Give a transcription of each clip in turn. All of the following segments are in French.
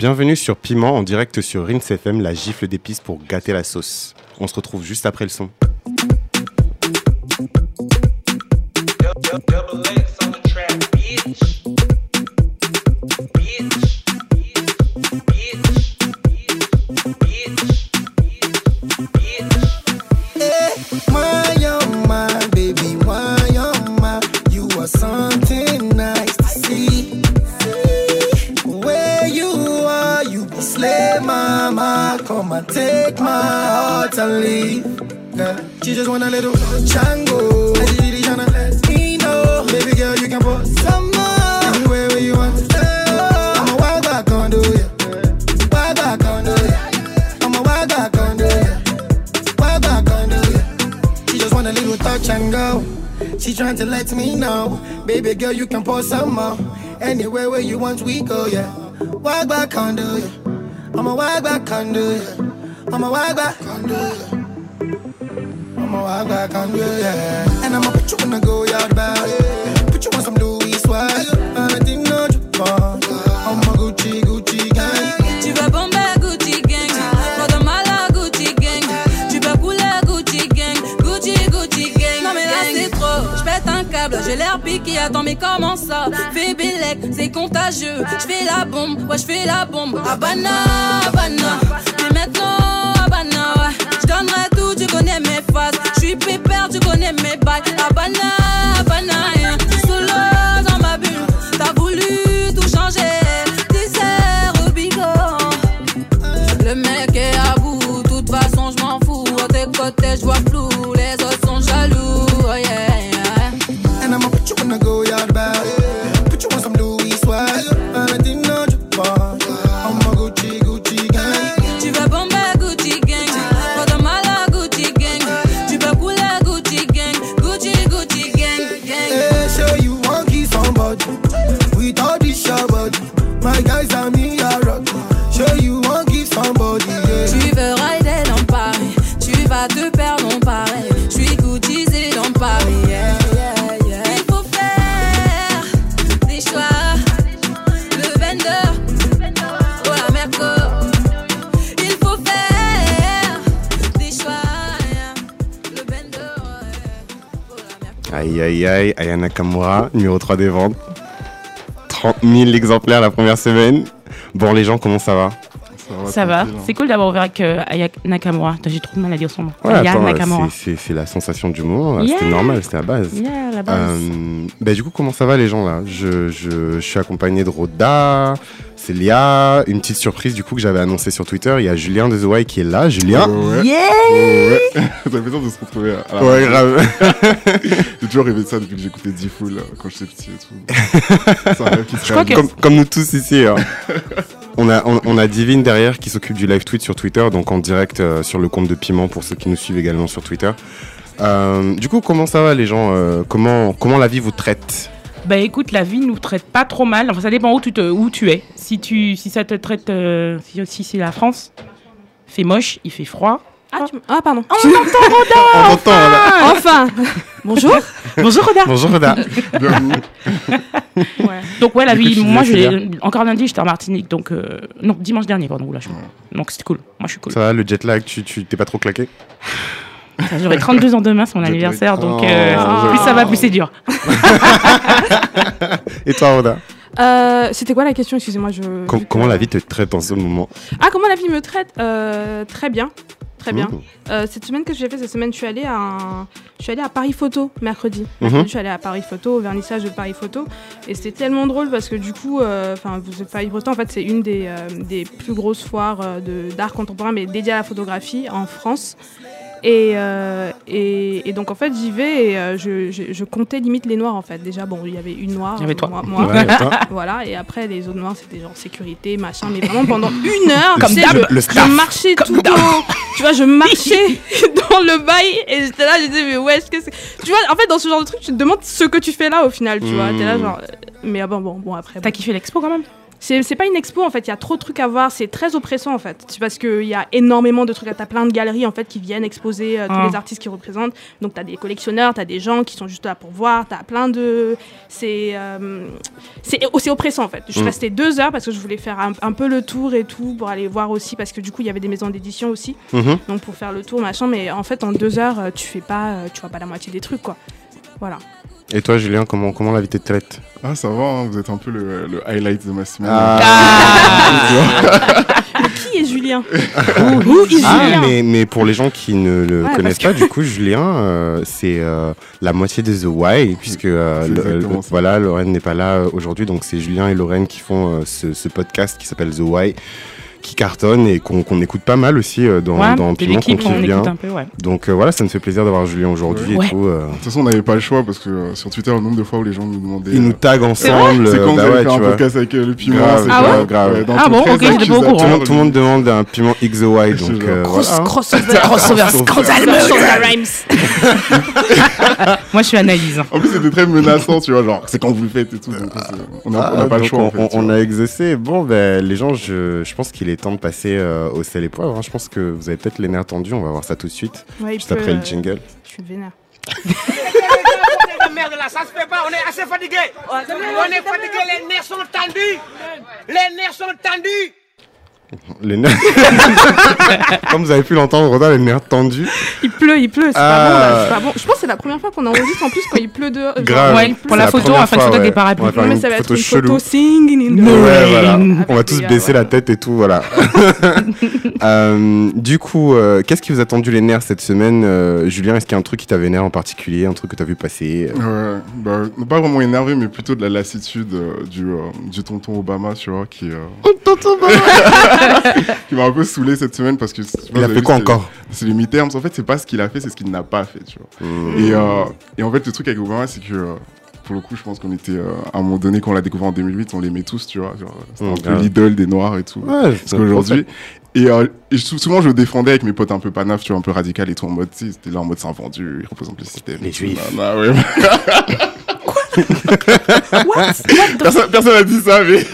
Bienvenue sur Piment en direct sur Rince FM, la gifle d'épices pour gâter la sauce. On se retrouve juste après le son. Just want a little really tryna let me know. Baby girl, you can some more. Anywhere where you want. I'm wild do. Wild do. I'm wild do. Wild do. She just want a little touch and go. She trying to let me know. Baby girl, you can pour some more. Anywhere where you want, we go, yeah. Walk back under ya. I'm a walk back under ya. I'm a walk back under ya. A walk back under ya. And I'ma put you in the go yard bag. Put you on some Louis swag. Valentine no Japan. I'm a Gucci, Gucci gang. Tu veux bomber Gucci gang. Pas de mal à Gucci gang. Tu peux couler Gucci gang. Gucci Gucci gang. Non mais là c'est trop. Je pète un câble J'ai l'air piqué. Attends mais comment ça? Fais Bélec C'est contagieux. Je fais la bombe Ouais je fais la bombe. Habana Habana Mais maintenant Habana ouais. Je donnerai tout suis pépère Tu connais Aïe aïe aïe, Aya Nakamura, numéro 3 des ventes. 30 000 exemplaires la première semaine. Bon les gens, comment ça va? Ça va. hein. C'est cool d'avoir ouvert avec euh, Aya Nakamura. J'ai trop de mal à dire son nom. Ouais, Aya attends, Nakamura. c'est- la sensation du moment, Yeah. c'était normal, c'était la base. Yeah, la base. Euh, bah, du coup, comment ça va les gens là? Je, je, je suis accompagné de Roda, Célia, une petite surprise du coup que j'avais annoncé sur Twitter. Il y a Julien de The Way qui est là. Julien Ouais. Yeah Ouais. Ça fait plaisir de se retrouver à la Ouais, grave. J'ai toujours rêvé de ça depuis que j'écoutais D-Fool euh, quand j'étais petit et tout. C'est un rêve qui se Je crois que- comme, comme nous tous ici. hein. On a, on, a Divine derrière qui s'occupe du live tweet sur Twitter, donc en direct euh, sur le compte de Piment pour ceux qui nous suivent également sur Twitter. Euh, du coup, comment ça va les gens Euh, comment, comment la vie vous traite? Bah écoute, la vie nous traite pas trop mal. Enfin, ça dépend où tu, où tu es. Si, tu, si ça te traite. si, si c'est la France, fait moche, il fait froid. Ah, tu m- ah, pardon. On entend Roda On entend, voilà. Enfin Bonjour Bonjour Roda Bonjour Roda. Bienvenue. Ouais. Donc ouais, la vie, moi, je l'ai- encore lundi, j'étais en Martinique. Donc, euh, non, dimanche dernier, pardon. oula, je- Donc c'était cool. Moi, je suis cool. Ça va, le jet lag, tu tu- t'es pas trop claqué? J'aurai 32 ans demain, c'est mon anniversaire. Donc, euh, Oh. plus ça va, plus c'est dur. Et toi, Roda Euh, C'était quoi la question? Excusez-moi. Je... Com- Comment la vie te traite en ce moment? Ah, comment la vie me traite? Euh, Très bien. Très bien. Mmh. Euh, cette semaine que j'ai fait, cette semaine, je suis allée à, un- je suis allée à Paris Photo mercredi. Mhm. Mercredi, Je suis allée à Paris Photo, au vernissage de Paris Photo, et c'était tellement drôle parce que du coup, euh, enfin, vous Paris Photo, en fait, c'est une des, euh, des plus grosses foires euh, de- d'art contemporain, mais dédiée à la photographie en France. Et, euh, et, et donc en fait j'y vais et euh, je, je, je comptais limite les noirs en fait. Déjà bon il y avait une noire, Il y avait euh, toi. moi, moi. Ouais, toi voilà et après les autres noirs c'était genre sécurité machin mais vraiment pendant une heure tu sais, je, le je staff. marchais tout au tu vois je marchais dans le bail et j'étais là je disais mais ouais est-ce que c'est tu vois en fait dans ce genre de truc tu te demandes ce que tu fais là au final tu vois t'es là genre mais ah bon bon bon après T'as kiffé l'expo quand même? C'est c'est pas une expo en fait, il y a trop de trucs à voir, c'est très oppressant en fait. C'est parce qu'il y a énormément de trucs, t'as plein de galeries en fait qui viennent exposer euh, tous Ah. les artistes qui représentent. Donc t'as des collectionneurs, t'as des gens qui sont juste là pour voir, t'as plein de. C'est euh, c'est c'est oppressant en fait. Je suis Mm. restée deux heures parce que je voulais faire un, un peu le tour et tout pour aller voir aussi parce que du coup il y avait des maisons d'édition aussi. Mhm. Donc pour faire le tour machin, mais en fait en deux heures euh, tu fais pas, euh, tu vois pas la moitié des trucs quoi. Voilà. Et toi, Julien, comment, comment la vie te traite Ah, ça va, hein, vous êtes un peu le, le highlight de ma semaine. Qui est Julien Où est Ah, Julien mais, mais pour les gens qui ne le Ouais, connaissent pas, du coup, Julien, euh, c'est euh, la moitié de The Why, puisque euh, le- le- voilà, Lorraine n'est pas là euh, aujourd'hui, donc c'est Julien et Lorraine qui font euh, ce, ce podcast qui s'appelle The Why, qui cartonne et qu'on qu'on écoute pas mal aussi euh, dans, Ouais, dans Piment, qu'on kiffe bien. écoute un peu, ouais. Donc euh, voilà, ça me fait plaisir d'avoir Julien aujourd'hui Ouais. et tout. euh. De toute façon, on n'avait pas le choix parce que euh, sur Twitter, le nombre de fois où les gens nous demandaient. Ils nous euh, taguent ensemble. c'est euh, quand bah vous allez ouais, faire tu un podcast avec euh, le piment. Grave, c'est Ah grave. dans Ah bon, 13 ok, j'étais pas au courant. Tout, le monde- demande un piment X The Why, donc euh, crossover, crossover, scandaleux, scandaleux rhymes. Moi, je suis analyse. En plus, c'était très menaçant, tu vois, genre, c'est quand vous le faites et tout. C'est- on n'a Ah, pas le choix, on, a exaucé. Bon, ben, les gens, je, je pense qu'il est temps de passer euh, au sel et poivre. hein. Je pense que vous avez peut-être les nerfs tendus. On va voir ça tout de suite, Ouais, juste peut, après euh, le jingle. Je suis vénère. là, ça se fait pas, on est assez fatigué. On est fatigué, les nerfs sont tendus. Les nerfs sont tendus. Les nerfs. Comme vous avez pu l'entendre, on a les nerfs tendus. Il pleut, il pleut, c'est Ah. pas bon là, c'est pas bon. Je pense que c'est la première fois qu'on enregistre en plus quand il pleut dehors. Grave. Ouais, pour la photo, on va faire une photo avec des parapluies. On va mais ça va être une chelou. photo singing in the No rain. Ouais, voilà. Avec On va tous baisser ouais. la tête et tout, voilà. Euh, du coup, euh, qu'est-ce qui vous a tendu les nerfs cette semaine euh, Julien, est-ce qu'il y a un truc qui t'a vénère en particulier Un truc que t'as vu passer? Euh Ouais, bah, pas vraiment énervé, mais plutôt de la lassitude euh, du, euh, du tonton Obama, tu vois, qui, euh, qui m'a un peu saoulé cette semaine parce que. Il a fait quoi encore C'est les midterms. En fait, c'est pas ce qu'il a fait, c'est ce qu'il n'a pas fait, tu vois. Hmm. Et, euh, et en fait, le truc avec Obama, c'est que. euh, pour le coup, je pense qu'on était, euh, à un moment donné, quand on l'a découvert en 2008, on l'aimait tous, tu vois. C'était Mm, un peu l'idole des Noirs et tout. Ouais, Parce qu'aujourd'hui. Et, euh, et sou- souvent, je le défendais avec mes potes un peu panaf, tu vois, un peu radical et tout, en mode, c'était là en mode c'est un vendu, il représente le système. Les Juifs. nanana, ouais. What? What the personne, personne a dit ça, mais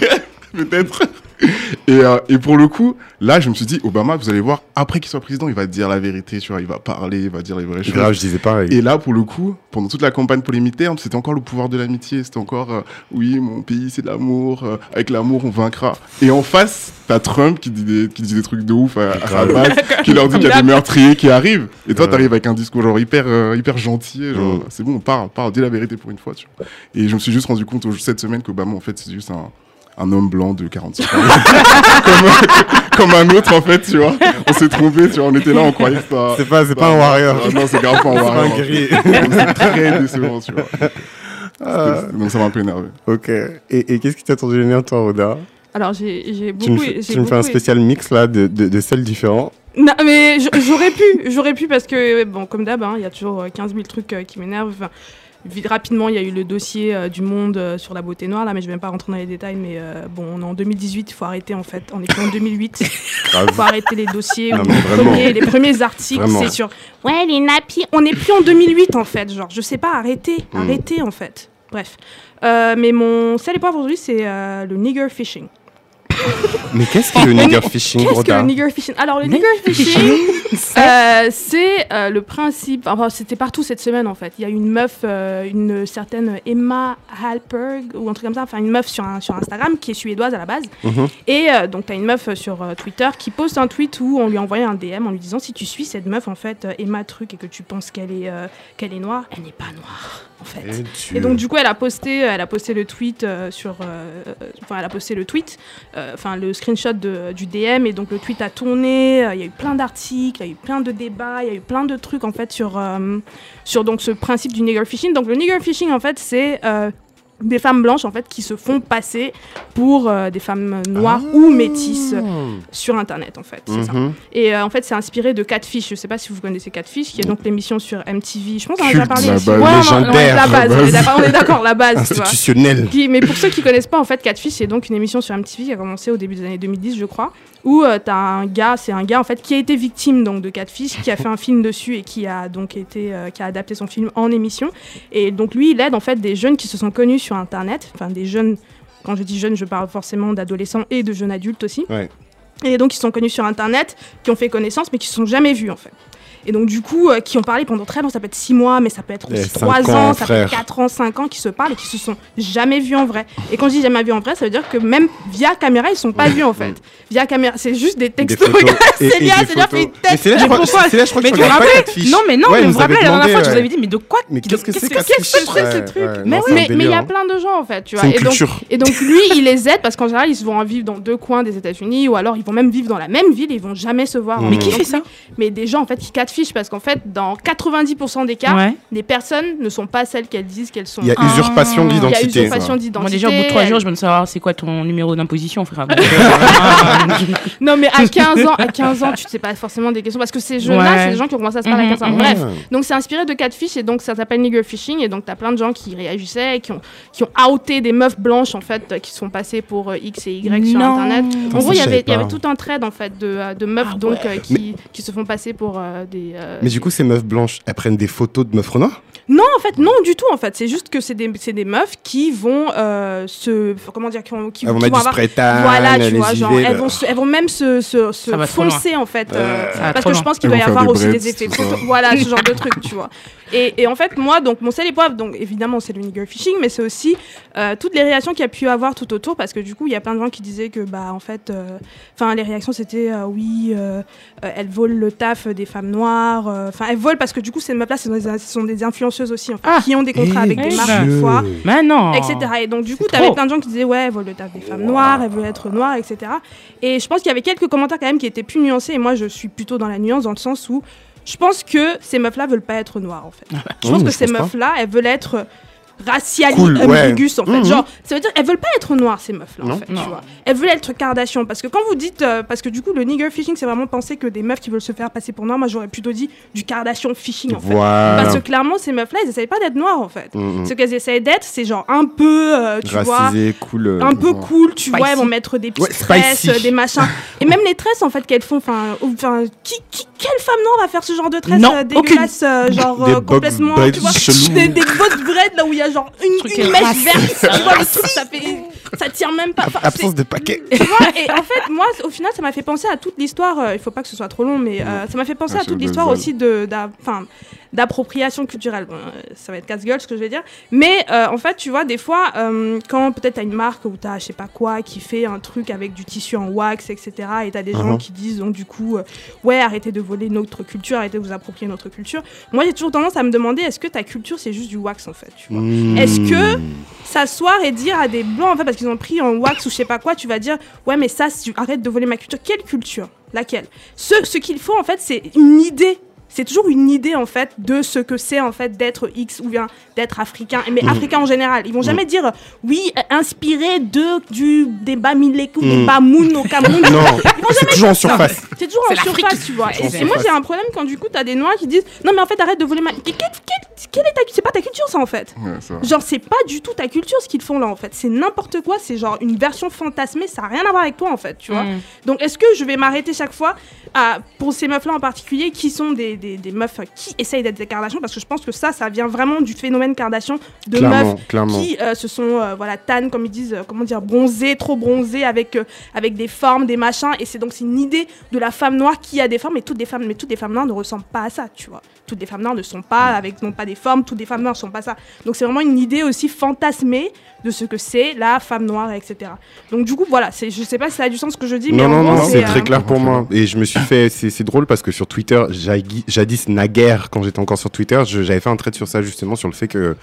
peut-être. Et, euh, et pour le coup, là, je me suis dit, Obama, vous allez voir, après qu'il soit président, il va dire la vérité, tu vois, il va parler, il va dire les vraies choses. Grave, je disais pareil. Et là, pour le coup, pendant toute la campagne pour c'était encore le pouvoir de l'amitié. C'était encore, euh, oui, mon pays, c'est de l'amour. euh, avec l'amour, on vaincra. Et en face, t'as Trump qui dit des, qui dit des trucs de ouf à, à sa Grave. base, qui leur dit qu'il y a des meurtriers qui arrivent. Et toi, t'arrives avec un discours genre hyper, euh, hyper gentil. Genre, Mm. c'est bon, parle, parle, dis la vérité pour une fois, tu vois. Et je me suis juste rendu compte cette semaine qu'Obama, en fait, c'est juste un, un homme blanc de 45 ans. comme, comme un autre, en fait, tu vois. On s'est trompé, tu vois. On était là, on croyait que c'était un- C'est pas, c'est pas un warrior. Ah, non, c'est grave pas un C'est warrior. un guerrier. C'est très décevant, tu vois. Ah, C'était- Donc ça m'a un peu énervé. ok. Et, et qu'est-ce qui t'a tendu les nerfs, toi, Roda? Alors j'ai j'ai Tu me beaucoup. tu me fais un beaucoup- spécial mix là de, de, de celles différents. Non, mais j'aurais pu, j'aurais pu parce que, bon, comme d'hab, hein, il y a toujours euh, 15 000 trucs euh, qui m'énervent. Rapidement, il y a eu le dossier euh, du monde euh, sur la beauté noire, là, mais je vais même pas rentrer dans les détails. Mais euh, bon, on est en 2018, il faut arrêter en fait. On est plus en 2008. Il faut arrêter les dossiers. Non, les, premiers, les premiers articles, c'est sur Ouais, les nappies. On est plus en 2008 en fait. Genre, je sais pas, arrêtez. Mm. Arrêtez en fait. Bref. Mais mon et poivre aujourd'hui, c'est le nigger fishing. Mais qu'est-ce que le nigger fishing, Qu'est-ce que Roda le nigger fishing? Alors, le nigger fishing, euh, c'est euh, le principe. Enfin, c'était partout cette semaine en fait. Il y a une meuf, euh, une certaine Emma Halberg ou un truc comme ça, enfin une meuf sur, un- sur Instagram qui est suédoise à la base. Mhm. Et euh, donc, tu as une meuf sur euh, Twitter qui poste un tweet où on lui a envoyé un DM en lui disant si tu suis cette meuf en fait, Emma Truc, et que tu penses qu'elle est, euh, qu'elle est noire, elle n'est pas noire en fait. Et, Et donc du coup elle a posté, elle a posté le tweet euh, sur, euh, enfin elle a posté le tweet, euh, enfin le screenshot de- du DM et donc le tweet a tourné. euh, Il y a eu plein d'articles, il y a eu plein de débats, il y a eu plein de trucs en fait sur euh, sur donc ce principe du nigger fishing. Donc le nigger fishing en fait c'est euh, des femmes blanches en fait qui se font passer pour euh, des femmes noires ou métisses sur internet en fait. c'est ça. Mhm. Et euh, en fait c'est inspiré de Catfish. Je sais pas si vous connaissez Catfish, qui est donc l'émission sur MTV. Je pense qu'on en a déjà parlé. la ici. Ouais, la la base. est base. d'accord- On est d'accord, la base. tu vois. Institutionnel. Qui- mais pour ceux qui connaissent pas, en fait, Catfish, c'est donc une émission sur MTV qui a commencé au début des années 2010, je crois, où tu t'as un gars, c'est un gars en fait qui a été victime donc de Catfish, qui a fait un film dessus et qui a donc été, euh, qui a adapté son film en émission. Et donc lui, il aide en fait des jeunes qui se sont connus sur Internet, enfin des jeunes Quand je dis jeunes, je parle forcément d'adolescents et de jeunes adultes aussi. Ouais. Et donc, ils sont connus sur Internet, qui ont fait connaissance, mais qui ne se sont jamais vus, en fait. Et donc, du coup, euh, qui ont parlé pendant très longtemps, ça peut être 6 mois, mais ça peut être Eh, aussi cinq 3 ans, ans, ça peut être 4 ans, 5 ans, qui se parlent et qui se sont jamais vus en vrai. Et quand je dis jamais vus en vrai, ça veut dire que même via caméra, ils sont pas vus, en fait. Via caméra, c'est juste des textos. Célia, Célia fait une Mais tête. c'est là, je Mais crois, là, je crois que Mais tu pas rappelles. Non, mais non, Ouais, mais vous rappelez la dernière fois, je vous avais dit, mais de quoi Mais qu'est-ce que c'est que ce truc, Mais mais mais il y a plein de gens en fait, tu vois. Et, donc, lui, il les aide parce qu'en général, ils vont en vivre dans deux coins des États-Unis ou alors ils vont même vivre dans la même ville et ils vont jamais se voir. Mais Donc, qui fait ça? Mais des gens en fait qui catfish parce qu'en fait, dans 90% des cas, Ouais. les personnes ne sont pas celles qu'elles disent qu'elles sont. Il y a Ah. usurpation Il y a d'identité. usurpation d'identité. Moi, déjà, au bout de 3 elles- jours, je veux savoir c'est quoi ton numéro d'imposition, frère? Non, mais à 15 ans, à 15 ans, tu te sais pas forcément des questions parce que ces jeunes-là, Ouais. c'est des gens qui ont commencé à se parler à Mhm, 15 ans. mhm. Bref, donc c'est inspiré de catfish et donc ça s'appelle nigger fishing et donc t'as plein de gens qui réagissaient, qui ont qui ont outé des meufs blanches en fait qui sont passées pour euh, X et Y sur internet. En gros, il y avait savais il y avait pas. tout un trade en fait de, euh, de meufs Ah donc ouais. euh, qui, qui se font passer pour euh, des Mais du coup, ces meufs blanches, elles prennent des photos de meufs renards Non, en fait, non du tout en fait, c'est juste que c'est des c'est des meufs qui vont euh, se comment dire qui vont qui, Elles vont qui mettre vont du avoir voilà, tu vois, genre, UV, elles vont, se- elles vont même se, se, foncer en fait. euh, parce que je pense qu'il doit y avoir aussi des effets. Voilà, ce genre de truc, tu vois. Et, et en fait, moi, donc, mon sel et poivre, donc évidemment, c'est le nigger fishing, mais c'est aussi euh, toutes les réactions qu'il y a pu avoir tout autour, parce que du coup, il y a plein de gens qui disaient que, bah, en fait, euh, enfin, les réactions, c'était euh, oui, euh, euh, elles volent le taf des femmes noires. euh, Enfin, elles volent parce que du coup, ces meufs-là, ce sont des, ce sont des influenceuses aussi, en fait, Ah. qui ont des contrats avec des Eh marques ben. de fois Mais non. etc. Et donc, du coup, C'est tu avais trop. plein de gens qui disaient, ouais, elle veut le taf des femmes noires, elle veut être noire, etc. Et je pense qu'il y avait quelques commentaires quand même qui étaient plus nuancés. Et moi, je suis plutôt dans la nuance, dans le sens où je pense que ces meufs-là veulent pas être noires, en fait. Je pense Mmh, que je ces pense pas. meufs-là, elles veulent être raciali Cool, ouais. ambigus en fait Mhm. genre ça veut dire elles veulent pas être noires ces meufs là en fait Non. tu vois elles veulent être Kardashian parce que quand vous dites euh, parce que du coup le nigger fishing c'est vraiment penser que des meufs qui veulent se faire passer pour noires moi j'aurais plutôt dit du Kardashian fishing en fait parce que clairement ces meufs là elles essayent pas d'être noires en fait Mhm. ce qu'elles essayent d'être, c'est genre un peu, euh, tu vois, cool. euh, un peu Ouais. cool, tu vois, elles vont mettre des petites Ouais, tresses, euh, des machins. Et même les tresses, en fait, qu'elles font, enfin, enfin, qui, qui- quelle femme noire va faire ce genre de tresses euh, dégueulasses, euh, genre euh, complètement, tu vois, des, des box braids là où il y a genre une, mèche verte, tu vois, le truc, ça fait, ça tire même pas. Enfin, Absence de paquet. tu vois, et en fait, moi, au final, ça m'a fait penser à toute l'histoire. euh, il faut pas que ce soit trop long, mais euh, ça m'a fait penser Ah, à toute l'histoire aussi de, enfin, d'appropriation culturelle. Bon, euh, ça va être casse-gueule ce que je vais dire, mais euh, en fait, tu vois, des fois, euh, quand peut-être t'as une marque ou t'as, je sais pas quoi, qui fait un truc avec du tissu en wax, etc., et t'as des gens Mhm. qui disent donc du coup, euh, ouais, arrêtez de voler notre culture, arrêtez de vous approprier notre culture. Moi, j'ai toujours tendance à me demander, est-ce que ta culture c'est juste du wax en fait, tu vois? Mmh. Est-ce que s'asseoir et dire à des blancs, en fait, parce qu'ils ont pris en wax ou je sais pas quoi, tu vas dire, ouais, mais ça, si tu arrêtes de voler ma culture. Quelle culture? Laquelle? Ce, ce qu'il faut, en fait, c'est une idée. C'est toujours une idée, en fait, de ce que c'est, en fait, d'être X ou bien d'être africain, mais Mhm. africain en général. Ils vont jamais dire, oui, inspiré de, du, des Bamileke ou des Mhm. Bamoun au Cameroun. Non, c'est toujours en surface. C'est toujours en surface, tu vois. Et, et moi, j'ai un problème quand, du coup, t'as des noirs qui disent, non, mais en fait, arrête de voler ma. Quelle, quelle- quelle est ta. C'est pas ta culture, ça, en fait. Ouais. Genre, c'est pas du tout ta culture ce qu'ils font là en fait. C'est n'importe quoi. C'est genre une version fantasmée. Ça a rien à voir avec toi en fait, tu vois. Mm. Donc, est-ce que je vais m'arrêter chaque fois? À, pour ces meufs là en particulier qui sont des, des, des meufs qui essayent d'être des Kardashians Parce que je pense que ça, ça vient vraiment du phénomène Kardashian de Clairement, meufs clairement. qui euh, se sont, euh, voilà, tan, comme ils disent, euh, comment dire, bronzées, trop bronzées avec, euh, avec des formes, des machins. Et c'est donc c'est une idée de la femme noire qui a des formes, mais toutes les femmes, mais toutes les femmes noires ne ressemblent pas à ça, tu vois. Toutes les femmes noires ne sont pas avec, n'ont pas des formes, toutes les femmes noires ne sont pas ça. Donc c'est vraiment une idée aussi fantasmée de ce que c'est la femme noire, etc. Donc du coup, voilà, c'est, je sais pas si ça a du sens ce que je dis, mais Non, en non, gros, non, c'est euh, très clair pour moi. Et je me suis c'est drôle parce que sur Twitter, jadis, naguère, quand j'étais encore sur Twitter, j'avais fait un trait sur ça justement, sur le fait que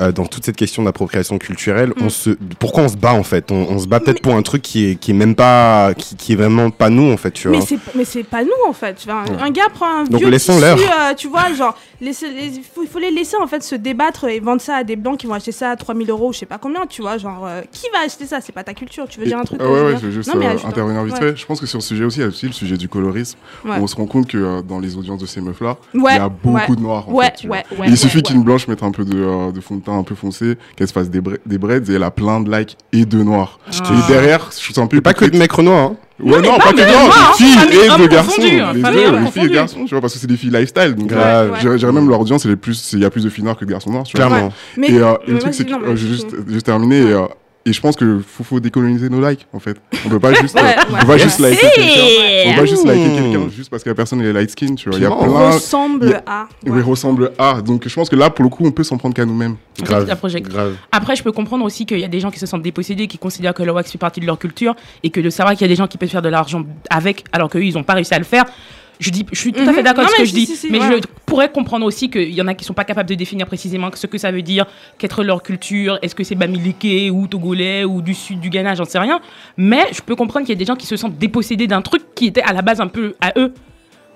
euh, dans toute cette question d'appropriation culturelle, Mm. on se, pourquoi on se bat en fait? On, on se bat peut-être pour un truc qui est, qui est même pas, qui, qui est vraiment pas nous en fait, tu vois. Mais c'est, pas nous en fait. Tu vois, un, un gars prend un Donc vieux tissu, euh, tu vois, genre, il faut, les laisser en fait se débattre et vendre ça à des blancs qui vont acheter ça à 3000 euros, je sais pas combien, tu vois, genre, euh, qui va acheter ça? C'est pas ta culture, tu veux Et- dire un truc Ah euh, ouais, je veux ouais, je veux juste Non, mais euh, intervenir vite ouais. fait. Je pense que sur ce sujet aussi, il y a aussi le sujet du colorisme. Ouais. On se rend compte que euh, dans les audiences de ces meufs-là, Ouais, il y a beaucoup ouais. de noirs. En Ouais, fait, il suffit ouais, qu'une blanche mette un peu de, euh, de fond de teint un peu foncé, qu'elle se fasse des, bre- des braids et elle a plein de likes et de noirs. Te Et derrière, je suis un peu Et pas que de mecs renois, hein. Ouais, non, pas que noirs, noirs, filles et de garçons. Les deux, les filles et garçons, tu vois, parce que c'est des filles lifestyle. Donc, euh, dirais même l'audience, elle est plus, il y a plus de filles noires que de garçons noirs, tu vois. Clairement. Mais, Et euh, le truc, c'est que non, euh, je vais vas-y. juste, juste terminer. Et, je pense que faut, faut décoloniser nos likes, en fait. On peut pas juste, Ouais, euh, on peut pas juste liker quelqu'un. On peut pas juste liker quelqu'un juste parce que la personne est light skin, tu vois. Il y a plein. Ressemble il y a- à. Oui, ouais. ressemble à. Donc je pense que là, pour le coup, on peut s'en prendre qu'à nous-mêmes. Grave. Grave. Après, je peux comprendre aussi qu'il y a des gens qui se sentent dépossédés, qui considèrent que le wax fait partie de leur culture et que de savoir qu'il y a des gens qui peuvent faire de l'argent avec alors qu'eux, ils n'ont pas réussi à le faire. Je, dis, je suis tout à Mhm. fait d'accord Non, avec ce que je dis, mais je pourrais comprendre aussi qu'il y en a qui sont pas capables de définir précisément ce que ça veut dire, qu'être leur culture, est-ce que c'est bamiliké ou togolais ou du sud du Ghana, j'en sais rien. Mais je peux comprendre qu'il y a des gens qui se sentent dépossédés d'un truc qui était à la base un peu à eux.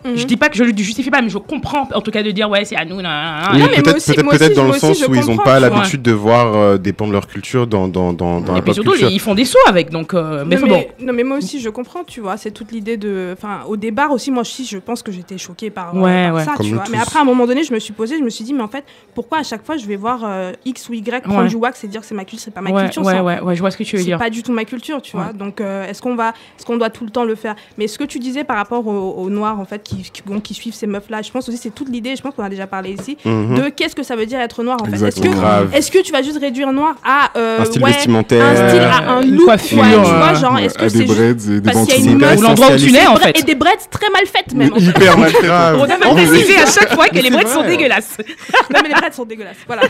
Mhm. Je dis pas que je le justifie pas, mais je comprends en tout cas de dire ouais, c'est à nous. nan, nan. Oui, peut-être peut-être aussi- dans le sens où ils n'ont pas l'habitude de voir euh, dépendre de leur culture dans, dans, dans, dans la Et puis surtout, culture. ils font des sous avec, donc. euh, mais non, mais, bon. non, mais moi aussi, je comprends, tu vois. C'est toute l'idée de. Enfin, au départ aussi, moi aussi, je pense que j'étais choquée par, euh, Ouais, par ouais. ça, Comme tu vois. Mais après, à un moment donné, je me suis posée, je me suis dit, mais en fait, pourquoi à chaque fois je vais voir euh, X ou Y prendre Ouais. du wax et dire que c'est ma culture, c'est pas ma ouais, culture, ouais, ouais, ouais, je vois ce que tu veux C'est dire. pas du tout ma culture, tu vois. Donc, est-ce qu'on va, est-ce qu'on doit tout le temps le faire? Mais ce que tu disais par rapport aux noirs, en fait, qui, qui, bon, qui suivent ces meufs-là, je pense aussi c'est toute l'idée. Je pense qu'on a déjà parlé ici Mhm. de qu'est-ce que ça veut dire être noir, en fait. Est-ce que, tu vas juste réduire noir à euh, Un style ouais, vestimentaire. un style à un look, coiffure, ouais, tu euh, vois, genre, Ouais, est-ce que à c'est des juste breads et des parce qu'il y a une meuf l'endroit où tu nais, en et fait. des breads très mal faites même. hyper mal. On vrai. préciser à chaque fois que les breads sont dégueulasses. Non mais les breads sont dégueulasses. Voilà.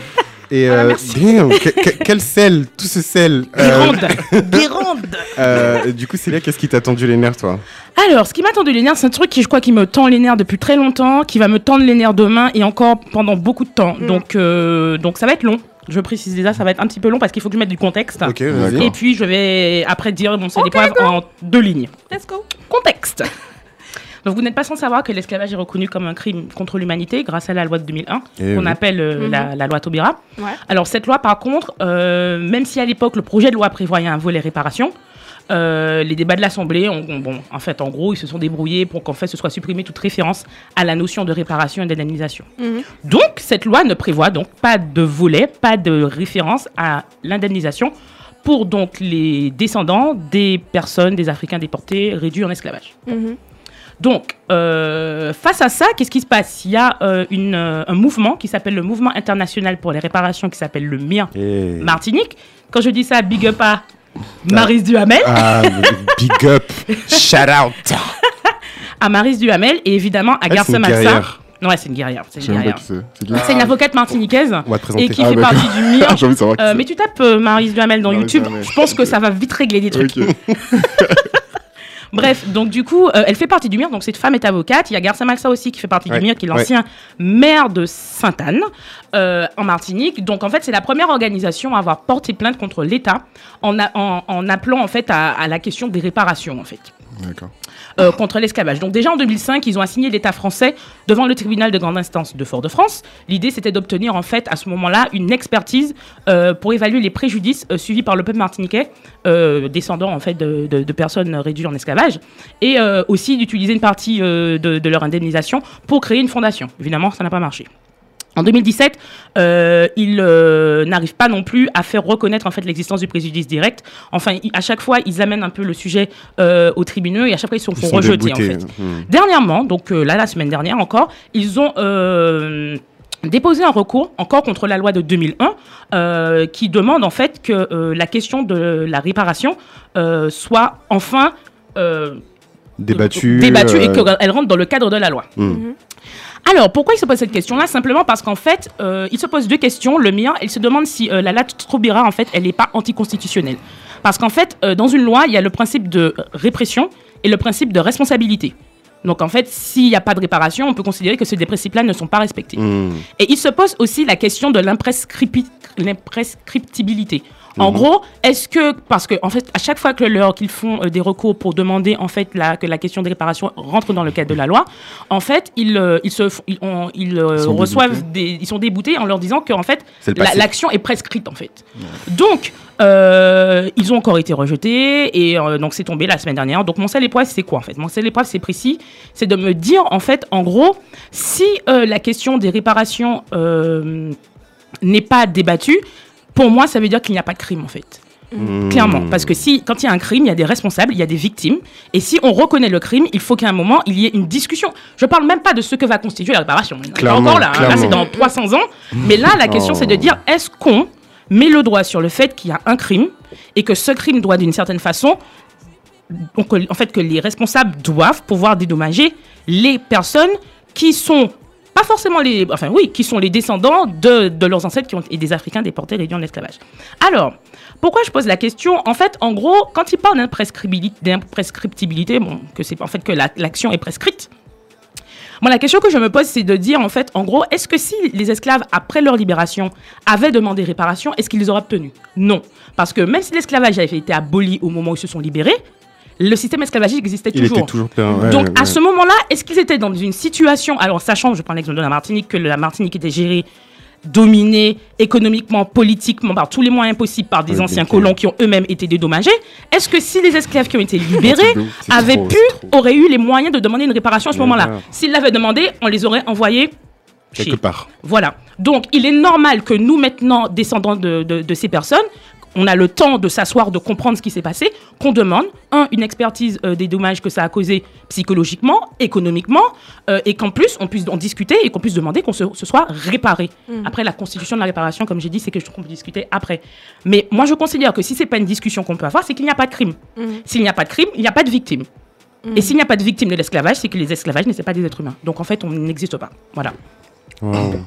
Et Voilà, euh, merci. damn, que- que- quel sel, tout ce sel. Euh, Guérande. Guérande. euh, du coup, Célia, qu'est-ce qui t'a tendu les nerfs, toi? Alors, ce qui m'a tendu les nerfs, c'est un truc qui, je crois, qui me tend les nerfs depuis très longtemps, qui va me tendre les nerfs demain et encore pendant beaucoup de temps. Mm. Donc, euh, donc, ça va être long. Je précise déjà, ça va être un petit peu long parce qu'il faut que je mette du contexte. Ok, vas-y. D'accord. Et puis, je vais après dire mon c'est Ok, l'épreuve en deux lignes. Let's go. Contexte. Donc, vous n'êtes pas sans savoir que l'esclavage est reconnu comme un crime contre l'humanité grâce à la loi de 2001, Eh qu'on oui. appelle euh, Mhm. la, la loi Taubira. Ouais. Alors, cette loi, par contre, euh, même si à l'époque, le projet de loi prévoyait un volet réparation, euh, les débats de l'Assemblée, ont- ont- bon, en fait, en gros, ils se sont débrouillés pour qu'en fait, ce soit supprimé toute référence à la notion de réparation et d'indemnisation. Mhm. Donc, cette loi ne prévoit donc pas de volet, pas de référence à l'indemnisation pour donc les descendants des personnes, des Africains déportés réduits en esclavage. Mhm. Donc, euh, face à ça, qu'est-ce qui se passe? Il y a euh, une, euh, un mouvement qui s'appelle le Mouvement international pour les réparations, qui s'appelle le MIR Eh. Martinique. Quand je dis ça, big up à Maris Duhamel. Ah, big up, shout out. À Maris Duhamel et évidemment à Garça une Malsa. Ouais, c'est une guerrière. C'est une guerrière. c'est. Une avocate martiniquaise et qui Ah, fait d'accord. partie du MIR. Euh, mais tu tapes euh, Maris Duhamel dans YouTube, je pense que ça va vite régler des trucs. Bref, donc du coup, euh, elle fait partie du MIR, donc cette femme est avocate. Il y a Garça Malsa aussi qui fait partie Ouais, du MIR, qui est ouais. l'ancien maire de Sainte-Anne euh, en Martinique. Donc en fait, c'est la première organisation à avoir porté plainte contre l'État en, a- en, en appelant en fait à, à la question des réparations en fait. Euh, contre l'esclavage. Donc déjà en 2005, ils ont assigné l'État français devant le tribunal de grande instance de Fort-de-France. L'idée, c'était d'obtenir en fait à ce moment-là une expertise euh, pour évaluer les préjudices euh, subis par le peuple martiniquais, descendant en fait de, personnes réduites en esclavage, et aussi d'utiliser une partie de, de leur indemnisation pour créer une fondation. Évidemment, ça n'a pas marché. En 2017, euh, ils euh, n'arrivent pas non plus à faire reconnaître en fait l'existence du préjudice direct. Enfin, à chaque fois, ils amènent un peu le sujet euh, au tribunal et à chaque fois, ils se Ils font sont rejeter en déboutés. fait. Hmm. Dernièrement, donc euh, là, la semaine dernière encore, ils ont euh, déposé un recours encore contre la loi de 2001 euh, qui demande en fait que euh, la question de la réparation euh, soit enfin euh, Débattu. débattue et qu'elle rentre dans le cadre de la loi. hmm. Alors, pourquoi il se pose cette question-là? Simplement parce qu'en fait, euh, il se pose deux questions. Le mien, il se demande si euh, la loi Taubira, en fait, elle n'est pas anticonstitutionnelle. Parce qu'en fait, euh, dans une loi, il y a le principe de répression et le principe de responsabilité. Donc, en fait, s'il n'y a pas de réparation, on peut considérer que ces deux principes-là ne sont pas respectés. Hmm. Et il se pose aussi la question de l'imprescriptibilité. En Mhm. gros, est-ce que, parce que en fait, à chaque fois que leur- qu'ils font euh, des recours pour demander en fait la, que la question de réparation rentre dans le cadre de la loi, en fait, ils, euh, ils, se, ils, ont- ils, euh, Ils reçoivent des, ils sont déboutés en leur disant fait, le la- passé. l'action est prescrite en fait. Donc, ils ont encore été rejetés et donc c'est tombé la semaine dernière. Donc mon seul épreuve, c'est quoi en fait? Mon seul épreuve, c'est précis, c'est de me dire en fait, en gros, si la question des réparations n'est pas débattue, pour moi, ça veut dire qu'il n'y a pas de crime en fait. Hmm. Clairement, parce que si, quand il y a un crime, il y a des responsables, il y a des victimes, et si on reconnaît le crime, il faut qu'à un moment, il y ait une discussion. Je parle même pas de ce que va constituer la réparation. Clairement, encore là, hein. là c'est dans 300 ans. Mais là, la question, Oh. c'est de dire, est-ce qu'on met le doigt sur le fait qu'il y a un crime et que ce crime doit d'une certaine façon donc, en fait, que les responsables doivent pouvoir dédommager les personnes qui sont pas forcément les, enfin oui, qui sont les descendants de, de leurs ancêtres qui ont, et des Africains déportés réduits en esclavage. Alors, pourquoi je pose la question? En fait, en gros, quand il parle d'imprescriptibilité, bon, que c'est en fait que la- l'action est prescrite. Moi, la question que je me pose, c'est de dire, en fait, en gros, est-ce que si les esclaves, après leur libération, avaient demandé réparation, est-ce qu'ils les auraient obtenus? Non. Parce que même si l'esclavage avait été aboli au moment où ils se sont libérés, le système esclavagique existait Il toujours. était toujours plein. ouais, Donc ouais, à ce moment-là, est-ce qu'ils étaient dans une situation, alors sachant, je prends l'exemple de la Martinique, que la Martinique était gérée, dominée économiquement, politiquement, par tous les moyens possibles par des Oui, anciens colons qui ont eux-mêmes été dédommagés, est-ce que si les esclaves qui ont été libérés C'est avaient trop, pu, auraient eu les moyens de demander une réparation à ce moment-là? S'ils l'avaient demandé, on les aurait envoyés Quelque part. Voilà. Donc, il est normal que nous, maintenant, descendants de, de- de ces personnes, on a le temps de s'asseoir, de comprendre ce qui s'est passé, qu'on demande, un, une expertise euh, des dommages que ça a causé psychologiquement, économiquement, euh, et qu'en plus, on puisse en discuter et qu'on puisse demander qu'on se, se soit réparé. Après, la constitution de la réparation, comme j'ai dit, c'est quelque chose qu'on peut discuter après. Mais moi, je considère que si c'est pas une discussion qu'on peut avoir, c'est qu'il n'y a pas de crime. S'il n'y a pas de crime, il n'y a pas de victime. Et s'il n'y a pas de victime de l'esclavage, c'est que les esclavages n'étaient pas des êtres humains. Donc en fait, on n'existe pas. Voilà. Wow.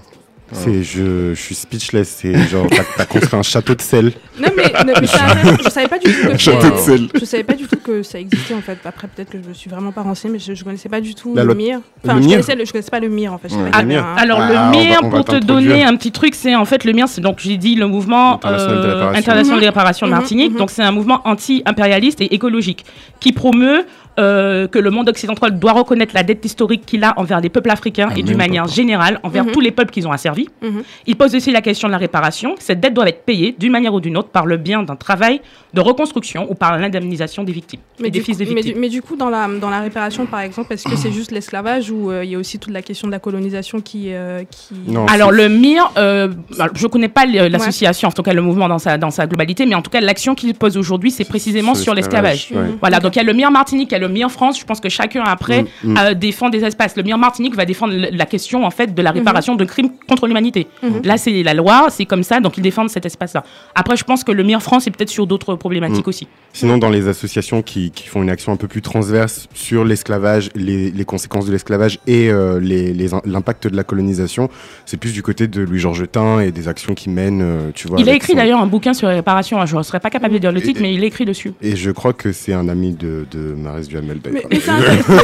C'est, je, je suis speechless. C'est genre, t'as, t'as construit un château de sel. Non, mais, non, mais intéressant. je savais pas du tout que Château de c'est- sel. Je savais pas du tout que ça existait en fait. Après, peut-être que je me suis vraiment pas renseignée, mais je, je connaissais pas du tout La le loi- MIR. le Enfin, je, MIR connaissais le, je connaissais pas le MIR en fait. Je Ouais. pas Le MIR. un- Alors Ah, le on va- MIR, on va pour te donner un petit truc, c'est en fait le MIR, c'est donc j'ai dit le mouvement International de euh, réparation. international de Mhm. réparation de Mhm, Martinique. mhm. Donc c'est un mouvement anti-impérialiste et écologique qui promeut euh, que le monde occidental doit reconnaître la dette historique qu'il a envers les peuples africains Ah, et d'une manière générale envers Mhm. tous les peuples qu'ils ont asservis. Mhm. Il pose aussi la question de la réparation. Cette dette doit être payée d'une manière ou d'une autre par le bien d'un travail de reconstruction ou par l'indemnisation des victimes et des fils coup, des mais, victimes. du, mais du coup, dans la, dans la réparation, par exemple, est-ce que c'est juste l'esclavage ou euh, il y a aussi toute la question de la colonisation qui. euh, qui... Non. Alors le MIR, euh, alors, je connais pas l'association, en tout cas le mouvement dans sa, dans sa globalité, mais en tout cas l'action qu'il pose aujourd'hui, c'est précisément sur l'esclavage. ouais. Voilà, donc il y a le MIR Martinique, il y a le MIR France. Je pense que chacun après Mm, mm. euh, défend des espaces. Le MIR Martinique va défendre le- la question en fait de la réparation de crimes contre l'humanité. Mhm. Là, c'est la loi, c'est comme ça, donc ils défendent cet espace-là. Après, je pense que le MIR France est peut-être sur d'autres problématiques Mm. aussi. Sinon, dans les associations qui, qui font une action un peu plus transverse sur l'esclavage, les, les conséquences de l'esclavage et euh, les- les in- l'impact de la colonisation, c'est plus du côté de Louis-Georges Tain et des actions qu'il mène, euh, tu vois. Il a écrit son- d'ailleurs un bouquin sur les réparations. Je ne serais pas capable de dire le Et- titre, mais il écrit dessus. Et je crois que c'est un ami de, de Maris Mais,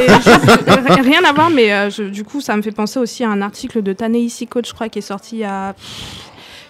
juste, euh, rien à voir, mais euh, je- du coup, ça me fait penser aussi à un article de Tanei Coach, je crois, qui est sorti il y a.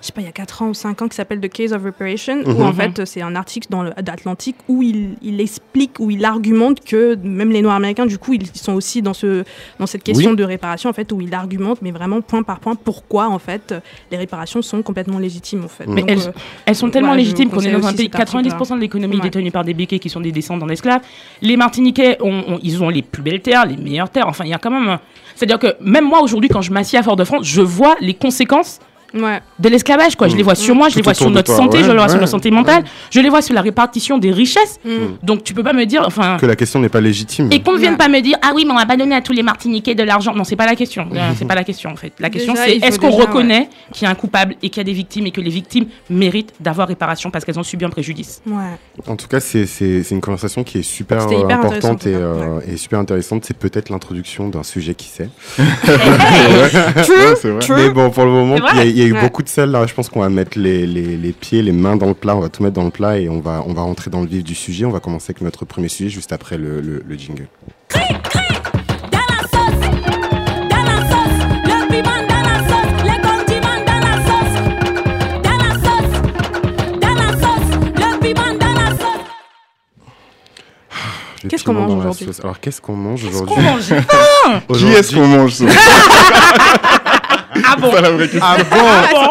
Je sais pas, il y a 4 ans ou 5 ans, qui s'appelle The Case of Reparation, où Mhm. en fait, c'est un article dans d'Atlantique où il, il explique, où il argumente que même les Noirs américains, du coup, ils sont aussi dans, ce, dans cette question Oui. de réparation, en fait, où il argumente, mais vraiment point par point, pourquoi, en fait, les réparations sont complètement légitimes, en fait. Mais Donc, elles- euh, Elles sont tellement légitimes qu'on est dans un pays. cet article-là. 90% de l'économie est Ouais. détenue par des béquets qui sont des descendants d'esclaves. Les Martiniquais, ont, ont- ils ont les plus belles terres, les meilleures terres. Enfin, il y a quand même. C'est-à-dire que même moi, aujourd'hui, quand je m'assieds à Fort-de-France, je vois les conséquences ouais. de l'esclavage. Quoi. Je les vois sur moi, je Tout les vois sur notre toi, santé, ouais, je les vois sur notre santé mentale, je les vois sur la répartition des richesses. Mm. Donc tu peux pas me dire. Enfin, que la question n'est pas légitime. et qu'on ne vienne Ouais. pas me dire ah oui mais on va pas donner à tous les Martiniquais de l'argent non c'est pas la question c'est pas la question en fait la question Déjà, c'est est-ce qu'on déjà, reconnaît qu'il y a un coupable et qu'il y a des victimes et que les victimes méritent d'avoir réparation parce qu'elles ont subi un préjudice? Ouais. En tout cas, c'est c'est- c'est une conversation qui est super euh, importante et, euh, et super intéressante. C'est peut-être l'introduction d'un sujet qui sait. Ouais, c'est vrai. Mais bon, pour le moment, il y a, y a eu Ouais. beaucoup de sel là. Je pense qu'on va mettre les, les, les pieds, les mains dans le plat. On va tout mettre dans le plat et on va, on va rentrer dans le vif du sujet. On va commencer avec notre premier sujet juste après le, le, le jingle. Le Qu'est-ce qu'on mange aujourd'hui. Alors, qu'est-ce qu'on mange Qu'est-ce aujourd'hui qu'on mange? Qui est-ce qu'on mange ah bon? la vraie question. Ah bon?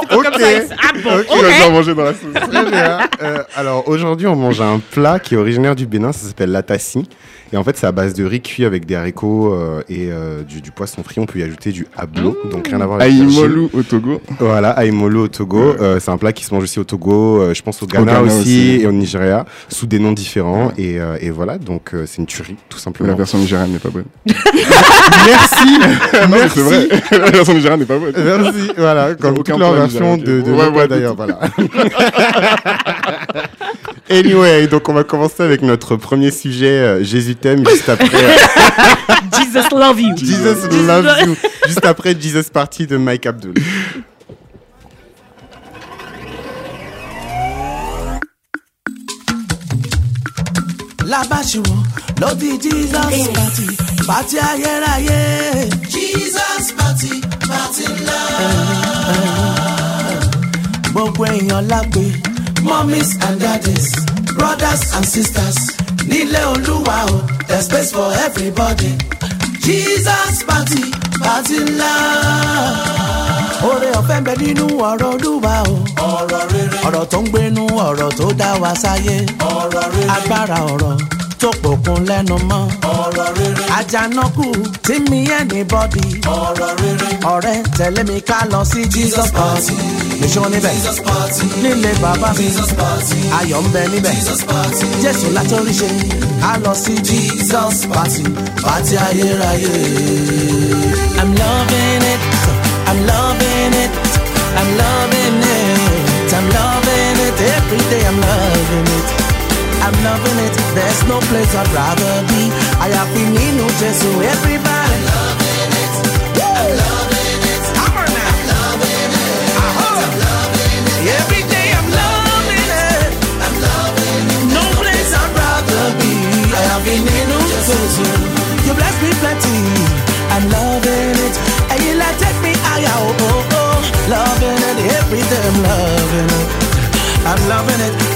Bon, Ok. comme ça, ah bon? Ok. Faire manger dans la sauce Très bien. Euh, alors aujourd'hui, on mange un plat qui est originaire du Bénin, ça s'appelle l'atassi. Et en fait, c'est à base de riz cuit avec des haricots euh, et euh, du, du poisson frit. On peut y ajouter du hablo, donc rien à voir avec. Aïmolou au Togo. Voilà, aïmolo au Togo. Euh, c'est un plat qui se mange aussi au Togo, je pense au Ghana, Ghana aussi, aussi. et au Nigeria, sous des noms différents. Et, et voilà, donc c'est une tuerie, tout La simplement. version nigériane n'est pas bonne. Merci Non, Merci c'est vrai. La version nigériane n'est pas bonne. Merci, voilà, comme leurs point versions de, de ouais, d'ailleurs, voilà. Anyway, donc on va commencer avec notre premier sujet, euh, Jésus t'aime, juste après euh, Jesus love you. Jesus loves you, juste après Jesus Party de Mike Abdul. Labashiwo ló di Jesus party, party ayérayé. Jesus party, party ńlá. Gbogbo èèyàn lágbe, mummies and daddies, brothers and sisters, nílé olúwa o, there's space for everybody. Jesus party, party ńlá. Oore ọ̀fẹ́ ń bẹ nínú ọ̀rọ̀ olúwa o. Ọ̀rọ̀ rere. Ọ̀rọ̀ tó ń gbénu ọ̀rọ̀ tó dá wa sáyé. Ọ̀rọ̀ rere. Agbára ọ̀rọ̀ tó pòkun lẹ́nu mọ́. Ọ̀rọ̀ rere. Àjànàkú tí mi anybody. Ọ̀rọ̀ rere. Ọ̀rẹ́ tẹ̀lé mi ká lọ sí Jesus party. Nìṣó níbẹ̀. Jesus party. Nílé bàbá mi. Jesus party. Ayọ̀ ń bẹ níbẹ̀. Jesus party. Jésù látọrí ṣe. Ká lọ sí Jesus party. Party ayérayé. I'm loving it. I'm loving it. I'm loving it. I'm loving it. Every day I'm loving it. I'm loving it. There's no place I'd rather be. I have been in New Jersey. Everybody. I'm loving it. I'm loving it. Come now. I'm loving it. Uh-huh. I'm loving it. Every day I'm loving it. I'm loving it. No place I'd rather be. I have been in New Jersey. You bless me plenty. I'm loving it. And you like take me higher. Oh, oh, oh. Loving it. Every day I'm loving it. I'm loving it.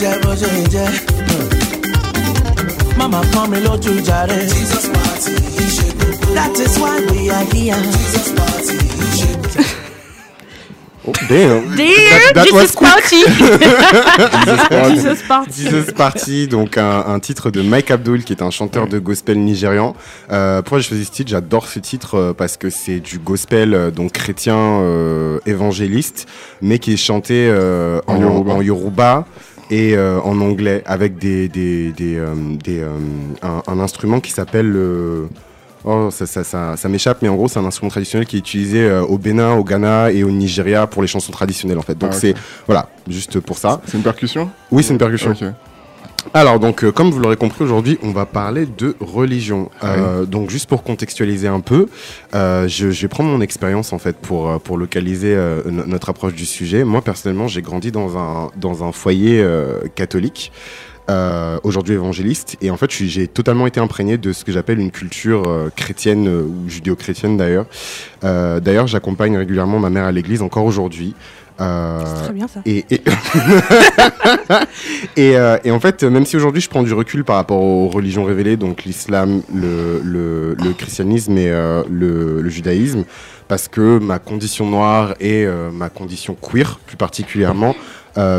Jẹ́ bó ṣe ń jẹ́. Mama pọ́n mi lójú jàre. Jesus party ìṣe gbogbo. That is why we are here. Jesus party ìṣe gbogbo. Oh, damn. Dear That- that was Jesus party. Jesus Party. Jesus Party, donc un, un titre de Mike Abdul, qui est un chanteur de gospel nigérian. Euh, pourquoi j'ai choisi ce titre? J'adore ce titre euh, parce que c'est du gospel euh, donc chrétien euh, évangéliste, mais qui est chanté euh, en, En Yoruba. en Yoruba et euh, en anglais avec des, des, des, euh, des, euh, un, un instrument qui s'appelle le Oh, ça, ça, ça, ça m'échappe, mais en gros, c'est un instrument traditionnel qui est utilisé euh, au Bénin, au Ghana et au Nigeria pour les chansons traditionnelles, en fait. Donc, Ah, c'est, voilà, juste pour ça. C'est une percussion? Oui, c'est une percussion. Ok. Alors, donc, euh, comme vous l'aurez compris, aujourd'hui, on va parler de religion. Ah Euh, donc, juste pour contextualiser un peu, euh, je, je vais prendre mon expérience, en fait, pour, pour localiser no- notre approche du sujet. Moi, personnellement, j'ai grandi dans un, dans un foyer catholique. euh, aujourd'hui évangéliste et en fait j'ai totalement été imprégné de ce que j'appelle une culture euh, chrétienne euh, ou judéo-chrétienne d'ailleurs d'ailleurs j'accompagne régulièrement ma mère à l'église encore aujourd'hui Euh, C'est très bien ça. et, et, et, euh, et en fait, même si aujourd'hui je prends du recul par rapport aux religions révélées, donc l'islam, le, le, le christianisme et euh, le, le judaïsme, parce que ma condition noire et euh, ma condition queer plus particulièrement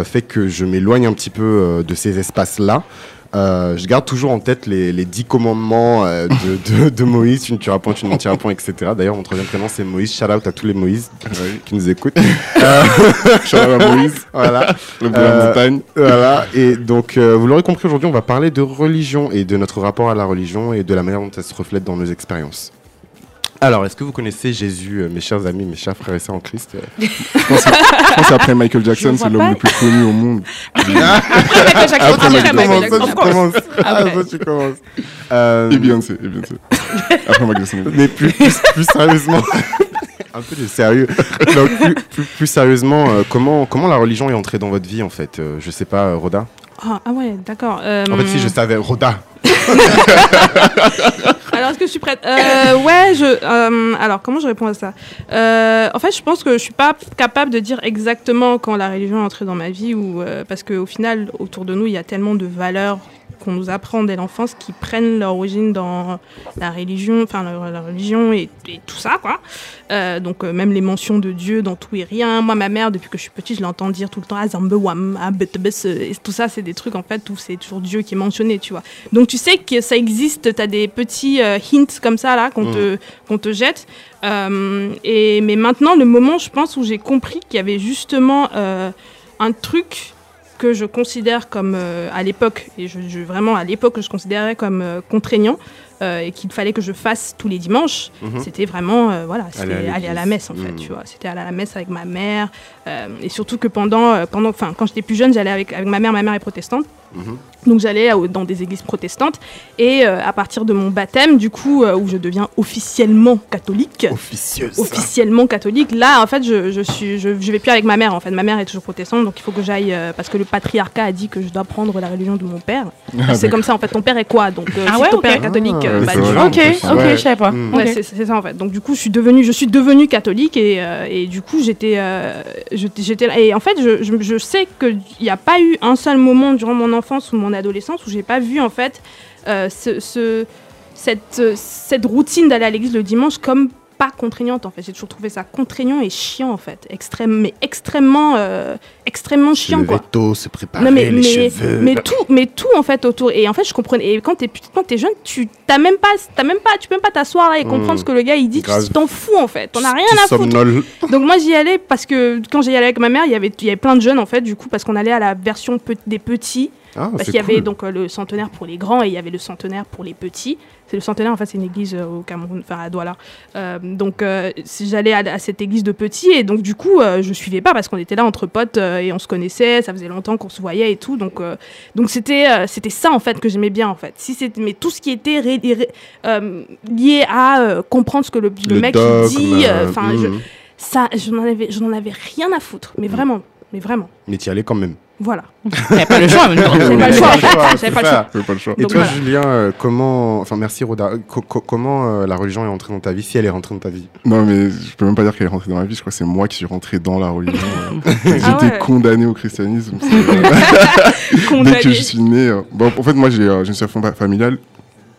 fait que je m'éloigne un petit peu de ces espaces-là. Euh, je garde toujours en tête les, les dix commandements euh, de, de, de Moïse, tu ne tueras point, tu ne mentiras point, etc. D'ailleurs, mon troisième prénom c'est Moïse. Shout out à tous les Moïse qui nous écoutent. Euh, Shout out à Moïse, voilà. le de la Euh, montagne. Voilà, et donc euh, vous l'aurez compris aujourd'hui, on va parler de religion et de notre rapport à la religion et de la manière dont elle se reflète dans nos expériences. Alors, est-ce que vous connaissez Jésus, euh, mes chers amis, mes chers frères et sœurs en Christ euh Je pense qu'après Michael Jackson, c'est l'homme le plus connu au monde. Après, Après, Michael Jackson, Jackson. tu commences. Ah, Après. toi, tu commences. Euh, Et Beyoncé, et Beyoncé. Après Michael Jackson. mais plus, plus, plus sérieusement, un peu de sérieux. Donc, plus, plus- plus sérieusement, euh, comment, comment la religion est entrée dans votre vie en fait Euh, Je sais pas, euh, Rhoda? Ah, ah ouais, d'accord. Euh, En fait, si je savais, Rhoda. Alors, est-ce que je suis prête? Euh, Ouais, je. euh, alors, comment je réponds à ça? Euh, En fait, je pense que je suis pas capable de dire exactement quand la religion est entrée dans ma vie, ou euh, parce qu'au final, autour de nous, il y a tellement de valeurs qu'on nous apprend dès l'enfance qui prennent leur origine dans la religion, enfin la, la religion et, et tout ça, quoi. Euh, donc euh, même les mentions de Dieu dans tout et rien. Moi, ma mère, depuis que je suis petite, je l'entends dire tout le temps Azambe Wam, ah, bet- et tout ça, c'est des trucs en fait où c'est toujours Dieu qui est mentionné, tu vois. Donc tu sais que ça existe, tu as des petits euh, hints comme ça là qu'on te, qu'on te jette. Et, mais maintenant, le moment, je pense, où j'ai compris qu'il y avait justement un truc que je considère comme euh, à l'époque, et je, je- vraiment à l'époque, je considérais comme euh, contraignant euh, et qu'il fallait que je fasse tous les dimanches, c'était vraiment euh, voilà, c'était Aller à aller, à la messe en fait, Mhm. tu vois. C'était aller à la messe avec ma mère euh, et surtout que pendant, pendant, enfin, quand j'étais plus jeune, j'allais avec, avec ma mère. Ma mère est protestante. Mhm. Donc j'allais à- dans des églises protestantes et euh, à partir de mon baptême, du coup, euh, où je deviens officiellement catholique, Officieuse. officiellement catholique. Là, en fait, je, je suis, je, je vais plus avec ma mère. En fait, ma mère est toujours protestante, donc il faut que j'aille euh, parce que le patriarcat a dit que je dois prendre la religion de mon père. Ah, c'est comme ça, en fait. Ton père est quoi? Donc, euh, Ah si ouais, ton père est catholique, Ah, euh, mais bah. Ok, ok, Ouais. je savais pas. Mm. Ouais, c'est ça en fait. Donc du coup, je suis devenue, je suis devenue catholique et, euh, et du coup, j'étais, euh, j'étais, j'étais là. Et en fait, je, je, je sais qu'il n'y a pas eu un seul moment durant mon enfance ou mon adolescence où j'ai pas vu en fait euh, ce, ce- cette, euh, cette routine d'aller à l'église le dimanche comme pas contraignante en fait. J'ai toujours trouvé ça contraignant et chiant en fait, extrême, mais extrêmement, euh, extrêmement chiant quoi. tôt, se préparer, Non mais, les mais, cheveux. mais tout mais tout en fait autour et en fait je comprenais et quand t'es petit- quand t'es jeune tu t'as même pas t'as même pas tu peux même pas t'asseoir là et comprendre Mm. ce que le gars il dit tu t'en fous en fait t'en as rien à foutre donc moi j'y allais parce que quand j'y allais avec ma mère il y avait il y avait plein de jeunes en fait du coup parce qu'on allait à la version pe- des petits Ah, parce qu'il y avait donc euh, le centenaire pour les grands et il y avait le centenaire pour les petits. C'est le centenaire, en fait, c'est une église euh, au Cameroun, enfin à Douala. Euh, donc j'allais à, à cette église de petits et donc du coup je suivais pas parce qu'on était là entre potes et on se connaissait, ça faisait longtemps qu'on se voyait et tout. Donc donc c'était c'était ça en fait que j'aimais bien en fait. Si mais tout ce qui était ré- ré- lié à comprendre ce que le, le Le mec dogme, dit, enfin je- mhm. ça je n'en avais je n'en avais rien à foutre, mais vraiment, mais vraiment. Mais t'y allais quand même. Voilà. T'avais pas le choix en même temps. J'avais pas le choix. J'avais pas le choix. J'avais pas le choix. Et Donc toi, voilà. Julien, euh, comment, enfin merci Roda, Co- co- comment euh, la religion est entrée dans ta vie, si elle est rentrée dans ta vie? Non, mais je peux même pas dire qu'elle est rentrée dans ma vie. Je crois que c'est moi qui suis rentré dans la religion. euh. J'étais Ah ouais. condamné au christianisme. euh, Dès que je suis né. euh, Bon, en fait, moi, j'ai euh, une situation fa- familiale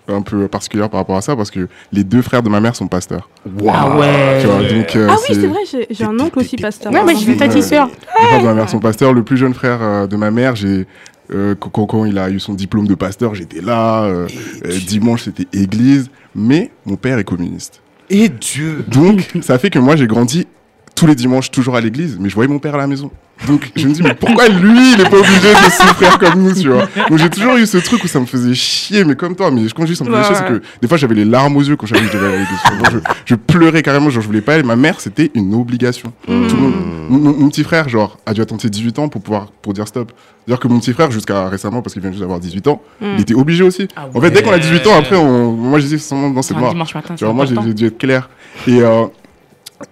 un peu particulière par rapport à ça parce que les deux frères de ma mère sont pasteurs. Ah ouais. Tu vois, donc, euh, Ah oui, c'est vrai, j'ai un oncle aussi pasteur. Ouais, mais j'ai fait Ouais. petite sœur. Les frères de ma mère sont pasteurs. Le plus jeune frère euh, de ma mère, j'ai euh, quand, quand- quand il a eu son diplôme de pasteur, j'étais là. euh, euh, dimanche, c'était église. Mais mon père est communiste. Et Dieu Donc, ça fait que moi, j'ai grandi tous les dimanches toujours à l'église, mais je voyais mon père à la maison. Donc, je me dis, mais pourquoi lui, il est pas obligé de souffrir comme nous, tu vois? Donc, j'ai toujours eu ce truc où ça me faisait chier, mais comme toi, mais quand je dis ça me faisait Ouais, chier, c'est que des fois, j'avais les larmes aux yeux quand j'avais je je, pleurais carrément, genre, je voulais pas aller. Ma mère, c'était une obligation. Tout le monde- mon, petit frère, genre, a dû attendre ses 18 ans pour pouvoir, pour dire stop. C'est-à-dire que mon petit frère, jusqu'à récemment, parce qu'il vient juste d'avoir 18 ans, Mm. il était obligé aussi. Ah En fait, dès qu'on a ouais. 18 ans, après, on, moi, je c'est dans cette dimanche matin, Tu vois, moi, j'ai dû être clair. Et, euh,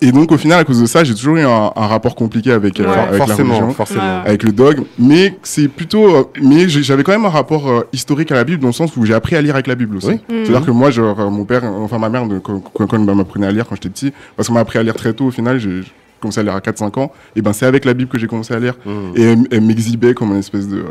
et donc, au final, à cause de ça, j'ai toujours eu un, un rapport compliqué avec, euh, Ouais. avec la religion, forcément. Avec le dogme. Mais c'est plutôt. euh, mais j'avais quand même un rapport euh, historique à la Bible, dans le sens où j'ai appris à lire avec la Bible aussi. Oui. Mm. C'est-à-dire que moi, genre, mon père, enfin ma mère, quand, quand, quand elle m'apprenait à lire quand j'étais petit, parce qu'on m'a appris à lire très tôt, au final, j'ai commencé à lire à 4-5 ans, et ben c'est avec la Bible que j'ai commencé à lire. Mm. Et elle, elle m'exhibait comme une espèce de. euh,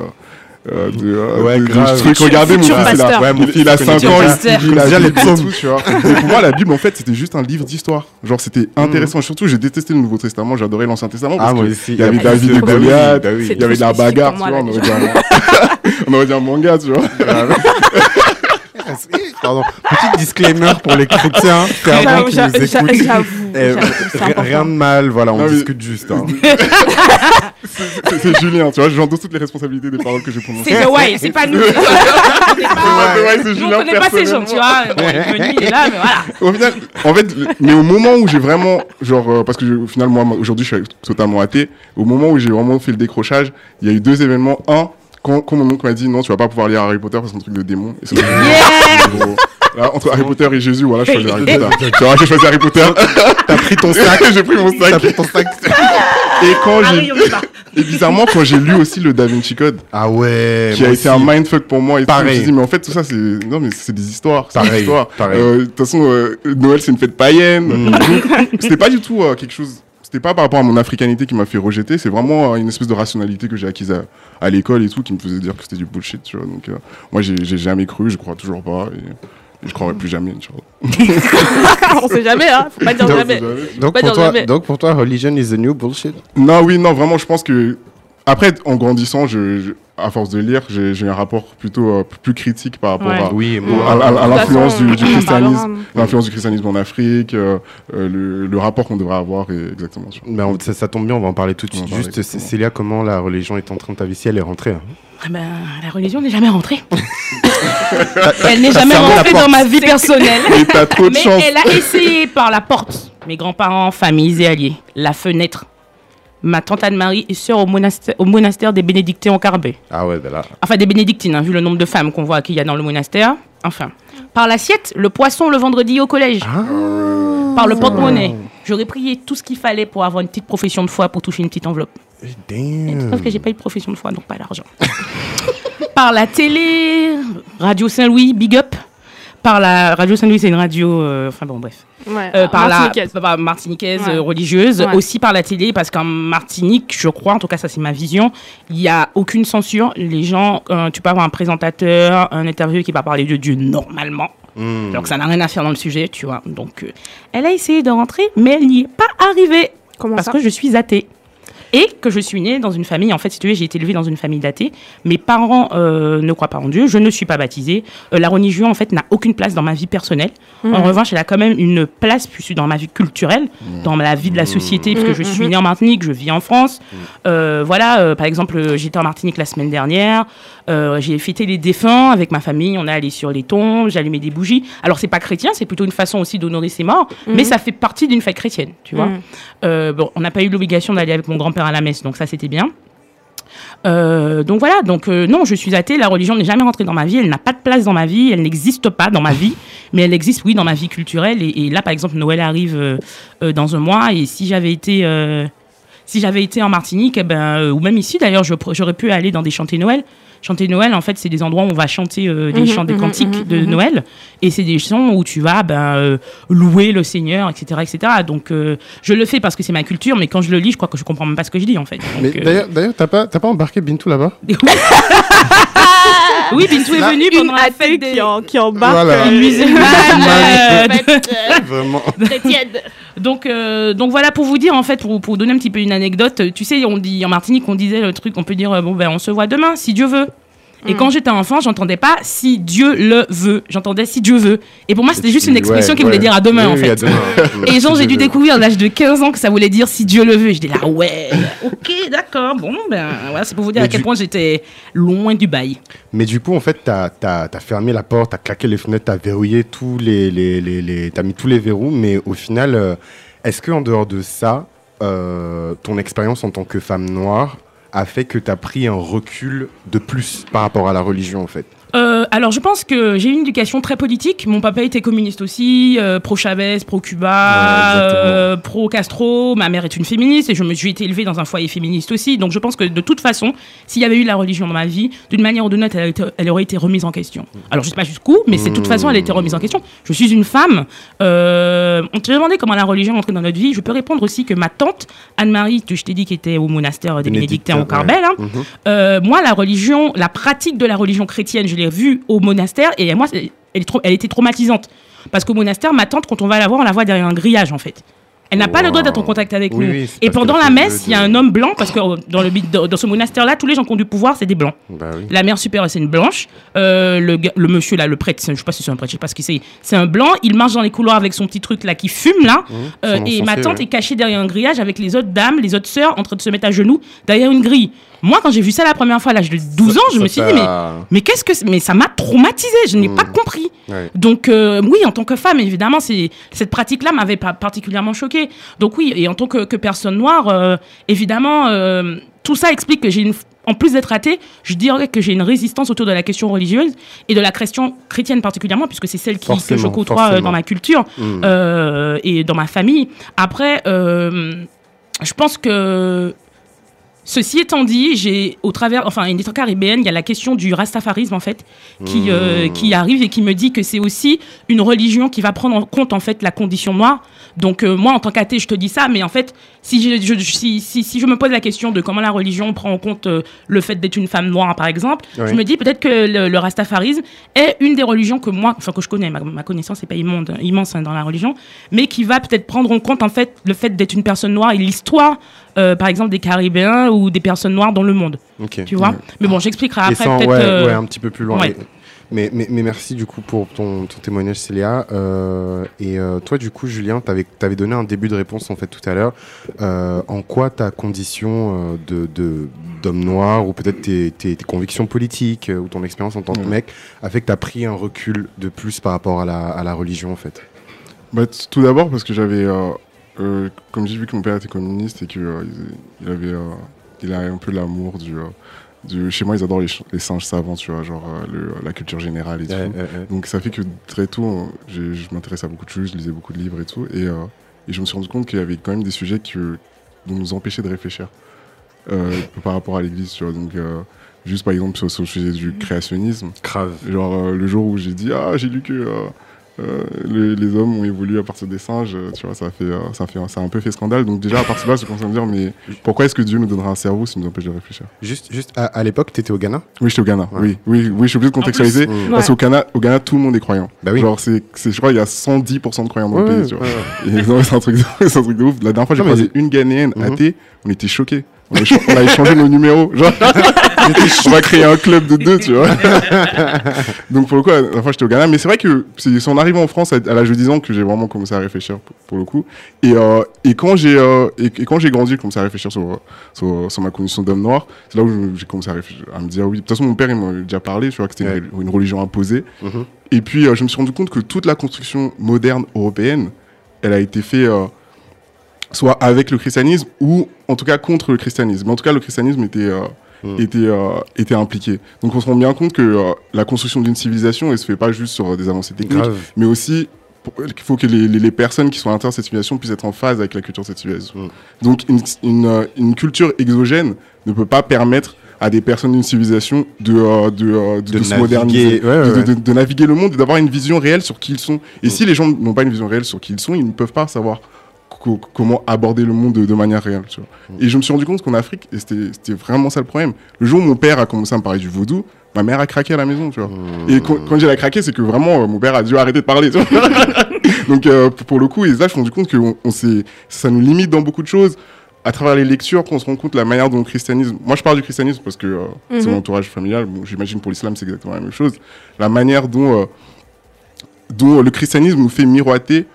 euh, de, euh, Ouais, de- de grave. truc. Regardez, mon fils, il a. Ouais, mon il, fils il a connaît 5 déjà- ans, il, il a déjà les psaumes. tout, tu vois. Mais pour moi, la Bible, en fait, c'était juste un livre d'histoire. Genre, c'était intéressant. Surtout, j'ai détesté le Nouveau Testament, j'adorais l'Ancien Testament. Parce Ah, moi que aussi. il y avait Ah, David et. Goliath, il y avait de la bagarre, tu vois. On là, aurait, dit un... on aurait dit un manga, tu vois. Pardon, petit disclaimer pour les chrétiens fervents qui nous écoutent. J'avoue, Eh, c'est rien de mal, voilà, on Non, mais- discute juste. hein. C'est c'est Julien, tu vois. J'endosse toutes les responsabilités des paroles que j'ai prononcées. C'est ouais, c'est pas nous. Ouais, ouais, c'est Ah, Nous, Julien on connaît pas ces gens, tu vois. Bon, il est venu, il est là, mais voilà. Au final, en fait, le- mais au moment où j'ai vraiment, genre, euh, parce que je- au final, moi, aujourd'hui, je suis totalement athée. Au moment où j'ai vraiment fait le décrochage, il y a eu deux événements. Un, quand, quand mon oncle m'a dit non, tu vas pas pouvoir lire Harry Potter parce que c'est un truc de démon. Et Yeah là, entre Harry Potter et Jésus, voilà, je choisis Harry Potter. Tu vois, j'ai choisi Harry Potter. T'as pris ton sac, j'ai pris mon t'as sac. pris ton sac. Et quand j'ai, va. et bizarrement, quand j'ai lu aussi le Da Vinci Code, Ah ouais. qui a été un mindfuck pour moi et tout, je me Pareil. suis dit, mais en fait, tout ça, c'est, non, mais c'est des histoires. c'est des Pareil, histoires. pareil. Euh, De toute façon, euh, Noël, c'est une fête païenne. Mm. Donc, C'était pas du tout euh, quelque chose, c'était pas par rapport à mon africanité qui m'a fait rejeter, c'est vraiment une espèce de rationalité que j'ai acquise à, à l'école et tout qui me faisait dire que c'était du bullshit, tu vois. Donc euh, moi j'ai jamais cru, je crois toujours pas et, et je croirais plus jamais, tu vois. On sait jamais, hein. Faut pas dire Donc, jamais. Donc Pas pour, dire toi, jamais. donc pour toi, religion is the new bullshit? Non, oui, non, vraiment, je pense que après, en grandissant, je, je- à force de lire, j'ai un rapport plutôt euh, plus critique par rapport Ouais. à, Oui, l'influence du, christianisme, l'influence du christianisme en Afrique, euh, euh, le, le rapport qu'on devrait avoir et exactement. sur- Ben, on- ça, ça tombe bien, on va en parler tout de suite. Juste, exactement. Cécilia, comment la religion est en train de ta vie si elle est rentrée hein Ah ben, la religion n'est jamais rentrée. elle n'est jamais rentrée dans ma vie personnelle. Et t'as trop de Mais chance. elle a essayé par la porte. Mes grands-parents, familles et alliés. La fenêtre. Ma tante Anne-Marie est sœur au monastère, au monastère des bénédictins au Carbet. Ah ouais, ben là. Enfin, des bénédictines, hein, vu le nombre de femmes qu'on voit qu'il y a dans le monastère. Enfin. Par l'assiette, le poisson le vendredi au collège. Ah. Par le porte-monnaie. J'aurais prié tout ce qu'il fallait pour avoir une petite profession de foi pour toucher une petite enveloppe. Damn. Sauf que j'ai pas eu de profession de foi, donc pas d'argent. Par la télé, Radio Saint-Louis, big up. Par la Radio Saint-Louis, c'est une radio. euh, enfin bon, bref. Ouais. Euh, par Martiniquaise. la par martiniquaise Ouais. euh, religieuse, Ouais. aussi par la télé, parce qu'en Martinique, je crois, en tout cas ça c'est ma vision, il n'y a aucune censure. Les gens, euh, tu peux avoir un présentateur, un interview qui va parler de Dieu normalement. Hmm. Donc ça n'a rien à faire dans le sujet, tu vois. Donc euh, elle a essayé de rentrer, mais elle n'y est pas arrivée Comment parce ça que je suis athée. Et que je suis née dans une famille, en fait, si tu veux, j'ai été élevée dans une famille d'athées. Mes parents euh, ne croient pas en Dieu, je ne suis pas baptisée. Euh, la religion, en fait, n'a aucune place dans ma vie personnelle. Mhm. En revanche, elle a quand même une place puisque dans ma vie culturelle, dans la vie de la société, puisque je suis née en Martinique, je vis en France. Euh, voilà, euh, par exemple, j'étais en Martinique la semaine dernière. Euh, j'ai fêté les défunts avec ma famille. On est allé sur les tombes, j'ai allumé des bougies. Alors, c'est pas chrétien, c'est plutôt une façon aussi d'honorer ses morts, mais ça fait partie d'une fête chrétienne, tu vois. Mhm. Euh, bon, on n'a pas eu l'obligation d'aller avec mon grand-père à la messe, donc ça c'était bien. Euh, donc voilà, donc euh, non, je suis athée, la religion n'est jamais rentrée dans ma vie, elle n'a pas de place dans ma vie, elle n'existe pas dans ma vie, mais elle existe, oui, dans ma vie culturelle. Et, et là, par exemple, Noël arrive euh, dans un mois, et si j'avais été, si j'avais été en Martinique, eh ben, euh, ou même ici d'ailleurs, j'aurais pu aller dans des chantés Noël. Chanter Noël, en fait, c'est des endroits où on va chanter euh, des Mhm, chants, des mhm, cantiques mhm, de mhm. Noël, et c'est des chants où tu vas ben, euh, louer le Seigneur, etc., etc. Donc, euh, je le fais parce que c'est ma culture, mais quand je le lis, je crois que je comprends même pas ce que je dis, en fait. Euh, d'ailleurs, d'ailleurs, t'as pas, t'as pas embarqué Bintou là-bas? oui, Bintou est Une pendant la fête des qui, en, qui embarque. Voilà. euh, une musulmane. Vraiment. Donc, euh, donc voilà pour vous dire en fait, pour, pour donner un petit peu une anecdote. Tu sais, on dit en Martinique, on disait le truc, on peut dire euh, bon ben on se voit demain si Dieu veut. Et Mm. quand j'étais enfant, j'entendais pas si Dieu le veut. J'entendais si Dieu veut. Et pour moi, c'était juste une expression Ouais, qui voulait ouais. dire à demain Oui, en oui, fait. demain. Et genre, j'ai dû découvrir à l'âge de 15 ans que ça voulait dire si Dieu le veut. Je dis là, ouais, ok, d'accord, bon, ben voilà, c'est pour vous dire Mais à quel du- point j'étais loin du bail. Mais du coup, en fait, t'as as, fermé la porte, t'as claqué les fenêtres, t'as verrouillé tous les, les, les, les- t'as mis tous les verrous, mais au final, euh, est-ce que en dehors de ça, euh, ton expérience en tant que femme noire a fait que t'as pris un recul de plus par rapport à la religion, en fait alors, je pense que j'ai eu une éducation très politique. Mon papa était communiste aussi, euh, pro-Chavez, pro-Cuba, euh, pro-Castro. Ma mère est une féministe et je me suis été élevée dans un foyer féministe aussi. Donc, je pense que de toute façon, s'il y avait eu la religion dans ma vie, d'une manière ou d'une autre, elle, aurait été- elle aurait été remise en question. Alors, je sais pas jusqu'où, mais c'est de toute façon, elle a été remise en question. Je suis une femme. Euh, on te demandait comment la religion est entrée dans notre vie. Je peux répondre aussi que ma tante, Anne-Marie, je t'ai dit qui était au monastère des Bénédictins au ouais. Carbel, hein, Mhm. euh, moi, la religion, la pratique de la religion chrétienne, je l'ai vue au monastère et moi, elle, elle était traumatisante. Parce qu'au monastère, ma tante, quand on va la voir, on la voit derrière un grillage, en fait. Elle n'a pas le droit d'être en contact avec Oui, nous. oui, et pendant la messe, il y a un homme blanc, parce que euh, dans, le, dans, ce monastère-là, tous les gens qui ont du pouvoir, c'est des blancs. Bah oui. La mère supérieure, c'est une blanche. Euh, le, le monsieur, là, le prêtre, c'est- je sais pas si c'est un prêtre, je sais pas ce que c'est. C'est un blanc. Il marche dans les couloirs avec son petit truc là qui fume là. Euh, son et ma tante ouais. est cachée derrière un grillage avec les autres dames, les autres sœurs, en train de se mettre à genoux derrière une grille. Moi, quand j'ai vu ça la première fois à l'âge de 12 ans, je me suis dit, mais, mais qu'est-ce que. Mais ça m'a traumatisée. Je n'ai Mm. pas compris. Ouais. Donc euh, oui, en tant que femme, évidemment, cette pratique-là m'avait pas particulièrement choquée. Donc oui, et en tant que, que personne noire, euh, évidemment, euh, tout ça explique que j'ai une, en plus d'être athée, je dirais que j'ai une résistance autour de la question religieuse et de la question chrétienne particulièrement, puisque c'est celle qui, que je côtoie dans ma culture Mm. euh, et dans ma famille. Après, je pense que Ceci étant dit, j'ai au travers, enfin, une histoire caribéenne, il y a la question du rastafarisme en fait, qui euh, qui arrive et qui me dit que c'est aussi une religion qui va prendre en compte en fait la condition noire. Donc euh, moi, en tant qu'athée, je te dis ça, mais en fait, si je, je- si, si, si je me pose la question de comment la religion prend en compte euh, le fait d'être une femme noire, par exemple, Oui. je me dis peut-être que le, le rastafarisme est une des religions que moi, enfin que je connais, ma, ma connaissance n'est pas immonde, immense hein, dans la religion, mais qui va peut-être prendre en compte en fait le fait d'être une personne noire et l'histoire, euh, par exemple, des Caribéens ou des personnes noires dans le monde. Tu vois Mais bon, j'expliquerai après sans- peut-être. ouais, euh, ouais, un petit peu plus loin. ouais. Et- Mais, mais, mais merci du coup pour ton, ton témoignage, Célia. Euh, et euh, toi, du coup, Julien, tu avais, donné un début de réponse en fait tout à l'heure. Euh, en quoi ta condition euh, de de- d'homme noir ou peut-être tes, tes, tes convictions politiques ou ton expérience en tant que Ouais. mec a fait que tu as pris un recul de plus par rapport à la, à la religion en fait? Bah, tout d'abord parce que j'avais, euh, comme j'ai vu que mon père était communiste et que euh, il, avait, euh, il a un peu l'amour du, euh, du- chez moi ils adorent les, les singes savants, tu vois, genre euh, le- la culture générale et tout. Ouais, ouais, ouais. Donc ça fait que très tôt, je m'intéressais à beaucoup de choses, je lisais beaucoup de livres et tout, et, euh, et je me suis rendu compte qu'il y avait quand même des sujets dont nous empêchaient de réfléchir euh, par rapport à l'Église, tu vois. Donc euh, juste par exemple sur, sur le sujet du créationnisme, Grave. Genre euh, le jour où j'ai dit ah j'ai lu que euh, les, les hommes ont évolué à partir des singes, euh, tu vois ça a fait euh, ça a fait ça a un peu fait scandale. Donc déjà à partir de là je commence à me dire mais pourquoi est-ce que Dieu nous donnera un cerveau s'il nous empêche de réfléchir? Juste, juste à, à l'époque, tu étais au Ghana? Oui j'étais au Ghana. Ouais. Oui oui oui je suis obligé de contextualiser plus, parce qu'au Ghana au Ghana tout le monde est croyant. Bah oui. Genre c'est c'est- je crois il y a 110% de croyants dans Ouais, le pays. ouais, Tu vois. c'est un truc de, c'est un truc de ouf. La dernière fois j'ai croisé une Ghanéenne Mhm. athée, on était choqués. On a, on a échangé nos numéros. Genre, on va créer un club de deux, tu vois. Donc pour le coup, la dernière fois j'étais au Ghana, mais c'est vrai que c'est en arrivant en France à, à l'âge de 10 ans que j'ai vraiment commencé à réfléchir pour, pour le coup. Et, euh, et quand j'ai euh, et, et quand j'ai grandi, j'ai commencé à réfléchir sur, sur, sur ma condition d'homme noir. C'est là où j'ai commencé à, réfléchir, à me dire oui. De toute façon, mon père il m'a déjà parlé, tu vois, que c'était Ouais. une, une religion imposée. Mhm. Et puis euh, je me suis rendu compte que toute la construction moderne européenne, elle a été faite soit avec le christianisme ou en tout cas contre le christianisme. Mais en tout cas, le christianisme était, euh, Mm. était, euh, était impliqué. Donc on se rend bien compte que euh, la construction d'une civilisation, elle se fait pas juste sur des avancées techniques, Grave. mais aussi il faut que les, les- les personnes qui sont à l'intérieur de cette civilisation puissent être en phase avec la culture de cette civilisation. Mm. Donc une, une, une culture exogène ne peut pas permettre à des personnes d'une civilisation de, euh, de, euh, de, De de se naviguer, moderniser, ouais, ouais, de, naviguer le monde et d'avoir une vision réelle sur qui ils sont. Et Mm. si les gens n'ont pas une vision réelle sur qui ils sont, ils ne peuvent pas savoir co- comment aborder le monde de, de manière réelle. Tu vois. Mm. Et je me suis rendu compte qu'en Afrique, c'était vraiment ça le problème, le jour où mon père a commencé à me parler du vaudou, ma mère a craqué à la maison. Tu vois. Mm. Et quand, quand j'ai la craqué, c'est que vraiment, euh, mon père a dû arrêter de parler. tu vois. Donc, euh, pour- le coup, et là, je me suis rendu compte que on, on s'est- ça nous limite dans beaucoup de choses. À travers les lectures, qu'on se rend compte de la manière dont le christianisme. Moi, je parle du christianisme parce que euh, c'est Mhm. mon entourage familial. Bon, J'imagine pour l'islam, c'est exactement la même chose. La manière dont, euh, dont le christianisme nous fait miroiter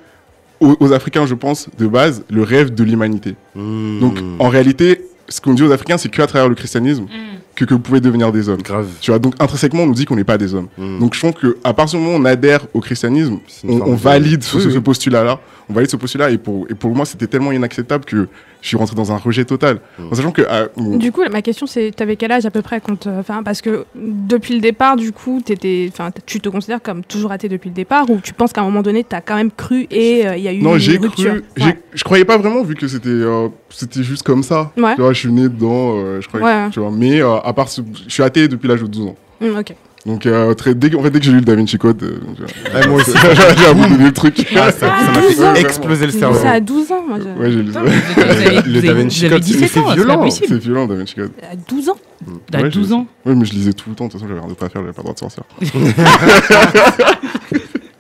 aux, aux Africains, je pense, de base, le rêve de l'humanité. Mm. Donc, en réalité, ce qu'on dit aux Africains, c'est qu'à travers le christianisme que, que vous pouvez devenir des hommes. Grave. Tu vois, donc intrinsèquement, on nous dit qu'on n'est pas des hommes. Mm. Donc je pense qu'à partir du moment où on adhère au christianisme, on, valide ce, Oui, ce- oui. ce postulat-là. On valide ce postulat et pour, et pour moi, c'était tellement inacceptable que je suis rentré dans un rejet total. Mm. En sachant que... ah, bon, Du coup, ma question c'est, t'avais quel âge à peu près quand, euh, enfin, parce que depuis le départ, du coup, t'étais, enfin, tu te considères comme toujours athée depuis le départ, ou tu penses qu'à un moment donné, t'as quand même cru et euh, il y a eu non, une j'ai rupture. cru... j'ai- Ouais. Je croyais pas vraiment vu que c'était euh, c'était juste comme ça. Ouais. Tu vois, je suis né dedans, euh, je croyais... Ouais. Tu vois, mais euh, à part... ce- Je suis athée depuis l'âge de 12 ans. Mm, ok. Donc euh, très, dès, que- en fait, dès que j'ai lu le Da Vinci Code, euh, Ouais, moi aussi. j'ai abandonné le truc. Ah, ça ça m'a 12 ans. fait exploser le cerveau. ça à 12 ans, moi. je- Ouais, j'ai lu ça. Le Da Vinci Code, mais 17 c'est c'est violent. possible. C'est violent, Da Vinci Code. À 12 ans T'as Ouais, 12 je- ans. Oui, mais je lisais tout le temps. De toute façon, j'avais rien d'autre à faire, j'avais pas le droit de sortir.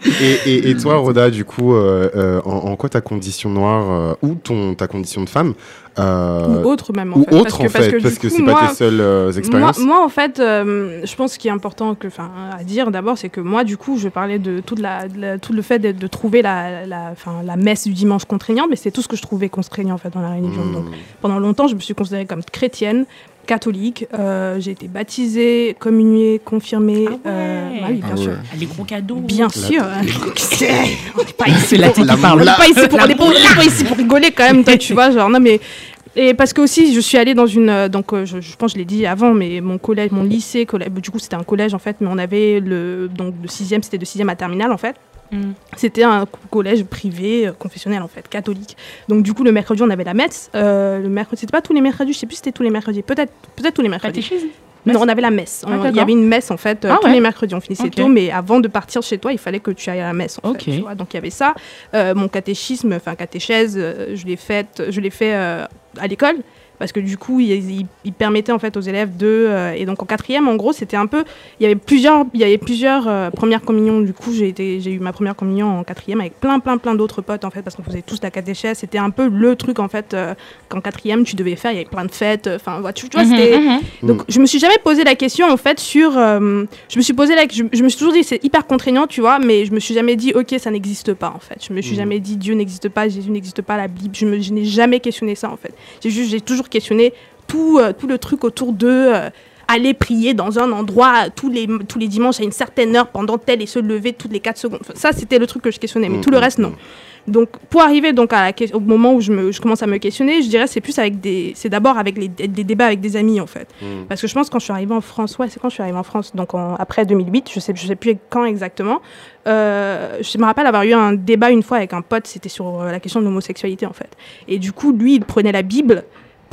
Et, et, et toi, Roda, du coup, euh, euh, en, en quoi ta condition noire euh, ou ton, ta condition de femme euh, Ou autre même, en ou fait. autre parce que, en fait, parce parce que, que c'est moi, pas tes seules euh, expériences. moi, en fait, euh, je pense qu'il est important que, enfin, à dire d'abord, c'est que moi, du coup, je parlais de la, de la- tout le fait de, de trouver la, la, messe du dimanche contraignante, mais c'est tout ce que je trouvais contraignant en fait dans la religion. Hmm. Donc, pendant longtemps, je me suis considérée comme chrétienne, catholique. euh, j'ai été baptisée, communiée, confirmée. Ah ouais. euh, bah oui, bien Ah sûr. ouais. Les gros cadeaux. Bien sûr. on n'est pas ici C'est la pour- parle. pas ici pas- ici rigoler quand même, toi, tu vois, genre, non, mais. Et parce que aussi, je suis allée dans une. euh, donc, je, je pense que je l'ai dit avant, mais mon collège, mon lycée, collège, du coup, c'était un collège, en fait, mais on avait le. Donc, de sixième, c'était de sixième à terminale, en fait. Mm. C'était un co- collège privé, euh, confessionnel en fait, catholique. Donc du coup, le mercredi, on avait la messe. Euh, le mercredi, c'était pas tous les mercredis, je sais plus si c'était tous les mercredis. Peut-être peut tous les mercredis. Catéchisme Non, on avait la messe. Ah, il y avait une messe en fait euh, Ah tous ouais. les mercredis. On finissait tôt, mais avant de partir chez toi, il fallait que tu ailles à la messe. En fait, tu vois. Donc il y avait ça. Euh, mon catéchisme, enfin catéchèse, je l'ai fait, je l'ai fait à l'école. Parce que du coup, il, il- il permettait en fait aux élèves de euh, et donc en quatrième, en gros, c'était un peu, il y avait plusieurs, il y avait plusieurs euh, premières communions. Du coup, j'ai été, j'ai eu ma première communion en quatrième avec plein, plein, plein d'autres potes en fait, parce qu'on faisait tous la catéchèse. C'était un peu le truc en fait euh, qu'en quatrième tu devais faire. Il y avait plein de fêtes. Enfin, voilà, tu, tu vois, Mhm, c'était, mhm. donc, je me suis jamais posé la question, en fait, sur. euh, je me suis posé la. Je, je me suis toujours dit, c'est hyper contraignant, tu vois, mais je me suis jamais dit, ok, ça n'existe pas, en fait. Je me suis Mhm. jamais dit, Dieu n'existe pas, Jésus n'existe pas, la Bible. Je, me- je n'ai jamais questionné ça, en fait. J'ai juste, j'ai toujours questionné tout, euh, tout le truc autour de. euh, aller prier dans un endroit tous les, tous les dimanches à une certaine heure pendant tel et se lever toutes les 4 secondes. Enfin, ça, c'était le truc que je questionnais, mais Mhm, tout le reste, non. Donc, pour arriver donc à la au moment où je, me, je commence à me questionner, je dirais c'est plus avec des, c'est d'abord avec les, des débats avec des amis en fait. Mm. Parce que je pense quand je suis arrivée en France, ouais, c'est quand je suis arrivée en France, donc en- après 2008, je sais, je sais plus quand exactement. Euh, je me rappelle avoir eu un débat une fois avec un pote, c'était sur la question de l'homosexualité en fait. Et du coup, lui, il prenait la Bible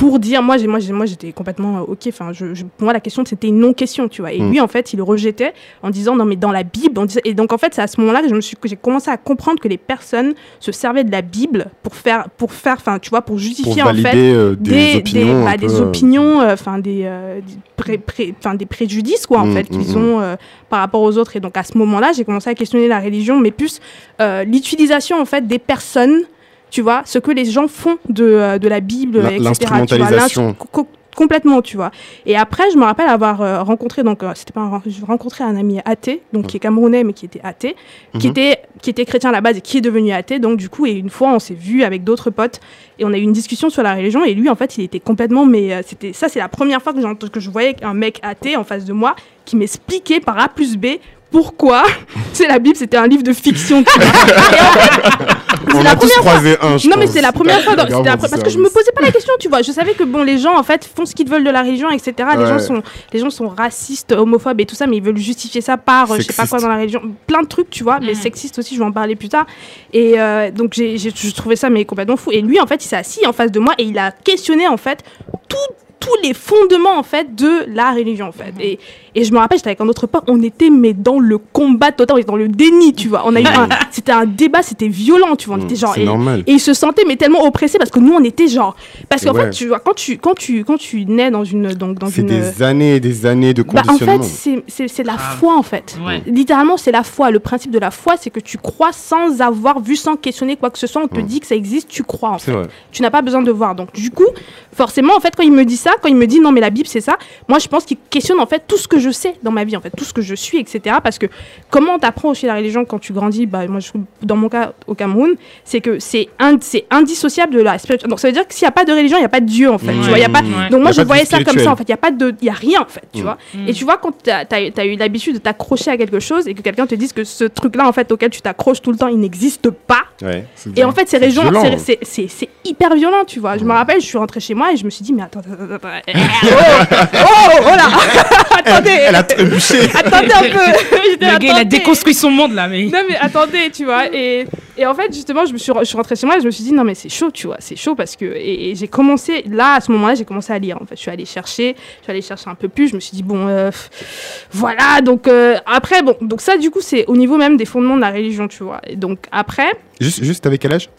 pour dire, moi, j'ai, moi, moi, j'étais complètement euh, ok. Enfin, je, je- pour moi, la question c'était une non-question, tu vois. Et Mm. lui, en fait, il le rejetait en disant, non, mais dans la Bible, on disait- et donc en fait, c'est à ce moment-là que je me suis, que j'ai commencé à comprendre que les personnes se servaient de la Bible pour faire, pour faire, enfin, tu vois, pour Pour justifier en fait euh, des, opinions. bah, des peu, euh, opinions, euh, enfin des, pré- pré- des préjudices quoi en Mm, fait qu'ils mm, ont par rapport aux autres. Et donc à ce moment-là, j'ai commencé à questionner la religion, mais plus l'utilisation en fait des personnes, tu vois, ce que les gens font de, euh, de la Bible, etc. l'instrumentalisation. l'ins- co- complètement, tu vois. Et après, je me rappelle avoir euh, rencontré, donc euh, c'était pas un, ren- j'ai rencontré un ami athée, donc qui est camerounais mais qui était athée, qui Mhm. était qui était chrétien à la base et qui est devenu athée. Donc du coup, et une fois, on s'est vu avec d'autres potes et on a eu une discussion sur la religion. Et lui, en fait, il était complètement, mais euh, c'était ça, c'est la première fois que, que je voyais un mec athée en face de moi qui m'expliquait par A plus B pourquoi c'est la Bible, c'était un livre de fiction. tu vois. On la tous première fois. croisé un, je Non mais c'est la première fois dans- la pre- parce que je me posais pas la question tu vois je savais que bon les gens en fait font ce qu'ils veulent de la religion etc les gens sont les gens sont racistes homophobes et tout ça mais ils veulent justifier ça par euh, je sais pas quoi Sexiste. dans la religion plein de trucs tu vois mais Mhm. sexistes aussi je vais en parler plus tard et euh, donc j'ai j'ai je trouvais ça mais complètement fou et lui en fait il s'est assis en face de moi et il a questionné en fait tout tous les fondements en fait de la religion en fait et, et je me rappelle j'étais avec un autre pote on était mais dans le combat total on était dans le déni tu vois on a eu un- c'était un débat c'était violent tu vois on Mm, était genre C'est et- normal. et il se sentait mais tellement oppressé parce que nous on était genre parce qu'en Ouais. fait tu vois quand tu quand tu quand tu nais dans une donc dans C'est une des années et des années de bah, en conditionnement. fait c'est c'est c'est la Grave. foi en fait Ouais. littéralement c'est la foi le principe de la foi c'est que tu crois sans avoir vu sans questionner quoi que ce soit on te Mm. dit que ça existe tu crois en C'est fait vrai. tu n'as pas besoin de voir. Donc, du coup, forcément, en fait, quand il me dit ça, quand il me dit non, mais la Bible, c'est ça, moi, je pense qu'il questionne en fait tout ce que je sais dans ma vie, en fait, tout ce que je suis, etc. Parce que comment t'apprends aussi la religion quand tu grandis bah, moi, je, Dans mon cas, au Cameroun, c'est que c'est un, c'est indissociable de la spiritualité. Donc, ça veut dire que s'il n'y a pas de religion, il n'y a pas de Dieu, en fait. Tu vois, il y a pas... Ouais. Donc, Y moi, a je voyais ça comme ça, en fait. Il n'y a, pas de... il y a rien, en fait. Tu Mm. vois Mm. Et tu vois, quand tu as, eu l'habitude de t'accrocher à quelque chose et que quelqu'un te dise que ce truc-là, en fait, auquel tu t'accroches tout le temps, il n'existe pas. Ouais. Et en fait, ces C'est régions, violent. c'est- hyper violent, tu vois. Je me rappelle, je suis rentrée chez moi et je me suis dit, mais attends, attends, attends, attends, eh, oh, oh, oh là, attendez, Elle a trébuché. attendez un peu. Le gars, il a attendez. déconstruit son monde là, mais. Non mais attendez, tu vois. Et, et en fait, justement, je me suis, je suis rentrée chez moi et je me suis dit, non mais c'est chaud, tu vois, c'est chaud parce que. Et, et j'ai commencé, là, à ce moment-là, j'ai commencé à lire. En fait, je suis allée chercher, je suis allée chercher un peu plus. Je me suis dit, bon, euh, voilà. Donc euh, après, bon, donc ça, du coup, c'est au niveau même des fondements de la religion, tu vois. Et donc après. Juste, juste avec quel âge?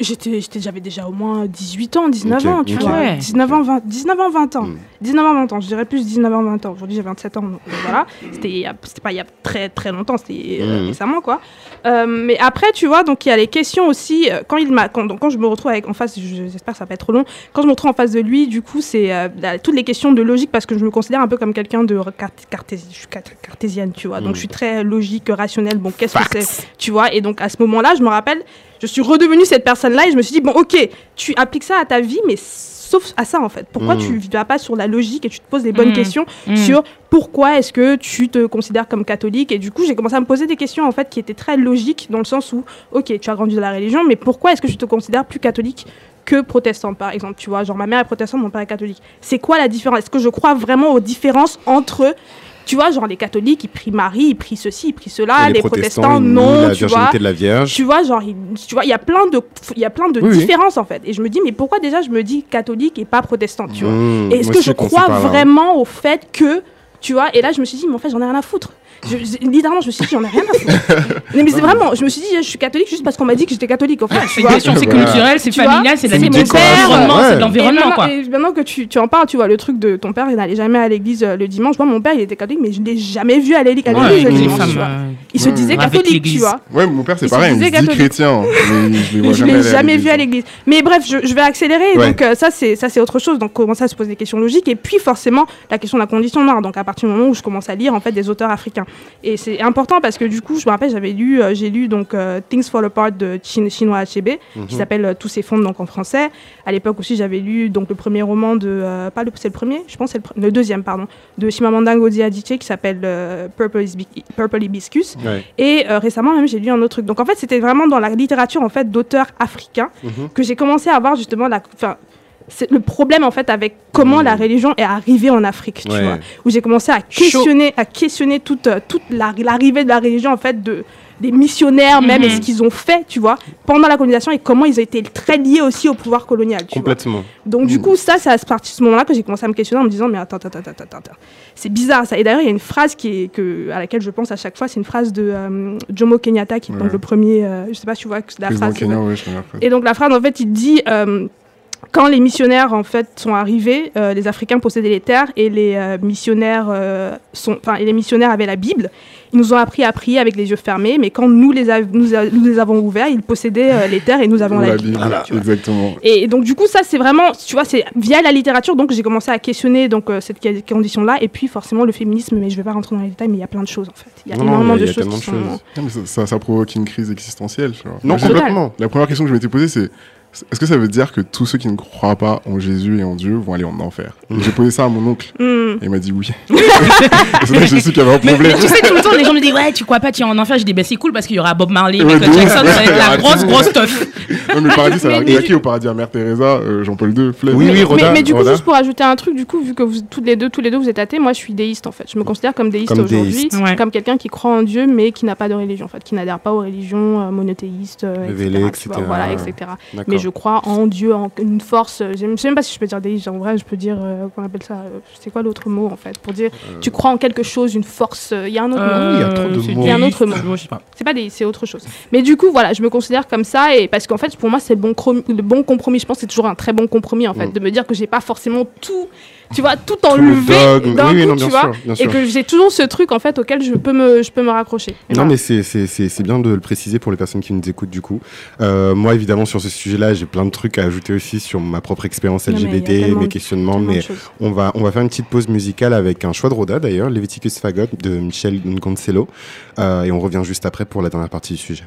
J'étais, j'étais- j'avais déjà au moins 18 ans, 19 Ok, ans, tu vois. Ouais. 19 ans, 20, 19 ans, 20 ans. Mm. 19 ans, 20 ans. Je dirais plus 19 ans, 20 ans. Aujourd'hui, j'ai 27 ans. Donc, euh, voilà. C'était, a- c'était pas il y a très, très longtemps. C'était euh, Mm. récemment, quoi. Euh, mais après, tu vois, donc il y a les questions aussi. Quand, il m'a, quand, donc, quand je me retrouve avec, en face, je- j'espère que ça va pas être trop long. Quand je me retrouve en face de lui, du coup, c'est euh, la- toutes les questions de logique parce que je me considère un peu comme quelqu'un de cart- cartési- je suis car- cartésienne, tu vois. Donc, Mm. je suis très logique, rationnelle. Bon, qu'est-ce que c'est tu vois et donc à ce moment-là je me rappelle je suis redevenue cette personne-là et je me suis dit bon ok tu appliques ça à ta vie mais sauf à ça en fait pourquoi Mm. tu ne vas pas sur la logique et tu te poses les bonnes Mm. questions Mm. sur pourquoi est-ce que tu te considères comme catholique? Et du coup j'ai commencé à me poser des questions en fait qui étaient très logiques dans le sens où ok tu as grandi dans la religion mais pourquoi est-ce que tu te considères plus catholique que protestant par exemple? Tu vois genre ma mère est protestante mon père est catholique c'est quoi la différence? Est-ce que je crois vraiment aux différences entre Tu vois, genre les catholiques, ils prient Marie, ils prient ceci, ils prient cela, les, protestants, non, la tu vois. virginité de la Vierge. Tu vois, genre, il- tu vois, il y a plein de, il y a plein de Oui, oui. différences en fait. Et je me dis, mais pourquoi déjà je me dis catholique et pas protestant, tu vois? Mmh, Et est-ce que je crois hein. vraiment au fait que, tu vois? Et là, je me suis dit, mais en fait, j'en ai rien à foutre. Je- je- littéralement, je me suis dit, j'en ai rien à foutre. mais mais c'est vraiment, je me suis dit, je suis catholique juste parce qu'on m'a dit que j'étais catholique en fait. C'est une question, c'est culturel, c'est familial, c'est l'environnement, c'est l'environnement, maintenant, quoi. et maintenant que tu, tu en parles, tu vois, le truc de ton père, il n'allait jamais à l'église euh, le dimanche. Moi, mon père, il était catholique, mais je ne l'ai jamais vu à l'église le dimanche. femmes, tu vois. euh, Il se disait catholique, tu vois. Ouais, mon père, c'est Il se pareil, il dit catholique. chrétien, mais je jamais l'ai jamais vu à l'église. l'église. Mais bref, je, vais accélérer. Donc euh, ça, c'est ça, c'est autre chose. Donc commencer à se poser des questions logiques? Et puis forcément, la question de la condition noire. Donc à partir du moment où je commence à lire en fait des auteurs africains. Et c'est important parce que du coup, je me rappelle, j'avais lu, euh, j'ai lu donc euh, Things Fall Apart de Chin- Chinua Achebe, Mhm. qui s'appelle euh, Tous s'effondrent donc en français. À l'époque aussi, j'avais lu donc le premier roman de, euh, pas le, c'est le premier, je pense, c'est le, deuxième pardon, de Chimamanda Ngozi Adichie qui s'appelle Purple, Purple Hibiscus. Ouais. Et récemment même, j'ai lu un autre truc. Donc en fait, c'était vraiment dans la littérature en fait d'auteurs africains Mhm. que j'ai commencé à voir justement la, c'est le problème en fait avec comment Mhm. la religion est arrivée en Afrique, tu vois, où j'ai commencé à questionner, à questionner toute euh, toute la- l'arrivée de la religion en fait de des missionnaires même et ce qu'ils ont fait, tu vois, pendant la colonisation et comment ils ont été très liés aussi au pouvoir colonial. Tu vois. Complètement. Donc du coup, ça, c'est à ce partir de ce moment-là que j'ai commencé à me questionner en me disant, mais attends, attends, attends, attends, attends. c'est bizarre ça. Et d'ailleurs, il y a une phrase qui est, que, à laquelle je pense à chaque fois, c'est une phrase de euh, Jomo Kenyatta, qui est donc le premier, euh, je sais pas si tu vois que la Président phrase. Kenya, ouais, je connais la phrase. Et donc la phrase, en fait, il dit, euh, quand les missionnaires en fait sont arrivés, euh, les Africains possédaient les terres et les euh, missionnaires euh, sont, enfin, et les missionnaires avaient la Bible. Ils nous ont appris à prier avec les yeux fermés, mais quand nous les, a- nous, a- nous les avons ouverts, ils possédaient euh, les terres et nous avons la, la Bible. Vois. exactement. Et donc du coup ça c'est vraiment tu vois c'est via la littérature donc j'ai commencé à questionner donc euh, cette condition là et puis forcément le féminisme mais je vais pas rentrer dans les détails mais il y a plein de choses en fait il y a Non, énormément il y a- de il y a choses tellement qui de sont choses. Non, mais ça, provoque une crise existentielle. tu vois. Non, complètement. La première question que je m'étais posée, c'est est-ce que ça veut dire que tous ceux qui ne croient pas en Jésus et en Dieu vont aller en enfer? Et. J'ai posé ça à mon oncle. Hmm. Et il m'a dit oui. C'est là que j'ai su qu'il y avait un Mais, problème. mais tu sais, tout le temps, les gens me disent Ouais, tu crois pas, tu es en enfer. Je dis Ben, c'est cool parce qu'il y aura Bob Marley, Michael. Jackson, ça va être la grosse, grosse teuf. Non, mais le paradis, ça Mais- va mais- qui au paradis? À Mère Teresa, euh, Jean-Paul II, flemme. Oui, mais, oui, Roda, mais- mais du coup juste pour ajouter un truc du coup vu que vous toutes les deux tous les deux vous êtes athées moi je suis déiste en fait je me considère comme déiste Comme aujourd'hui comme quelqu'un qui croit en Dieu mais qui n'a pas de religion en fait qui n'adhère pas aux religions euh, monothéistes euh, Révélées, etc., mais je crois en Dieu en une force je ne sais même pas si je peux dire déiste en vrai je peux dire euh, qu'on appelle ça euh, c'est quoi l'autre mot en fait pour dire tu crois en quelque chose une force euh, il y a un autre mot il y a trop de c'est mots. Il y a un autre mot. Je sais pas. c'est pas des, c'est autre chose. Mais du coup, voilà, je me considère comme ça et parce qu'en fait, pour moi, c'est le bon, le bon compromis. Je pense que c'est toujours un très bon compromis en fait, Mm. de me dire que j'ai pas forcément tout, tu vois, tout Tout le enlevé d'un Oui, coup, non, tu vois, sûr, et sûr. que j'ai toujours ce truc en fait auquel je peux me, je peux me raccrocher. Non, voilà. mais c'est- c'est c'est- c'est bien de le préciser pour les personnes qui nous écoutent du coup. Euh, moi, évidemment, sur ce sujet-là, j'ai plein de trucs à ajouter aussi sur ma propre expérience LGBT, mes questionnements, mais on va, on va faire une petite pause musicale avec un choix de Roda d'ailleurs, Leviticus Fagot de Michel Goncello. Euh, et on revient juste après pour la dernière partie du sujet.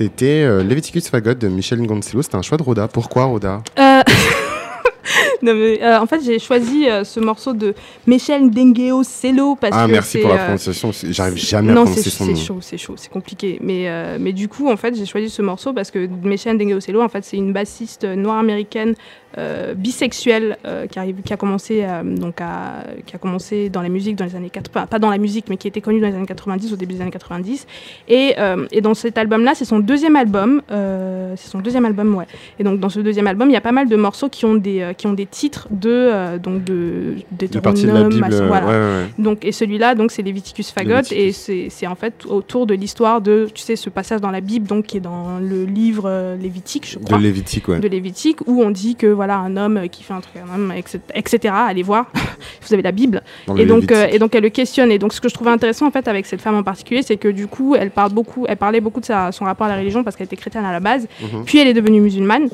C'était euh, Leviticus Fagot de Michel Goncello. C'était un choix de Roda. Pourquoi Roda Euh, Non, mais, euh, en fait, j'ai choisi euh, ce morceau de Michel Ndengeo Cello parce Ah, que merci c'est, pour la prononciation. J'arrive jamais à non, c'est prononcer son c'est nom. chaud, c'est chaud, c'est compliqué. Mais, mais du coup, en fait, j'ai choisi ce morceau parce que Michelle Dengeoselo, en fait, c'est une bassiste noire américaine euh, bisexuelle euh, qui, arrive, qui, a commencé, euh, donc à, qui a commencé dans la musique dans les années 80, pas dans la musique, mais qui était connue dans les années 90, au début des années 90. Et, et dans cet album-là, c'est son deuxième album. c'est son deuxième album, ouais. Et donc, dans ce deuxième album, il y a pas mal de morceaux qui ont des, qui ont des titres de, donc de, De partie de la Bible. maçons, voilà. ouais, ouais, ouais. Donc, et celui-là, donc, c'est Leviticus Fagot, et c'est en fait autour de l'histoire de, tu sais, ce passage dans la Bible, donc qui est dans le livre Lévitique, je De crois, Lévitique, ouais. de Lévitique, où on dit que voilà un homme qui fait un truc un homme, etc. Allez voir, vous avez la Bible. Dans le Et donc, euh, et donc elle le questionne. Et donc ce que je trouvais intéressant en fait avec cette femme en particulier, c'est que du coup, elle parle beaucoup, elle parlait beaucoup de sa, son rapport à la religion parce qu'elle était chrétienne à la base. Mhm. Puis elle est devenue musulmane.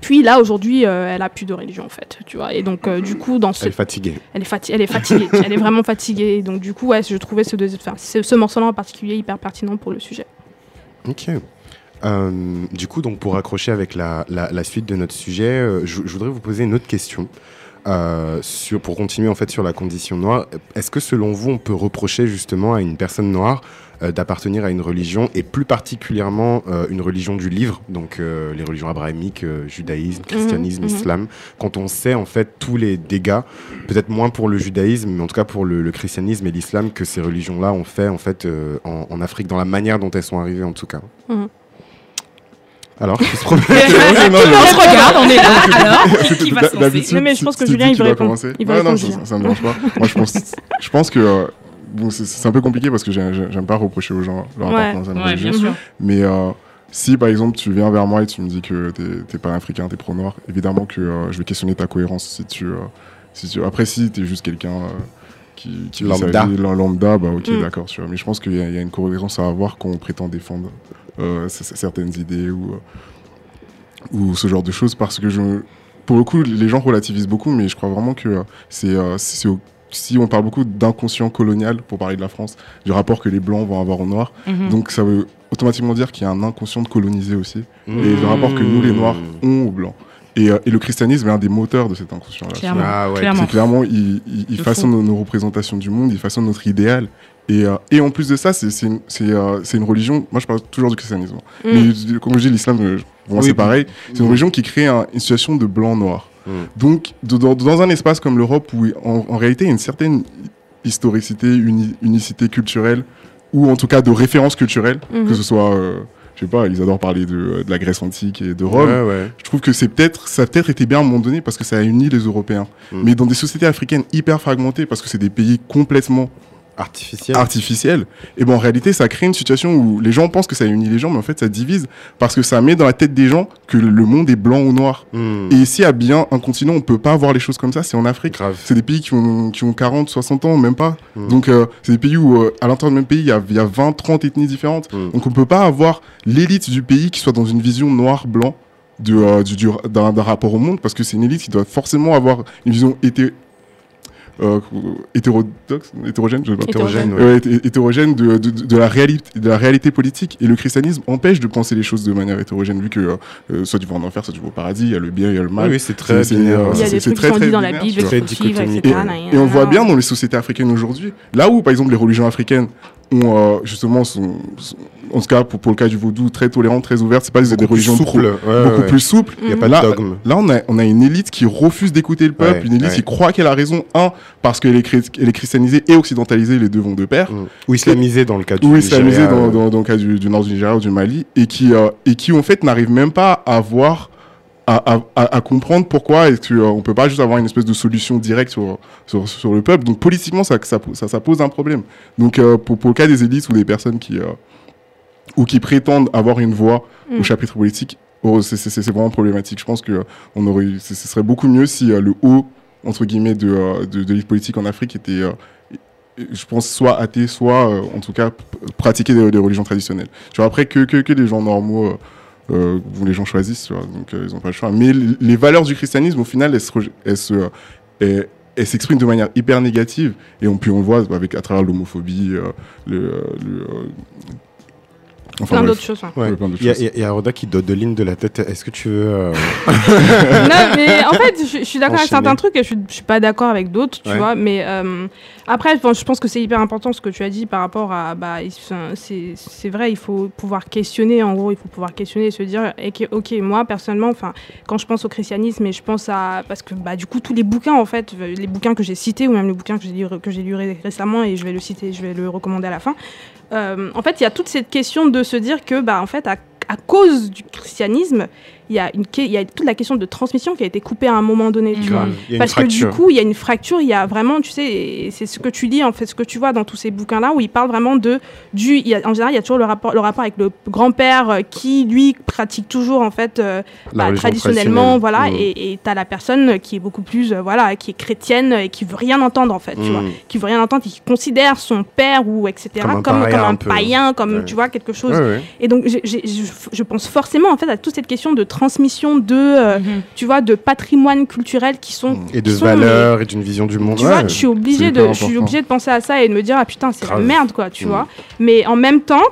Puis là aujourd'hui, euh, elle a plus de religion en fait, tu vois. Et donc euh, du coup, dans ce Elle est fatiguée. elle est, fati- elle est fatiguée, elle est vraiment fatiguée. Et Donc du coup, ouais, je trouvais ce, deuxi- enfin, ce, ce morceau-là en particulier hyper pertinent pour le sujet. Ok. Euh, du coup, donc pour accrocher avec la, la, la suite de notre sujet, euh, je, je voudrais vous poser une autre question. Euh, sur, pour continuer en fait sur la condition noire, est-ce que selon vous on peut reprocher justement à une personne noire d'appartenir à une religion et plus particulièrement une religion du livre, donc les religions abrahamiques, judaïsme, christianisme, mhm. islam, quand on sait en fait tous les dégâts, peut-être moins pour le judaïsme, mais en tout cas pour le, le christianisme et l'islam que ces religions-là ont fait en fait en, en Afrique, dans la manière dont elles sont arrivées en tout cas. Mhm. Alors, qui se promène on se regarde, on est là. Alors, qui, qui va se lancer D'habitude, Non, mais je pense que Julien, il veut répondre. commencer. Il va non, ça, ça me dérange pas. Moi, je pense, je pense que euh, bon, c'est- un peu compliqué parce que j'ai- j'ai- j'aime pas reprocher aux gens leur Ouais. appartenance à Ouais, religion. Mais euh, si par exemple tu viens vers moi et tu me dis que t'es t'es pas africain, t'es pro-noir, évidemment que euh, je vais questionner ta cohérence. Si tu, euh, si tu... Après, si t'es juste quelqu'un euh, qui, qui Lambda. vie, la- lambda, bah ok, Mm. d'accord. tu vois. Mais je pense qu'il y, y a une cohérence à avoir quand on prétend défendre euh, certaines idées ou, euh, ou ce genre de choses parce que je, pour le coup, les gens relativisent beaucoup, mais je crois vraiment que euh, c'est euh, si on parle beaucoup d'inconscient colonial pour parler de la France, du rapport que les blancs vont avoir aux noirs, Mhm. donc ça veut automatiquement dire qu'il y a un inconscient de coloniser aussi, et Mmh. le rapport que nous les noirs ont aux blancs. Et, euh, et le christianisme est un des moteurs de cet inconscient-là. Clairement. Ah ouais, Clairement. C'est clairement, il, il, il De façonne nos, nos représentations du monde, il façonne notre idéal. Et, euh, et en plus de ça, c'est une, euh, c'est une religion, moi je parle toujours du christianisme, Mm. mais comme je dis, l'islam, pour moi Oui, c'est pareil, c'est une Mm. religion qui crée un- une situation de blanc-noir. Mm. Donc, de- dans, dans un espace comme l'Europe, où en, en réalité il y a une certaine historicité, uni- unicité culturelle, ou en tout cas de référence culturelle, Mhm. que ce soit, euh, je sais pas, ils adorent parler de, de la Grèce antique et de Rome. Ouais, ouais. Je trouve que c'est peut-être, ça a peut-être été bien à un moment donné parce que ça a uni les Européens. Mm. Mais dans des sociétés africaines hyper fragmentées, parce que c'est des pays complètement Artificiel. artificiels, et ben en réalité, ça crée une situation où les gens pensent que ça unit les gens, mais en fait, ça divise parce que ça met dans la tête des gens que le monde est blanc ou noir. Mmh. Et ici, à bien un continent, on peut pas avoir les choses comme ça, c'est en Afrique. C'est des pays qui ont, qui ont 40, 60 ans, même pas. Mm. Donc, euh, c'est des pays où, euh, à l'intérieur du même pays, il y a, y a 20, 30 ethnies différentes. Mm. Donc, on peut pas avoir l'élite du pays qui soit dans une vision noir-blanc euh, du, du- d'un, rapport au monde, parce que c'est une élite qui doit forcément avoir une vision hété, euh, hétérodoxe, hétérogène, je sais pas. Hétérogène, ouais. Ouais, hété- hétérogène de, de, de la réalité, de la réalité politique. Et le christianisme empêche de penser les choses de manière hétérogène, vu que euh, euh, soit tu vas en enfer, soit tu vas au paradis, il y a le bien, il y a le mal. Oui, oui, c'est très C'est- c'est, binaire. Il y a des qui très, sont très dit dans la Bible. Et on voit bien dans les sociétés africaines aujourd'hui, là où par exemple les religions africaines ont euh, justement, sont, sont- en tout cas pour, pour le cas du vaudou, très tolérantes, très ouvertes, c'est pas des, des Beaucoup religions plus pro- souple. Ouais, beaucoup ouais. plus souples. Il n'y a pas de Là, dogme. là on, a, on a une élite qui refuse d'écouter le peuple, Ouais, une élite qui croit qu'elle a raison, un, parce qu'elle est, elle est christianisée et occidentalisée, les deux vont de pair, Mmh. Ou islamisé dans le cas du ou islamisée dans, euh, dans, dans le cas du, du nord du Nigeria ou du Mali, et qui, euh, et qui en fait n'arrivent même pas à voir à, à- à- à comprendre pourquoi est-ce que, euh, on peut pas juste avoir une espèce de solution directe sur, sur, sur le peuple. Donc politiquement, ça, ça, ça, ça pose un problème. Donc euh, pour, pour le cas des élites ou des personnes qui, euh, ou qui prétendent avoir une voix au Mm. chapitre politique, oh, c'est- vraiment problématique. Je pense que on aurait, ce serait beaucoup mieux si le haut entre guillemets de, de, de l'élite politique en Afrique était je pense soit athée, soit euh, en tout cas pratiquer des, des religions traditionnelles. Tu vois, après que, que, que les gens normaux, euh, où les gens choisissent, donc euh, ils n'ont pas le choix. Mais les valeurs du christianisme, au final, elles se, rej- elles se, elles- s'expriment de manière hyper négative, et on, puis on le voit avec, à travers l'homophobie, le, euh, le, euh, Enfin, Plein d'autres choses. Ouais. Ouais, Il y, a- y Roda qui dote de lignes de la tête. Est-ce que tu veux. euh, non, mais en fait, je, je suis d'accord avec certains trucs et je, suis- je suis pas d'accord avec d'autres, tu Ouais. vois. Mais euh, après, bon, je pense que c'est hyper important ce que tu as dit par rapport à. Bah, c'est c'est vrai, il faut pouvoir questionner, en gros, il faut pouvoir questionner et se dire, que- ok, moi, personnellement, enfin, quand je pense au christianisme et je pense à. Parce que, bah, du coup, tous les bouquins, en fait, les bouquins que j'ai cités ou même les bouquins que j'ai lu, que j'ai lu ré- récemment et je vais le citer, je vais le recommander à la fin. euh, en fait, il y a toute cette question de se dire que, bah, en fait, à, à cause du christianisme, il y, a une, que- il y a toute la question de transmission qui a été coupée à un moment donné, tu vois. une Parce que du coup, il y a une fracture, il y a vraiment, tu sais, c'est ce que tu lis, en fait, ce que tu vois dans tous ces bouquins-là, où il parle vraiment de, du, il y a- en général, il y a toujours le rapport, le rapport avec le grand-père euh, qui, lui, pratique toujours, en fait, euh, bah, traditionnellement, voilà, traditionnelle. et tu as la personne qui est beaucoup plus, euh, voilà, qui est chrétienne et qui veut rien entendre, en fait, tu Mm. vois, qui veut rien entendre et qui considère son père ou etc. Comme un comme, comme païen, comme, Ouais. tu vois, quelque chose Ouais, ouais. et donc, je pense forcément en fait à toute cette question de transmission de, euh, Mhm. tu vois, de patrimoine culturel qui sont Et de sont, valeurs et d'une vision du monde. Tu ouais. vois, je suis obligée de, je suis obligée de penser à ça et de me dire ah putain c'est la merde quoi, tu Mm. vois. Mais en même temps,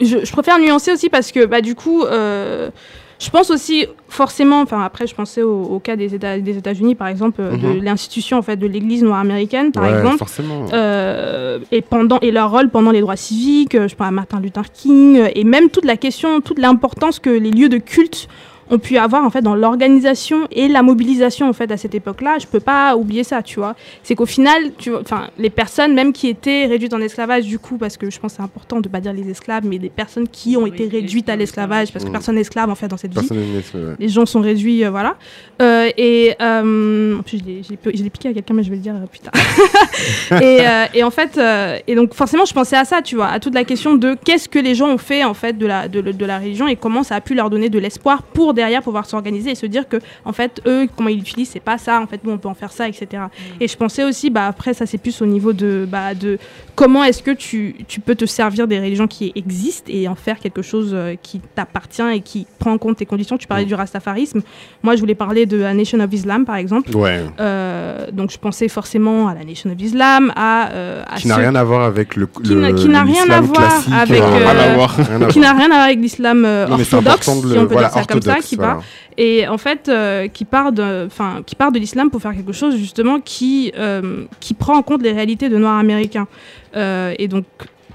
je, je préfère nuancer aussi parce que bah du coup. euh, je pense aussi forcément, enfin après je pensais au, au cas des États des États-Unis par exemple, euh, de Mhm. l'institution en fait de l'Église noire américaine par Ouais, exemple, forcément. euh, et pendant et leur rôle pendant les droits civiques, euh, je pense à Martin Luther King euh, et même toute la question, toute l'importance que les lieux de culte ont pu avoir en fait dans l'organisation et la mobilisation en fait à cette époque-là. Je peux pas oublier ça, tu vois. C'est qu'au final, tu enfin les personnes même qui étaient réduites en esclavage du coup parce que je pense que c'est important de pas dire les esclaves mais des personnes qui ont été réduites à l'esclavage parce que personne n'est esclave en fait dans cette vie Personne n'est ouais. les gens sont réduits, euh, voilà. Euh, et euh, en plus, je l'ai- piqué à quelqu'un, mais je vais le dire plus tard. et, et en fait, et donc forcément, je pensais à ça, tu vois, à toute la question de qu'est-ce que les gens ont fait en fait de la de, de la religion et comment ça a pu leur donner de l'espoir pour derrière pouvoir s'organiser et se dire que en fait eux comment ils l'utilisent c'est pas ça, en fait nous on peut en faire ça, etc. Et je pensais aussi, bah après ça c'est plus au niveau de bah de comment est-ce que tu, tu peux te servir des religions qui existent et en faire quelque chose euh, qui t'appartient et qui prend en compte tes conditions. Tu parlais Mm. du rastafarisme. Moi, je voulais parler de la Nation of Islam, par exemple. Ouais. Euh, donc, je pensais forcément à la Nation of Islam, à. euh, à Qui n'a rien à voir avec le. Qui n'a- rien à voir avec, euh, rien à voir. À qui n'a rien à voir avec l'islam orthodoxe, si on peut voilà, dire ça comme ça, orthodoxe, qui voilà. part et en fait euh, qui part de enfin qui part de l'islam pour faire quelque chose justement qui euh, qui prend en compte les réalités de noirs américains Euh, et donc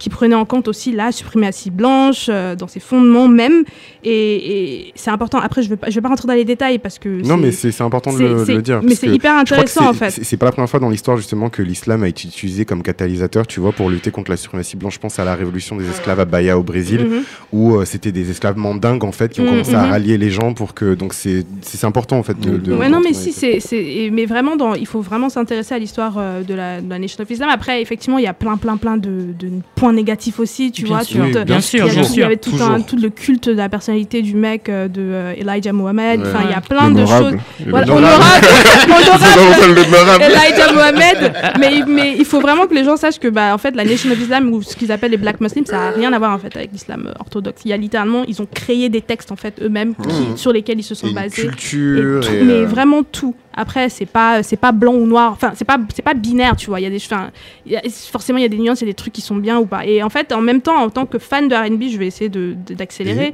qui prenait en compte aussi la suprématie blanche euh, dans ses fondements même et, et c'est important après je vais pas je vais pas rentrer dans les détails parce que Non, mais c'est important de le, dire. mais c'est hyper intéressant en fait c'est- pas la première fois dans l'histoire justement que l'islam a été utilisé comme catalyseur, tu vois, pour lutter contre la suprématie blanche. Je pense à la révolution des esclaves à Bahia au Brésil, Mhm. où euh, c'était des esclaves mandingues en fait qui ont Mhm, commencé à mhm. rallier les gens pour que. Donc c'est important en fait de. de- Ouais, non, mais si, c'est, mais vraiment, dans, il faut vraiment s'intéresser à l'histoire euh, de, la, de la Nation of Islam. Après, effectivement, il y a plein, plein, plein de, de points négatifs aussi, tu Bien vois. sûr, tu- Oui, bien sûr, bien tout- Il y sûr. avait tout, un, tout le culte de la personnalité du mec euh, de euh, Elijah Mohammed. Ouais. Enfin, il y a plein de choses. Et Voilà, honorable, honorable. Elijah Mohammed, mais, mais il faut vraiment que les gens sachent que bah, en fait, la Nation of Islam ou ce qu'ils appellent les Black Muslims, ça n'a rien à voir en fait avec l'islam euh, orthodoxe. Il y a littéralement, ils ont créé des textes en fait eux-mêmes qui- Mhm. sur lesquels ils se et sont une basés. Et culture. tout- et, mais euh, vraiment tout. Après, c'est pas, c'est pas blanc ou noir. Enfin, c'est pas, c'est pas binaire, tu vois. Il y a des, enfin, il y a- forcément, il y a des nuances, il y a des trucs qui sont bien ou pas. Et en fait, en même temps, en tant que fan de R&B, je vais essayer de, de- d'accélérer.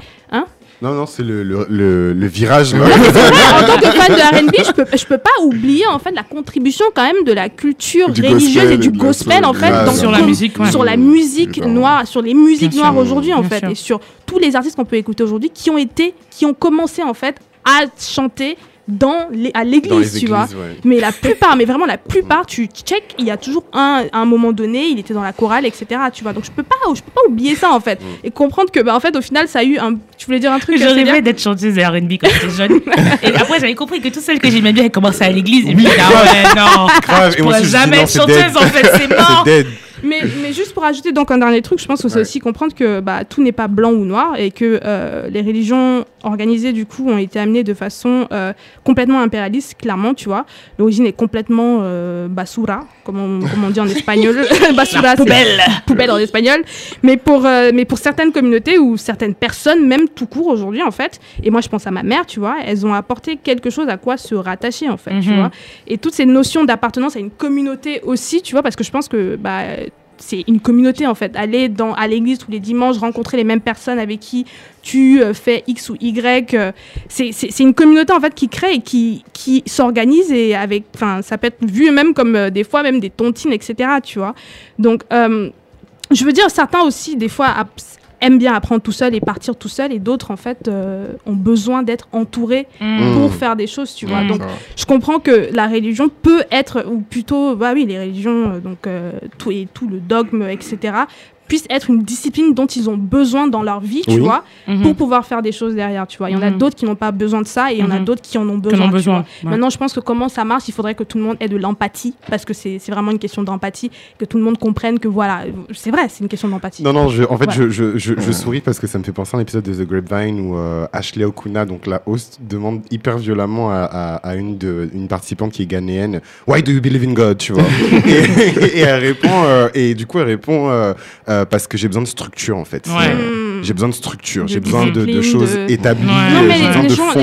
Non, non, c'est le, le, le, le virage. là. En tant que fan de R&B, je peux, je peux pas oublier en fait la contribution quand même de la culture Du religieuse gospel et du gospel en fait dans Sur la musique, ouais. sur la musique noire, sur les musiques Bien noires sûr. aujourd'hui en Bien fait sûr. et sur tous les artistes qu'on peut écouter aujourd'hui qui ont été, qui ont commencé en fait à chanter dans les, à l'église, tu vois. ouais. Mais la plupart, mais vraiment la plupart, tu check, il y a toujours un, à un moment donné, il était dans la chorale, etc. Tu vois, donc je peux pas, je peux pas oublier ça en fait et comprendre que, bah, en fait, au final, ça a eu un. Tu voulais dire un truc Je rêvais d'être chanteuse de R&B quand j'étais jeune. et après, j'avais compris que toutes celles que j'aimais bien, elles commençaient à l'église. Et je me disais, ah ouais, non. Grave, Je et moi jamais être chanteuse, en fait, c'est mort. Mais, mais juste pour ajouter donc un dernier truc, je pense que c'est Ouais. aussi comprendre que bah, tout n'est pas blanc ou noir et que euh, les religions organisées du coup ont été amenées de façon euh, complètement impérialiste, clairement, tu vois. L'origine est complètement euh, basura, comme on, comme on dit en espagnol. basura, c'est Poubelle. poubelle en espagnol. Mais pour, euh, mais pour certaines communautés ou certaines personnes, même tout court aujourd'hui en fait, et moi je pense à ma mère, tu vois, elles ont apporté quelque chose à quoi se rattacher en fait, tu Mhm. vois. Et toutes ces notions d'appartenance à une communauté aussi, tu vois, parce que je pense que bah, c'est une communauté en fait. Aller dans, à l'église tous les dimanches, rencontrer les mêmes personnes avec qui tu euh, fais X ou Y, euh, c'est une communauté en fait qui crée et qui, qui s'organise et avec, enfin, ça peut être vu même comme euh, des fois même des tontines, etc. Tu vois. Donc, je veux dire, certains aussi, des fois, aiment bien apprendre tout seul et partir tout seul, et d'autres, en fait, euh, ont besoin d'être entourés Mm. pour faire des choses, tu vois. Mm. Donc, va. je comprends que la religion peut être, ou plutôt, bah oui, les religions, euh, donc euh, tout et tout le dogme, etc., puisse être une discipline dont ils ont besoin dans leur vie, tu Oui. vois, Mhm. pour pouvoir faire des choses derrière, tu vois. Il y en a Mhm. d'autres qui n'ont pas besoin de ça et il y en a Mhm. d'autres qui en ont besoin. en tu besoin. vois. ouais. Maintenant, je pense que comment ça marche, il faudrait que tout le monde ait de l'empathie, parce que c'est c'est vraiment une question d'empathie, que tout le monde comprenne que voilà, c'est vrai, c'est une question d'empathie. Non, non, je, en fait, Voilà. je, je, je, je souris parce que ça me fait penser à un épisode de The Grapevine où euh, Ashley Okuna, donc la host, demande hyper violemment à, à, à une, de, une participante qui est ghanéenne Why do you believe in God? tu vois et, et elle répond, euh, et du coup, elle répond euh, euh, Parce que j'ai besoin de structure en fait. Ouais. Mm. J'ai besoin de structure, j'ai besoin de, choses de- établies, Ouais. J'ai les- besoin les de gens- j'ai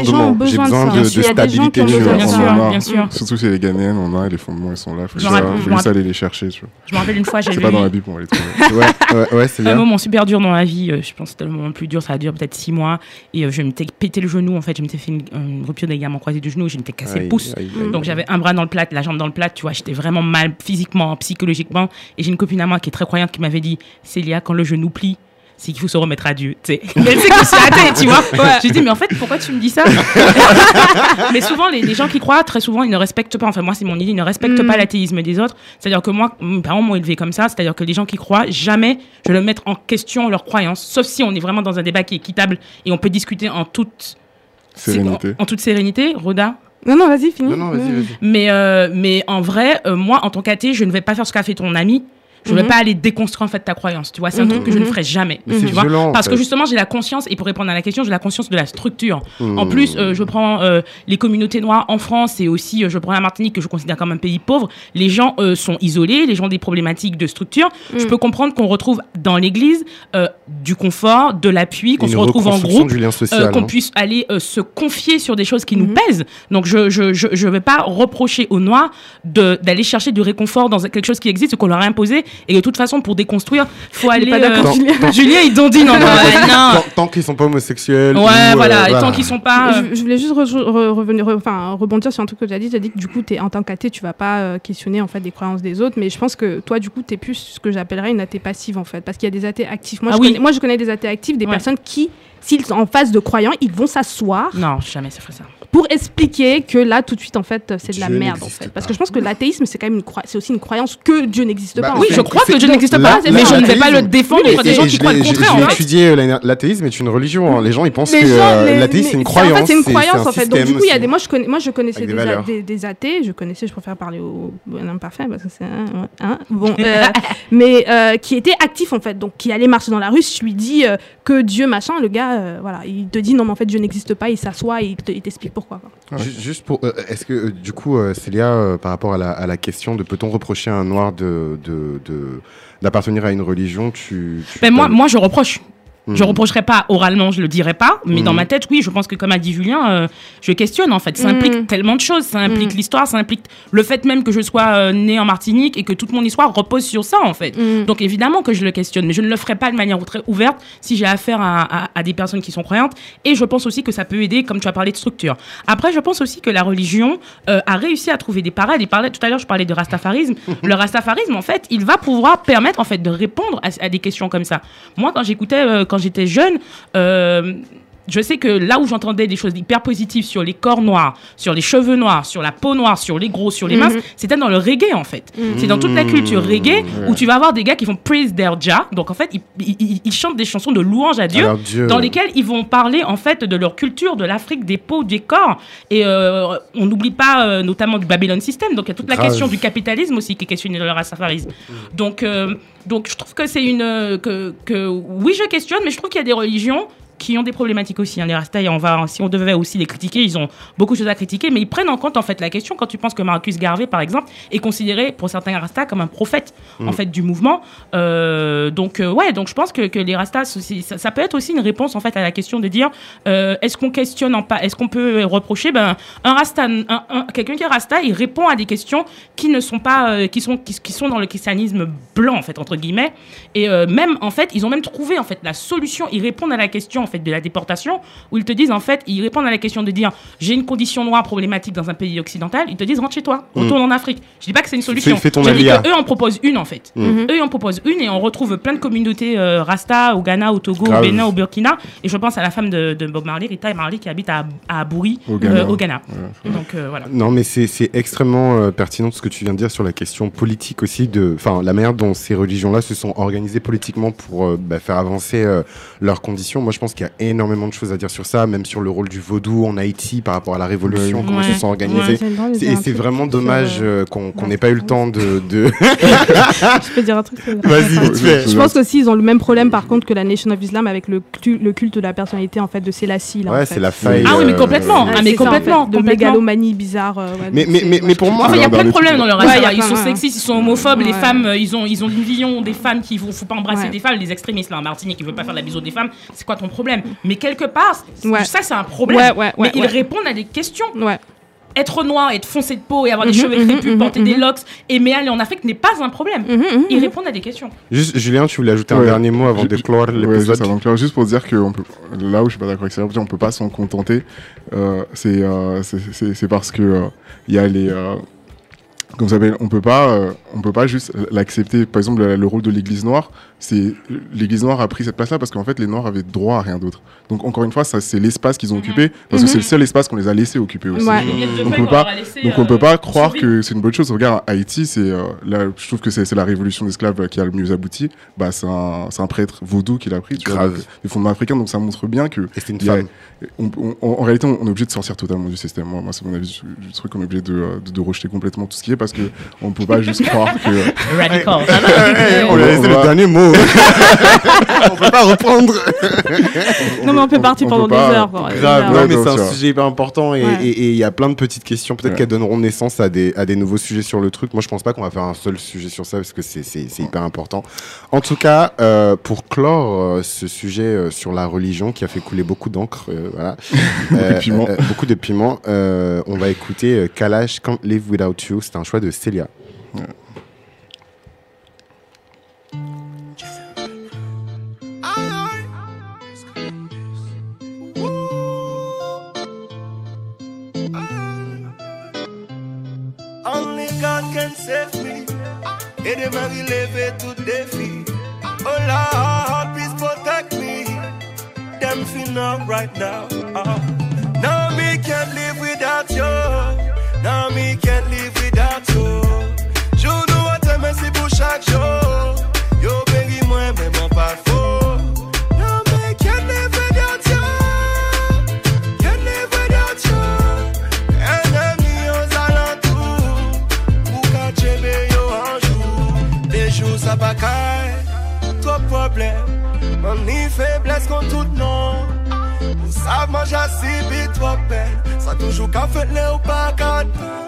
besoin de stabilité, tu vois. Bien sûr, on en a. bien sûr. Surtout chez les Ghanéennes, on a les fondements, ils sont là. Faut Je juste, aller les chercher, tu vois. Je me rappelle une fois, j'ai C'est pas dans la Bible qu'on va les trouver. Ouais, ouais, ouais, c'est un moment super dur dans la vie. euh, je pense que c'était le moment le plus dur. Ça a duré peut-être six mois. Et euh, je m'étais pété le genou. En fait, je m'étais fait une, une rupture des ligaments croisés du genou. Je m'étais cassé le pouce. Donc j'avais un bras dans le plat, la jambe dans le plat, tu vois, j'étais vraiment mal physiquement, psychologiquement. Et j'ai une copine à moi qui est très croyante qui m'avait dit, Célia, quand le genou plie, c'est qu'il faut se remettre à Dieu, tu sais. Mais elle sait que je suis athée, tu vois. J'ai dit, mais en fait, pourquoi tu me dis ça Mais souvent, les, les gens qui croient, très souvent, ils ne respectent pas, enfin moi c'est mon idée, ils ne respectent Mm. pas l'athéisme des autres. C'est-à-dire que moi, mes parents m'ont élevé comme ça, c'est-à-dire que les gens qui croient, jamais je vais mettre en question leurs croyances, sauf si on est vraiment dans un débat qui est équitable et on peut discuter en toute Sérénité. En, en toute sérénité, Roda. Non, non, vas-y, finis. Non, non, vas-y, vas-y. Mais, euh, mais en vrai, euh, moi, en tant qu'athée, je ne vais pas faire ce qu'a fait ton ami. Je ne vais Mhm. pas aller déconstruire en fait ta croyance. Tu vois, c'est un Mhm, truc que je ne mhm. ferai jamais. Tu vois violent, en Parce que justement, j'ai la conscience, et pour répondre à la question, j'ai la conscience de la structure. En Hmm. plus, euh, je prends euh, les communautés noires en France et aussi, euh, je prends la Martinique, que je considère comme un pays pauvre. Les gens sont isolés, les gens ont des problématiques de structure. Je Mm. peux comprendre qu'on retrouve dans l'église du confort, de l'appui, qu'on se retrouve en groupe. qu'on hein. puisse aller se confier sur des choses qui nous Mhm. pèsent. Donc je je je, je vais pas reprocher aux noirs d'aller chercher du réconfort dans quelque chose qui existe, qu'on leur a imposé. Et de toute façon, pour déconstruire, faut aller. pas euh, Julien. Julien, il dandine en ouais, non. Tant, tant qu'ils sont pas homosexuels. Ouais, ou, euh, voilà. Et tant qu'ils sont pas. euh, Je, je voulais juste re- re- revenir, re- enfin, rebondir sur un truc que tu as dit. Tu as dit que du coup, es, en tant qu'athée, tu vas pas euh, questionner en fait des croyances des autres. Mais je pense que toi, du coup, tu es plus ce que j'appellerais une athée passive en fait. Parce qu'il y a des athées actifs. Moi, Ah je, oui. connais, moi je connais des athées actifs, des Ouais. personnes qui, s'ils sont en face de croyants, ils vont s'asseoir Non, jamais ça ferait ça. Pour expliquer que là, tout de suite, en fait, c'est de la Dieu merde en fait. pas. Parce que je pense que l'athéisme, c'est quand même c'est aussi une croyance que Dieu n'existe Bah pas. Oui, je crois que Dieu n'existe pas, là, mais je ne vais pas le défendre contre des gens qui je croient le contraire. fait. étudié, euh, l'athéisme est une religion. hein. Les gens, ils pensent Les que euh, l'athéisme, c'est une En croyance. fait, c'est une croyance en fait. Donc du coup, il y a aussi. des moi je connais, moi je connaissais des, athées, je connaissais, je préfère parler au bon imparfait parce que c'est un, bon, euh, mais qui étaient actifs en fait. Donc qui allaient marcher dans la rue, je lui dis que Dieu machin, le gars, voilà, il te dit non mais en fait Dieu n'existe pas, il s'assoit et il t'explique pourquoi. Quoi. Juste pour, euh, est-ce que euh, du coup, euh, Célia, euh, par rapport à la, à la question de peut-on reprocher à un noir de de- de- d'appartenir à une religion, tu, tu Ben, moi, je reproche. Je Hmm. reprocherai pas oralement, je le dirai pas, mais dans Mhm. ma tête, oui, je pense que comme a dit Julien, euh, je questionne en fait. Ça Mhm. implique tellement de choses. Ça implique Mhm. l'histoire, ça implique le fait même que je sois euh, né en Martinique et que toute mon histoire repose sur ça en fait. Donc évidemment que je le questionne, mais je ne le ferai pas de manière très ouverte si j'ai affaire à, à- à des personnes qui sont croyantes. Et je pense aussi que ça peut aider, comme tu as parlé de structure. Après, je pense aussi que la religion euh, a réussi à trouver des parades. Et parlait, tout à l'heure, je parlais de rastafarisme. le rastafarisme, en fait, il va pouvoir permettre en fait de répondre à, à des questions comme ça. Moi, quand j'écoutais, euh, quand j'étais jeune, euh, je sais que là où j'entendais des choses hyper positives sur les corps noirs, sur les cheveux noirs, sur la peau noire, sur les gros, sur les minces, Mhm. c'était dans le reggae en fait. C'est dans toute la culture reggae où tu vas avoir des gars qui vont praise their Jah. Donc en fait, ils, ils- ils- ils chantent des chansons de louange à Dieu Alors, Dieu, dans lesquelles ils vont parler en fait de leur culture, de l'Afrique, des peaux, des corps. Et euh, on n'oublie pas euh, notamment du Babylon System. Donc il y a toute la Grave. question du capitalisme aussi qui est questionnée dans le rastafarisme. Donc, euh, donc je trouve que c'est une que, que oui je questionne, mais je trouve qu'il y a des religions qui ont des problématiques aussi. hein. Les Rastas, et on va, si on devait aussi les critiquer, ils ont beaucoup de choses à critiquer, mais ils prennent en compte en fait la question quand tu penses que Marcus Garvey, par exemple, est considéré pour certains Rastas comme un prophète en fait du mouvement. Euh, donc euh, ouais, donc je pense que, que les Rastas, c'est- ça, ça peut être aussi une réponse en fait à la question de dire euh, est-ce qu'on questionne en pas, est-ce qu'on peut reprocher ben un Rasta, un- un- quelqu'un qui est Rasta, il répond à des questions qui ne sont pas, euh, qui sont qui, qui sont dans le christianisme blanc en fait entre guillemets. Et même en fait, ils ont même trouvé en fait la solution. Ils répondent à la question en fait de la déportation où ils te disent en fait, ils répondent à la question de dire j'ai une condition noire problématique dans un pays occidental. Ils te disent rentre chez toi, retourne en Afrique. Je dis pas que c'est une solution. Fais- Je dis que eux en proposent une en fait. Mhm. Eux en proposent une et on retrouve plein de communautés euh, Rasta au Ghana, au Togo, Grave. au Bénin, au Burkina. Et je pense à la femme de, de Bob Marley, Rita Marley, qui habite à, à Abouri, Au Ghana. euh, au Ghana. Donc euh, voilà. Non, mais c'est extrêmement pertinent ce que tu viens de dire sur la question politique aussi, de, enfin, la manière dont ces religions-là se sont organisées politiquement pour bah, faire avancer leurs conditions. Moi, je pense qu'il y a énormément de choses à dire sur ça, même sur le rôle du vaudou en Haïti par rapport à la révolution, Ouais. comment ils se sont organisés. de Et c'est vraiment dommage euh, euh, qu'on n'ait pas eu le temps de. de... Je peux dire un truc Vas-y, vite fait. Je pense qu'aussi ils ont le même problème par contre que la Nation of Islam avec le, cul- le culte de la personnalité en fait de Selassie. Là, en Ouais, fait. c'est la faille. Ah oui, mais euh, complètement. Ouais, Ah, mais c'est ça, en complètement, fait, de complètement. mégalomanie bizarre. euh, ouais, Mais- mais- mais- je pour moi- ça- Enfin, il y a plein de problèmes dans le Ouais, rasta. il y a ils sont sexistes, ils sont homophobes. Les femmes, ils ont, ils ont une vision des femmes qui ne faut pas embrasser des femmes. Les extrémistes, là, en Martinique, qui veulent pas faire la bise des femmes. C'est quoi ton problème Mais quelque part, Ouais. ça, c'est un problème. Ouais, ouais, mais ouais, ils répondent à des questions. Ouais. Être noir, être foncé de peau et avoir des Mhm, cheveux crépus, mhm, porter des mhm. locks, aimer aller en Afrique n'est pas un problème. Mhm, Ils répondent à des questions. Juste, Julien, tu voulais ajouter un dernier mot avant de clore l'épisode? alors, juste pour dire que on peut, là où je suis pas d'accord avec ça, on peut pas s'en contenter. Euh, c'est euh, c'est- c'est c'est parce que euh, il y a les euh, comme ça s'appelle, on peut pas, euh, on peut pas juste l'accepter. Par exemple, le, le rôle de l'Église noire, c'est l'Église noire a pris cette place-là parce qu'en fait, les Noirs avaient droit à rien d'autre. Donc encore une fois, ça c'est l'espace qu'ils ont occupé parce que c'est le seul espace qu'on les a laissés occuper aussi. Ouais. Deux On feuilles peut qu'on pas- Donc on euh, peut pas croire que c'est une bonne chose. Regarde, Haïti, c'est euh, là, je trouve que c'est la révolution d'esclaves qui a le mieux abouti. Bah, c'est un, prêtre vaudou qui l'a pris, tu vois, Grave. donc, des fondements africains. Donc ça montre bien que Et c'est une a- femme. on- on- en réalité, on, on est obligé de sortir totalement du système. Moi, moi c'est mon avis du, truc. On est obligé de, euh, de, de rejeter complètement tout ce qui est parce que on peut pas juste croire que. Radical. on lui a on laissé le dernier mot. on peut pas reprendre. Non, mais on peut partir on pendant peut des heures. quoi. Grave, non, Ouais, mais c'est un sujet hyper important et Ouais. il y a plein de petites questions peut-être Ouais. qu'elles donneront naissance à des, à des nouveaux sujets sur le truc. Moi, je pense pas qu'on va faire un seul sujet sur ça parce que c'est- hyper important. En tout cas, euh, pour clore euh, ce sujet euh, sur la religion qui a fait couler beaucoup d'encre, euh, voilà, Euh, piment. euh, beaucoup de piment, euh, on va écouter euh, Kalash Can't Live Without You. C'est un choix de Célia. Only right now. Uh. Peine Sa toujou ka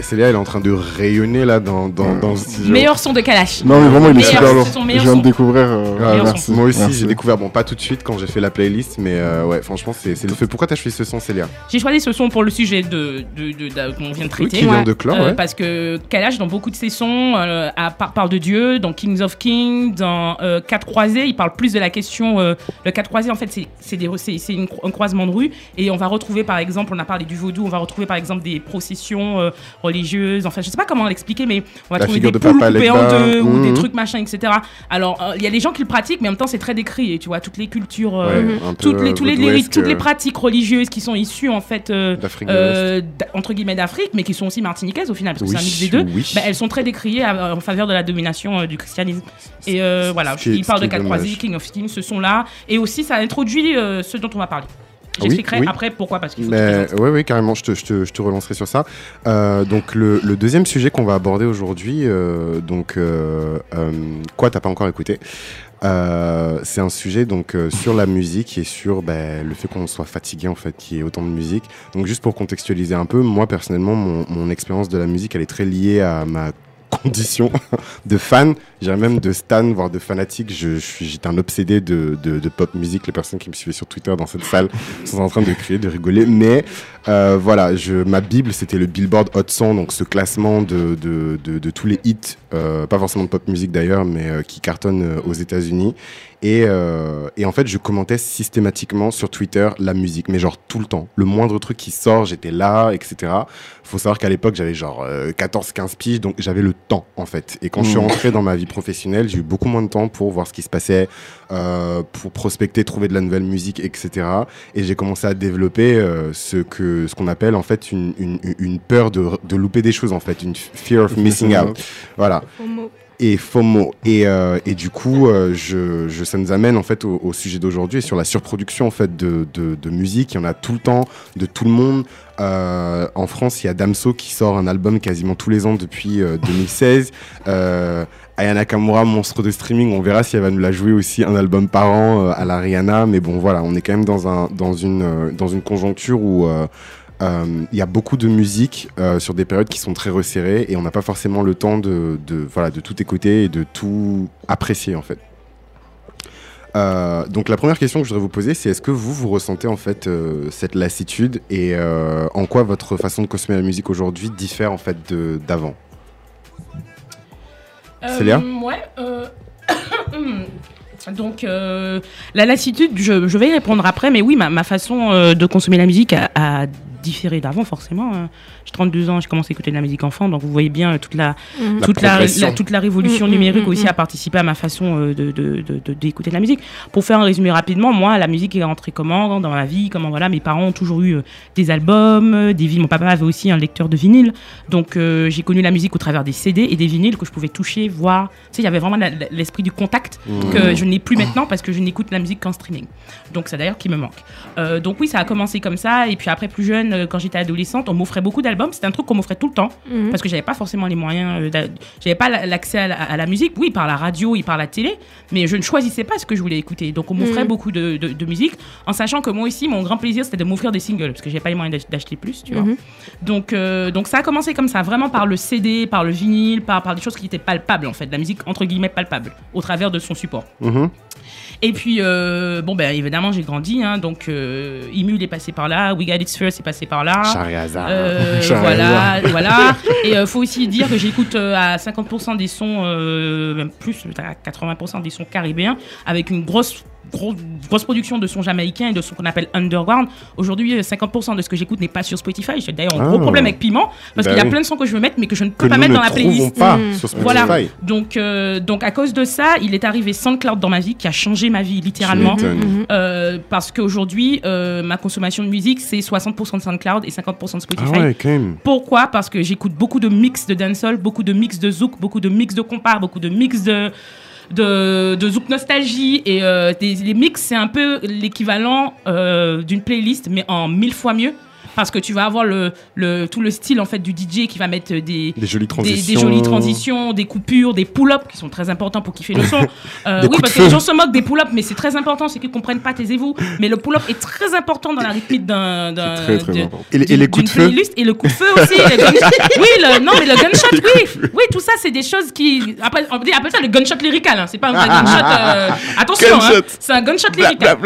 Célia, elle est en train de rayonner là dans, dans, dans le studio. Meilleur son de Kalash. Non, mais vraiment, il est super lourd. Je viens de découvrir. euh, Ah, merci, Moi aussi, j'ai découvert, bon, pas tout de suite quand j'ai fait la playlist, mais euh, ouais, franchement, c'est c'est le feu. Pourquoi t'as choisi ce son, Célia? J'ai choisi ce son pour le sujet de, de, de- de- qu'on vient de Oui, traiter. Qui vient Ouais. de clore, Euh, ouais. Parce que Kalash, dans beaucoup de ses sons, euh, à- parle de Dieu, dans Kings of Kings, dans euh, Quatre croisés, il parle plus de la question. euh, le Quatre croisés, en fait, c'est- c'est des- c'est c'est une cro- un croisement de rue. Et on va retrouver, par exemple, on a parlé du vaudou, on va retrouver, par exemple, des processions religieuses. Enfin, je sais pas comment l'expliquer, mais on va La trouver des de poules coupées en deux ou des mhm. trucs machin, etc. Alors, euh, il y a les gens qui le pratiquent, mais en même temps, c'est très décrié. Tu vois, toutes les cultures, euh, Ouais, toutes les, tous les, les toutes les euh, pratiques religieuses qui sont issues en fait entre guillemets d'Afrique, mais qui sont aussi martiniquaises au final, parce que c'est un mix des deux. oui. bah, elles sont très décriées en faveur de la domination du christianisme. Et voilà, il parle de quatre King of Kings, ce sont-là. Et aussi, ça introduit ce dont on va parler. Ah oui, J'expliquerai oui. après pourquoi, parce qu'il faut que Mais oui, oui, carrément, je te, je te, je te relancerai sur ça. Euh, donc, le, le deuxième sujet qu'on va aborder aujourd'hui, euh, donc, euh, quoi, t'as pas encore écouté C'est un sujet donc sur la musique et sur ben, le fait qu'on soit fatigué en fait, qu'il y ait autant de musique. Donc, juste pour contextualiser un peu, moi personnellement, mon, mon expérience de la musique, elle est très liée à ma condition de fan, je dirais même de stan, voire de fanatique. Je, suis, j'étais un obsédé de, de, de pop musique. Les personnes qui me suivaient sur Twitter dans cette salle sont en train de crier, de rigoler. Mais euh, voilà, je, ma bible, c'était le Billboard Hot 100, donc ce classement de, de, de, tous les hits, euh, pas forcément de pop musique d'ailleurs, mais euh, qui cartonnent euh, aux États-Unis. Et, euh, et en fait, je commentais systématiquement sur Twitter la musique, mais genre tout le temps. Le moindre truc qui sort, j'étais là, etc. Faut savoir qu'à l'époque, j'avais genre 14-15 piges, donc j'avais le temps en fait. Et quand je suis Mm. rentré dans ma vie professionnelle, j'ai eu beaucoup moins de temps pour voir ce qui se passait, euh, pour prospecter, trouver de la nouvelle musique, etc. Et j'ai commencé à développer euh, ce que ce qu'on appelle en fait une, une, une peur de, de louper des choses en fait, une fear of missing out. Voilà. Et FOMO. Et, euh, et du coup, euh, je, je, ça nous amène en fait au, au sujet d'aujourd'hui sur la surproduction en fait de, de, de musique. Il y en a tout le temps, de tout le monde. Euh, en France, il y a Damso qui sort un album quasiment tous les ans depuis euh, 2016. Euh, Aya Nakamura, monstre de streaming, on verra si elle va nous la jouer aussi un album par an euh, à la Rihanna. Mais bon, voilà, on est quand même dans, un, dans, une, euh, dans une conjoncture où euh, il y a beaucoup de musique euh, sur des périodes qui sont très resserrées et on n'a pas forcément le temps de, de, voilà, de tout écouter et de tout apprécier en fait. Euh, donc la première question que je voudrais vous poser, c'est est-ce que vous vous ressentez en fait euh, cette lassitude et euh, en quoi votre façon de consommer la musique aujourd'hui diffère en fait d'avant? Célia? Ouais. euh, Donc, euh, la lassitude, je, je vais y répondre après, mais oui, ma, ma façon euh, de consommer la musique a, a différé d'avant, forcément. hein. J'ai 32 ans, j'ai commencé à écouter de la musique enfant, donc vous voyez bien euh, toute la. La toute, la, toute la révolution Mm, mm, numérique mm, aussi mm. a participé à ma façon euh, de, de, de- de- d'écouter de la musique. Pour faire un résumé rapidement, moi, la musique est rentrée comment dans ma vie Comment voilà, mes parents ont toujours eu euh, des albums, des vinyles. Mon papa avait aussi un lecteur de vinyle, donc euh, j'ai connu la musique au travers des CD et des vinyles que je pouvais toucher, voir. Tu sais, il y avait vraiment l'esprit du contact que je n'ai plus maintenant parce que je n'écoute la musique qu'en streaming. Donc c'est d'ailleurs qui me manque. Euh, donc oui, ça a commencé comme ça et puis après plus jeune, euh, quand j'étais adolescente, on m'offrait beaucoup d'albums. C'était un truc qu'on m'offrait tout le temps Mhm. parce que j'avais pas forcément les moyens, euh, j'avais pas la- l'accès à, la- à la musique, oui, par la radio et par la télé, mais je ne choisissais pas ce que je voulais écouter. Donc on m'offrait Mhm. beaucoup de, de- de musique, en sachant que moi aussi, mon grand plaisir, c'était de m'offrir des singles, parce que j'avais pas les moyens d'ach- d'acheter plus, tu vois. Mhm. Donc, euh, donc ça a commencé comme ça, vraiment par le CD, par le vinyle, par, par des choses qui étaient palpables, en fait, de la musique entre guillemets palpable, au travers de son support. Et puis, euh, bon, ben évidemment, j'ai grandi, hein, donc euh, Imul est passé par là, We Got It First est passé par là. Euh, voilà, voilà. Et euh, faut aussi dire que j'écoute à 50% des sons, même plus, à 80% des sons caribéens, avec une grosse, grosse, grosse production de sons jamaïcains et de sons qu'on appelle underground. Aujourd'hui, euh, 50% de ce que j'écoute n'est pas sur Spotify. J'ai d'ailleurs un gros Ah. problème avec Piment, parce Bah qu'il y a oui. plein de sons que je veux mettre, mais que je ne que peux pas mettre dans la playlist. pas Mhm. sur Spotify. Voilà. Donc, euh, donc à cause de ça, il est arrivé SoundCloud dans ma vie, qui a changé ma vie littéralement. Mhm. Euh, parce qu'aujourd'hui, euh, ma consommation de musique, c'est 60% de SoundCloud et 50% de Spotify. Ah ouais, même. Pourquoi? Parce que j'écoute beaucoup de mix de dancehall, beaucoup de mix de zouk, beaucoup de mix de compas, beaucoup de mix de de, de zouk nostalgie et euh, des, les mix c'est un peu l'équivalent euh, d'une playlist mais en mille fois mieux parce que tu vas avoir le, le tout le style en fait du DJ qui va mettre des Des jolies transitions. des jolies transitions, des coupures, des pull-ups qui sont très importants pour kiffer le son. Euh, oui, parce que les gens se moquent des pull-ups, mais c'est très important, c'est qu'ils comprennent pas, taisez-vous. Mais le pull-up est très important dans la rythmique d'un. Très, très de- important. Et, les- et les coups de feu. Et le coup de feu aussi. le oui, le, non, mais le gunshot, oui. Oui, tout ça, c'est des choses qui. Après, on appelle ça le gunshot lyrical. Hein. C'est pas un vrai gunshot. euh, Attention, hein. C'est un gunshot lyrical.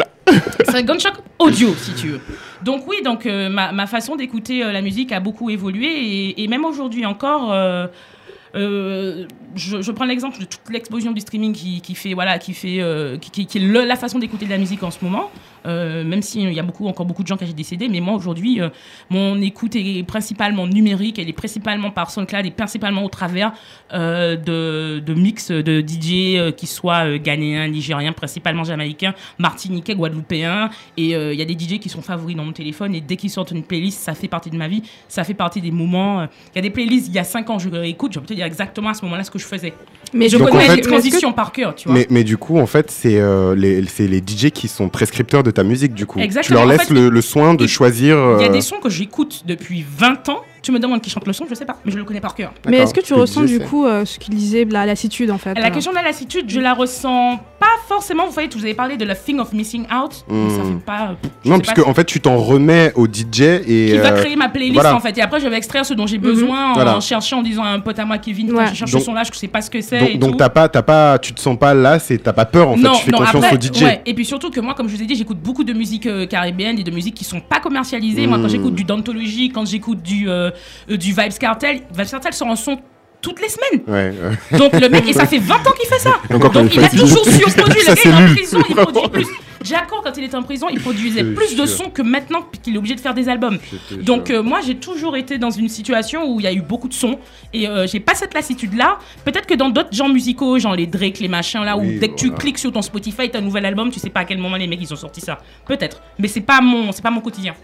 C'est un gunshot audio, si tu veux. Donc oui, donc euh, ma, façon d'écouter euh, la musique a beaucoup évolué et, même aujourd'hui encore. euh, je, prends l'exemple de toute l'explosion du streaming qui, fait voilà qui fait qui, est la façon d'écouter de la musique en ce moment. Euh, même s'il y a beaucoup, encore beaucoup de gens qui achètent des CD. Mais moi, aujourd'hui, euh, mon écoute est principalement numérique, elle est principalement par SoundCloud et principalement au travers euh, de, de mix de DJ euh, qui soient euh, ghanéens, nigériens, principalement jamaïcains, martiniquais, guadeloupéens. Et euh, il y a des DJ qui sont favoris dans mon téléphone. Et dès qu'ils sortent une playlist, ça fait partie de ma vie, ça fait partie des moments. euh, Il y a des playlists, il y a 5 ans, je réécoute, je peux te dire exactement à ce moment-là ce que je faisais. Mais je Donc, connais en fait- les transitions par cœur, tu vois. Mais, mais du coup, en fait, c'est euh, les, c'est les DJ qui sont prescripteurs de ta musique, du coup. Exactement, Tu leur en laisses fait, le, le soin de choisir. Il y a euh, des sons que j'écoute depuis 20 ans. Tu me demandes qui chante le son, je sais pas, mais je le connais par cœur. Mais est-ce que tu ressens DJ, du coup euh, ce qu'il disait, la lassitude en fait La euh, question de la lassitude, je la ressens pas forcément. Vous voyez, vous avez parlé de la thing of missing out. mais Ça Hmm. fait pas. je Non, puisque pas en fait, tu t'en remets au DJ et. qui va euh, créer ma playlist voilà. en fait et après je vais extraire ce dont j'ai besoin en Voilà. cherchant en disant à un pote à moi Kevin Ouais. je cherche Donc- ce son là je sais pas ce que c'est Donc, et donc t'as pas, t'as pas, tu te sens pas là, c'est t'as pas peur en fait, non, tu fais non, confiance après, au DJ. ouais. Et puis surtout que moi, comme je vous ai dit, j'écoute beaucoup de musique euh, caribéenne et de musique qui sont pas commercialisées. Moi, quand j'écoute du Dantology, quand j'écoute du, euh, euh, du Vibes Cartel, Vibes Cartel sort un son toutes les semaines. Ouais, ouais. Donc le mec, et ça fait 20 ans qu'il fait ça. Donc il a toujours surproduit. Le il est en prison, il produit plus. Jacob, quand il était en prison, il produisait plus de sons que maintenant qu'il est obligé de faire des albums. Donc euh, moi j'ai toujours été dans une situation où il y a eu beaucoup de sons et euh, j'ai pas cette lassitude là. Peut-être que dans d'autres genres musicaux, genre les Drake, les machins là, Oui, où dès que tu cliques sur ton Spotify, t'as un nouvel album, tu sais pas à quel moment les mecs ils ont sorti ça. Peut-être, mais c'est pas mon, c'est pas mon quotidien.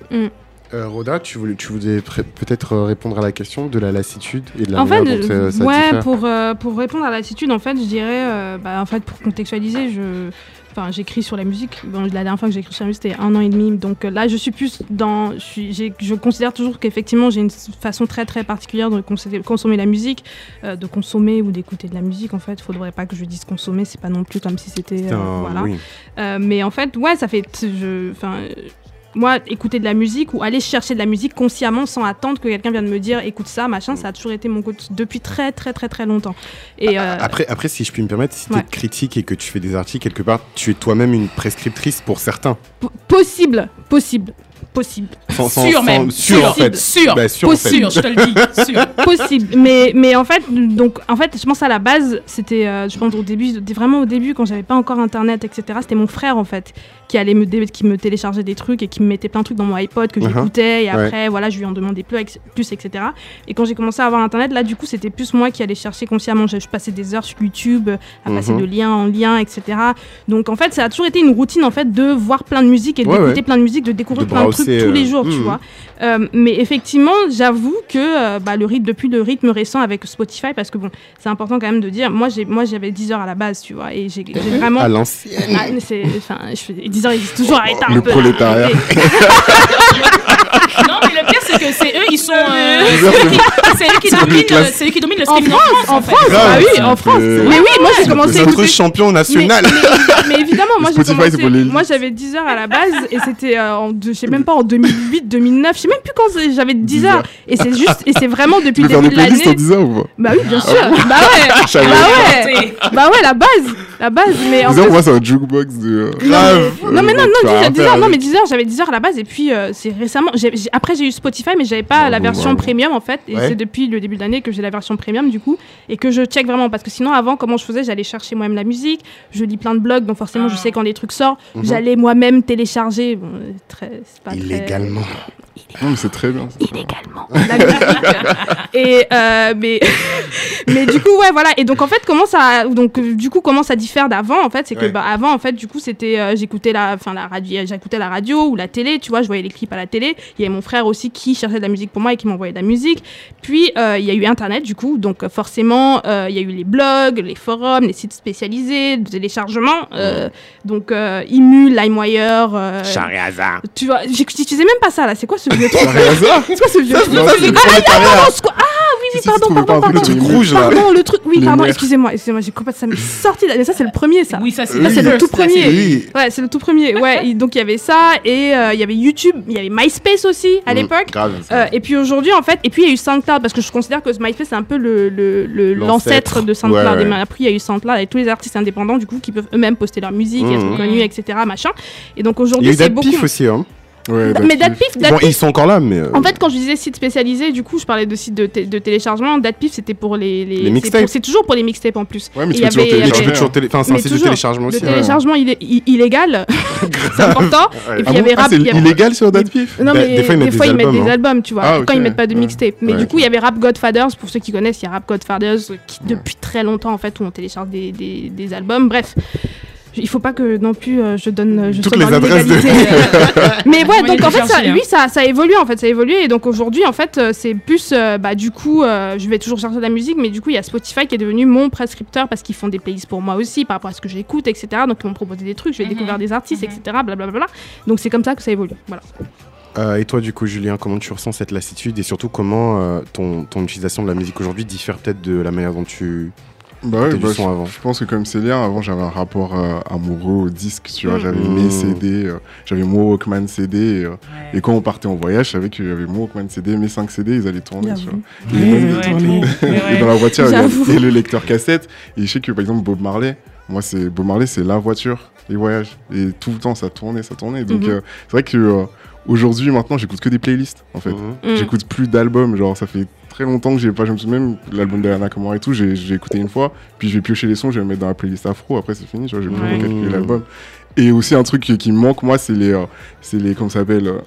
Euh, Roda, tu voulais, tu voulais peut-être euh, répondre à la question de la lassitude et de la En fait, manière dont euh, ça ouais, diffère. pour, euh, pour répondre à la lassitude, en fait, je dirais, bah, en fait, pour contextualiser, je, enfin, j'écris sur la musique. Bon, la dernière fois que j'ai écrit sur la musique, c'était un an et demi. Donc là, je suis plus dans, je, suis, je considère toujours qu'effectivement, j'ai une façon très très particulière de consommer, la musique, de consommer ou d'écouter de la musique. En fait, faudrait pas que je dise consommer, c'est pas non plus comme si c'était, voilà. oui. Mais en fait, ouais, ça fait. Enfin, moi, écouter de la musique ou aller chercher de la musique consciemment sans attendre que quelqu'un vienne me dire écoute ça, machin, ça a toujours été mon côté depuis très, très, très, très longtemps. Et euh, Après, après, si je puis me permettre, si tu es Ouais. critique et que tu fais des articles quelque part, tu es toi-même une prescriptrice pour certains. po- possible, possible, possible, Sans- sans- sûr sans- même, sûr, en fait. sûr, Bah, sûr, en fait. sûr, je te le dis, sûr. possible. Mais, mais en fait, donc, en fait, je pense à la base, c'était, euh, je pense au début, vraiment au début, quand j'avais pas encore internet, etc. C'était mon frère en fait qui allait me, qui me téléchargeait des trucs et qui me mettait plein de trucs dans mon iPod que Uh-huh. j'écoutais. Et Ouais. après, voilà, je lui en demandais plus, ex- plus, etc. Et quand j'ai commencé à avoir internet, là, du coup, c'était plus moi qui allais chercher consciemment. Je, je passais des heures sur YouTube euh, à passer Mhm. de lien en lien, etc. Donc en fait, ça a toujours été une routine en fait de voir plein de musique et Ouais, d'écouter ouais. plein de musique, de découvrir De plein de trucs browser, tous les euh, jours, tu mhm. vois. Euh, mais effectivement, j'avoue que euh, bah, le rythme, depuis le rythme récent avec Spotify, parce que bon, c'est important quand même de dire, moi j'ai, moi j'avais 10 heures à la base, tu vois, et j'ai, vraiment. À l'ancienne. Ah, enfin, je 10 heures, ils disent toujours arrête un Le peu. là. prolétariat. Non, mais le c'est que c'est eux, ils sont. euh, c'est eux qui- dominent, les classes. c'est eux qui dominent le En streaming en France. en. France, bah oui, en France. Mais oui, moi j'ai commencé à C'est notre champion national. Mais, évidemment, moi j'ai commencé. Moi j'avais 10 heures à la base et c'était euh, en, je sais même pas en 2008, 2009, je sais même plus quand j'avais 10 10 heures. Et c'est juste, et c'est vraiment depuis le début des de playlists en l'année. 10 heures ou pas? Bah oui, bien sûr. bah ouais. Bah ouais. Bah ouais, la base, la base. Mais en 10 heures, fait, moi, c'est un jukebox de. euh, non mais non, non, tu vas 10 rien heures, 10 faire heures, non mais avec. 10 heures, j'avais 10 heures à la base et puis c'est récemment, après j'ai eu Spotify mais j'avais pas la version premium en fait et Ouais. c'est depuis le début de l'année que j'ai la version premium du coup et que je check vraiment parce que sinon avant comment je faisais? J'allais chercher moi-même la musique, je lis plein de blogs donc forcément je Ah. sais quand les trucs sortent, Mhm. j'allais moi-même télécharger, bon, très, c'est pas très- Illégalement. Non, mais c'est très bien. illégalement. et euh, mais mais du coup ouais voilà et donc en fait comment ça donc du coup comment ça diffère d'avant en fait? C'est que Ouais. bah avant en fait du coup c'était euh, j'écoutais la la radio j'écoutais la radio ou la télé tu vois je voyais les clips à la télé il y avait mon frère aussi qui cherchait de la musique pour moi et qui m'envoyait de la musique. Puis euh, il y a eu internet du coup. Donc euh, forcément euh, il y a eu les blogs les forums les sites spécialisés le téléchargement. Euh, donc euh, Imu LimeWire euh, tu vois j'utilisais même pas ça là. C'est quoi ce vieux truc? C'est quoi ce vieux truc? ah, quoi Ah oui, pardon, pardon, pardon. Le truc rouge là. Pardon, le truc, oui, pardon, excusez-moi, excusez-moi, j'ai complètement, ça m'est sorti là, mais ça c'est le premier ça. Oui, ça c'est Ça, c'est le tout premier. Oui. Ouais, c'est le tout premier. Ouais, et donc il y avait ça et euh, il y avait YouTube, il y avait MySpace aussi à Mm, l'époque. Grave. Euh, et puis aujourd'hui, en fait, et puis il y a eu SoundCloud parce que je considère que MySpace c'est un peu le le- le- L'ancêtre. de SoundCloud. Ouais, ouais. Et après, il y a eu SoundCloud avec tous les artistes indépendants du coup qui peuvent eux-mêmes poster leur musique, être connus, etc. Machin. Et donc Il y a aujourd'hui, eu c'est beaucoup. Aussi. Hein. Ouais, Mais Datpiff, Bon, ils sont encore là, mais. euh, En fait, quand je disais site spécialisé, du coup, je parlais de site de, de téléchargement. Datpiff, c'était pour les, mixtapes. C'est toujours pour les mixtapes en plus. Ouais, mais tu toujours avait- mais tu télécharger. peux toujours hein. télé- Enfin, c'est un site de téléchargement de aussi. hein. téléchargement i- illégal, c'est important. Ouais. Et puis Ah il y avait Ah, rap. c'est il y avait- illégal sur Datpiff Non, Bah, mais des fois, ils mettent des ils mettent albums, des hein. albums, tu vois. Ah, Quand ils mettent pas de Ouais. mixtape. Mais Ouais, du coup, il y avait Rap Godfathers, pour ceux qui connaissent, il y a Rap Godfathers qui, depuis très longtemps, en fait, où on télécharge des albums. Bref. Il faut pas que non plus euh, je donne euh, je Toutes sois les adresses de- mais ouais donc en fait ça, chercher, hein. lui ça, ça évolue en fait ça évolue et donc aujourd'hui en fait euh, c'est plus euh, bah du coup euh, je vais toujours chercher de la musique mais du coup il y a Spotify qui est devenu mon prescripteur parce qu'ils font des playlists pour moi aussi par rapport à ce que j'écoute etc donc ils m'ont proposé des trucs je vais Mhm. découvrir des artistes Mhm. etc blablabla donc c'est comme ça que ça évolue voilà Euh, et toi, du coup, Julien, comment tu ressens cette lassitude et surtout comment euh, ton, ton utilisation de la musique aujourd'hui diffère peut-être de la manière dont tu. Bah ouais, du bah, son je, avant. je pense que comme Célien, avant j'avais un rapport euh, amoureux au disque, tu vois, j'avais Mm. mes CD, euh, j'avais mon Walkman CD, et, euh, et quand on partait en voyage, je savais qu'il y avait mon Walkman CD, mes 5 CD, ils allaient tourner, tu vois. Et Ouais, même- ouais, ouais. et dans la voiture, il y avait le lecteur cassette, et je sais que par exemple Bob Marley, moi c'est Bob Marley, c'est la voiture, les voyages, et tout le temps ça tournait, ça tournait, donc Mhm. euh, c'est vrai que euh, aujourd'hui, maintenant, j'écoute que des playlists, en fait. Mhm. Mm. J'écoute plus d'albums, genre ça fait très longtemps que j'ai pas, je me souviens même l'album d'Ariana Kamara et tout, j'ai j'ai écouté une fois, puis je vais piocher les sons, je vais le mettre dans la playlist afro, après c'est fini, tu vois, je vais plus Ouais. recalculer l'album. Et aussi un truc qui, qui me manque, moi, c'est les, euh, c'est les, comment ça s'appelle, euh,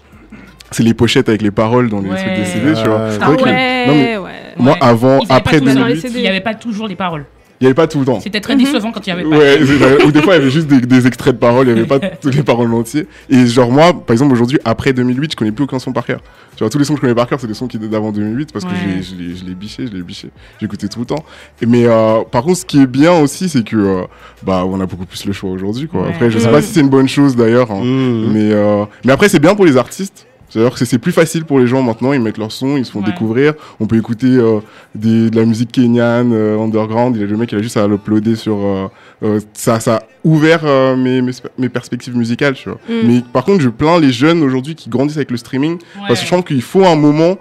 c'est les pochettes avec les paroles dans les Ouais. trucs des CD, tu vois. Ah, vrai que- ouais non, mais ouais Moi, Ouais. avant, après pas toujours- 2008, CD. Il n'y avait pas toujours les paroles. Il n'y avait pas tout le temps. C'était très décevant quand il n'y avait pas. Ouais, ou des fois il y avait juste des, des extraits de paroles, il n'y avait pas toutes les paroles entières. Et genre moi, par exemple aujourd'hui, après 2008, je connais plus aucun son par cœur. Tu vois, tous les sons que je connais par cœur, c'est des sons qui datent d'avant 2008 parce que Ouais. je l'ai- je l'ai- je l'ai biché, je l'ai biché. J'écoutais tout le temps. Et mais euh, par contre, ce qui est bien aussi, c'est que euh, bah on a beaucoup plus le choix aujourd'hui. Quoi. Ouais. Après, je sais Ouais. pas si c'est une bonne chose d'ailleurs, hein. Mhm. mais euh, mais après c'est bien pour les artistes. C'est-à-dire que c'est plus facile pour les gens maintenant, ils mettent leur son, ils se font Ouais. découvrir. On peut écouter euh, des, de la musique kenyane, euh, underground. Il y a le mec, il a juste à l'uploader sur. euh, euh, ça, ça a ouvert euh, mes, mes, mes perspectives musicales, tu vois. Mm. Mais par contre, je plains les jeunes aujourd'hui qui grandissent avec le streaming parce que je pense qu'il faut un moment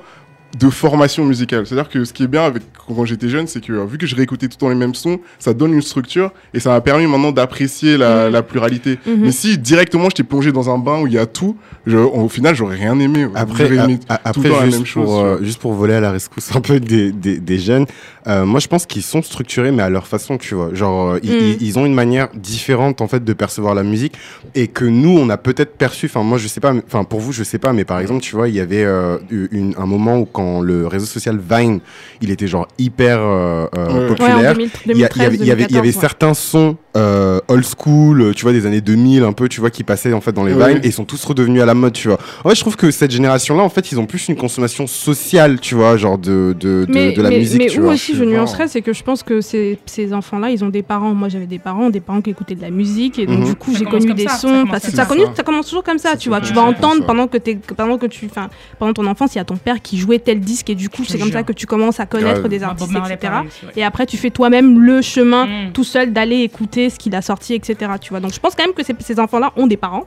de formation musicale. C'est-à-dire que ce qui est bien avec quand j'étais jeune, c'est que euh, vu que je réécoutais tout le temps les mêmes sons, ça donne une structure et ça m'a permis maintenant d'apprécier la, Mhm. la pluralité. Mhm. Mais si directement j'étais plongé dans un bain où il y a tout, je- au final j'aurais rien aimé. Après, aimé a- a- après juste, même chose. pour, euh, juste pour voler à la rescousse un peu des, des, des jeunes, euh, moi je pense qu'ils sont structurés mais à leur façon, tu vois. Genre, euh, ils, ont une manière différente en fait de percevoir la musique et que nous on a peut-être perçu. Enfin, moi je sais pas, enfin pour vous je sais pas, mais par exemple, tu vois, il y avait euh, une, un moment où quand le réseau social Vine, il était genre hyper euh, euh, ouais populaire. 2000 Il y, a- il y 2013 avait, il y avait, il y avait 2014, ouais. certains sons euh, old school, tu vois, des années 2000 un peu, tu vois, qui passaient en fait dans les Ouais. vines et ils sont tous redevenus à la mode, tu vois. En fait, je trouve que cette génération-là, en fait, ils ont plus une consommation sociale, tu vois, genre de, de, de, mais, de la mais, musique, mais tu où vois. aussi je nuancerais, c'est que je pense que ces, ces enfants-là, ils ont des parents. Moi, j'avais des parents, des parents qui écoutaient de la musique, et donc Mhm. du coup, j'ai connu des ça, ça sons. ça, ça. connu- ça commence toujours comme ça, Ça tu vois. Tu vas entendre pendant que t'es, pendant que tu, enfin, pendant ton enfance, il y a ton père qui jouait tel disque, et du coup, c'est comme ça que tu commences à connaître Grave. des artistes, etc. pareil. Et après, tu fais toi-même le chemin Mm. tout seul d'aller écouter ce qu'il a sorti, etc. Tu vois. Donc, je pense quand même que ces, ces enfants-là ont des parents.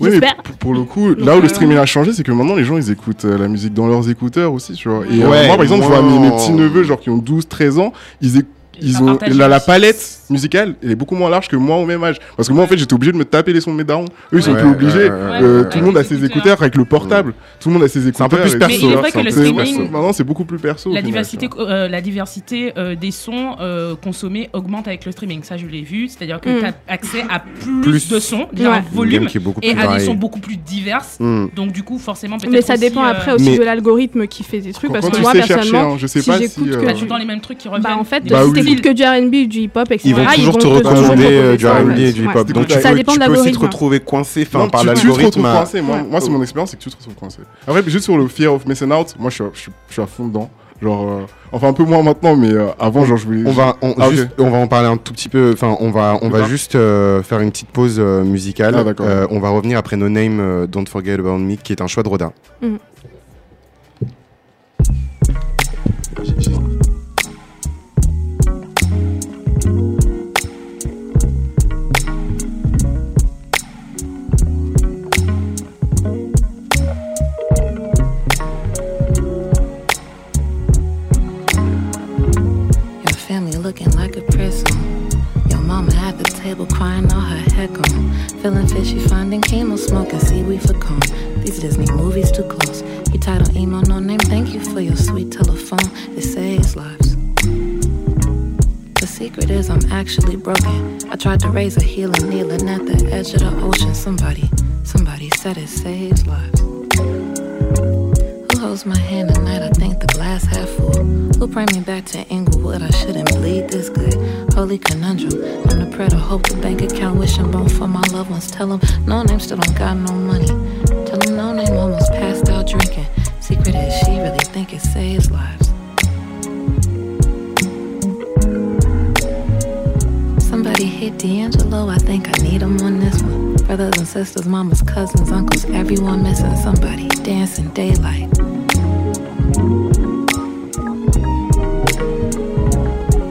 Oui, mais J'espère. pour, le coup, là où le euh, streaming a changé, c'est que maintenant les gens ils écoutent euh, la musique dans leurs écouteurs aussi, tu vois. Et euh, moi par exemple, je vois mes, petits neveux, genre qui ont 12, 13 ans, ils. Ils ont la, la aussi. palette musicale, elle est beaucoup moins large que moi au même âge. Parce que moi en fait j'étais obligé de me taper les sons de mes darons. Eux ils sont Ouais, plus obligés. ouais, ouais, Euh, ouais, tout le monde a ses écouteurs avec le portable. Tout le monde a ses écouteurs. un peu plus perso, Mais il est vrai que c'est le un peu streaming- perso. Maintenant c'est beaucoup plus perso. au La diversité, vois. euh, la diversité euh, des sons euh, consommés augmente avec le streaming. Ça, je l'ai vu. C'est-à-dire que Mm. tu as accès à plus, Plus. de sons, déjà Ouais. en volume, gamme qui est beaucoup et à des sons beaucoup plus divers. Hmm. Donc, du coup, forcément, peut-être. Mais ça aussi, dépend euh, après aussi de l'algorithme qui fait des trucs. Parce que tu moi, sais chercher, personnellement, hein, je sais si pas si. j'écoute euh, temps les mêmes trucs qui reviennent. Bah en fait, Bah si t'écoutes que du R&B, du hip-hop, etc. Vont toujours te vont recommander euh, du R&B et du hip-hop. Donc tu Ça peux, tu aussi te retrouver coincé enfin, par tu, tu te l'algorithme. retrouves à- coincé. Moi, Ouais. moi c'est mon expérience, c'est que tu te retrouves coincé. Après, juste sur le fear of missing out, moi, je suis, à fond dedans. Genre, euh, enfin, un peu moins maintenant, mais euh, avant, genre, je voulais. On va, on, Ah, on va en parler un tout petit peu. Enfin, on va, on va juste euh, faire une petite pause euh, musicale. Ah. Euh, on va revenir après No Name, euh, Don't Forget About Me, qui est un choix de Rodin. Your smoking seaweed for calm. These Disney movies too close. You title emo, no name. Thank you for your sweet telephone. It saves lives. The secret is I'm actually broken. I tried to raise a healing, kneeling at the edge of the ocean. Somebody, somebody said it saves lives. Holds my hand at night? I think the glass half full. Who bring me back to Inglewood? I shouldn't bleed this good. Holy conundrum. I'm the prayer to hope the bank account wishing bone for my loved ones. Tell them no name still don't got no money. Tell them no name almost passed out drinking. Secret is she really think it saves lives. Somebody hit D'Angelo, I think I need him on this one. Brothers and sisters, mamas, cousins, uncles, everyone missing somebody. Dancing daylight.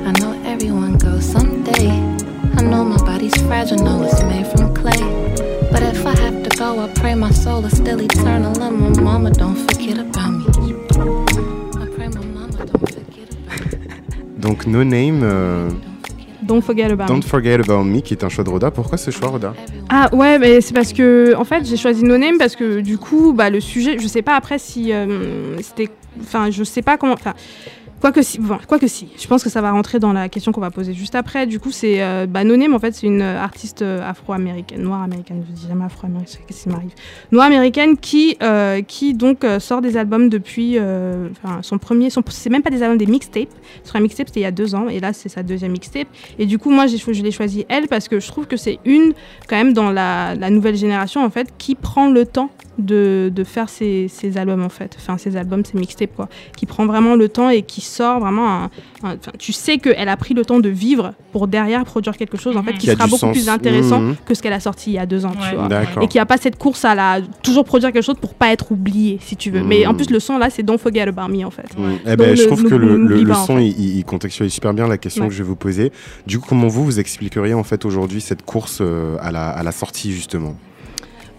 I know everyone goes someday. I know my body's fragile, know it's made from clay. But if I have to go, I pray my soul is still eternal. And my mama don't forget about me. I pray my mama don't forget about me. Donc No Name, euh, Don't forget about me. Don't Forget About Me, qui est un choix de Roda. Pourquoi ce choix, Roda? Ah ouais, mais c'est parce que en fait j'ai choisi No Name parce que du coup bah le sujet, je sais pas après si euh, c'était, enfin je sais pas comment, enfin quoi que si, bon, quoi que si, je pense que ça va rentrer dans la question qu'on va poser juste après. Du coup c'est euh, bah en fait c'est une euh, artiste euh, afro-américaine, noire américaine, je dis jamais afro-américaine, qu'est-ce qui m'arrive, noire américaine qui euh, qui donc sort des albums depuis, son premier, son, c'est même pas des albums, des mixtapes. Sur un mixtape c'était il y a deux ans et là c'est sa deuxième mixtape. Et du coup moi je l'ai choisi elle parce que je trouve que c'est une quand même dans la, la nouvelle génération en fait qui prend le temps de, de faire ses, ses albums en fait enfin ses albums ses mixtapes quoi qui prend vraiment le temps et qui sort vraiment un, tu sais qu'elle a pris le temps de vivre pour derrière produire quelque chose en fait qui, sera beaucoup sens. plus intéressant Mhm. que ce qu'elle a sorti il y a deux ans tu vois et qui a pas cette course à la toujours produire quelque chose pour pas être oublié si tu veux mais en plus le son là c'est Don't Forget About Me en fait Mm. Eh ben, je trouve que le, le- en son, fait. il, contextualise super bien la question Ouais. que je vais vous poser. Du coup, comment vous, vous expliqueriez en fait aujourd'hui cette course euh, à, la, à la sortie justement?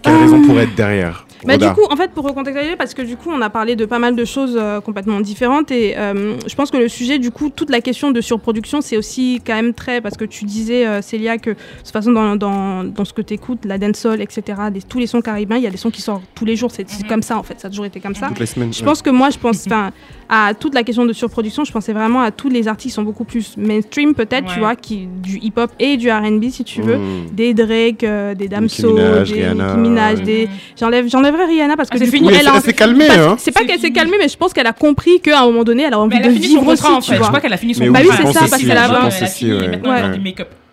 Quelle Euh, raison pourrait être derrière? Bah, du coup, en fait, pour recontextualiser, parce que du coup, on a parlé de pas mal de choses euh, complètement différentes et euh, je pense que le sujet, du coup, toute la question de surproduction, c'est aussi quand même très, parce que tu disais, euh, Célia, que de toute façon, dans, dans, dans ce que tu écoutes, la dancehall, etc., des- tous les sons caribéens, il y a des sons qui sortent tous les jours, c'est c'est comme ça, en fait, ça a toujours été comme ça. Toutes les semaines. Je ouais. pense que moi, je pense enfin, à toute la question de surproduction. Je pensais vraiment à tous les artistes qui sont beaucoup plus mainstream, peut-être, tu vois, qui, du hip-hop et du RB, si tu veux. Mm. Des Drake, euh, des Damso, des Rihanna, Nicki Minaj, des... J'enlève, j'enlèverais Rihanna parce que Ah, c'est du fini. coup, elle s'est calmée, hein C'est pas qu'elle s'est calmée, mais je pense qu'elle a compris qu'à un moment donné, elle a envie Mais de a fini son vivre aussi, contrat en tu fait. Je vois. crois qu'elle a fini son Bah oui, c'est ça, parce qu'elle a- je elle a aussi, fini,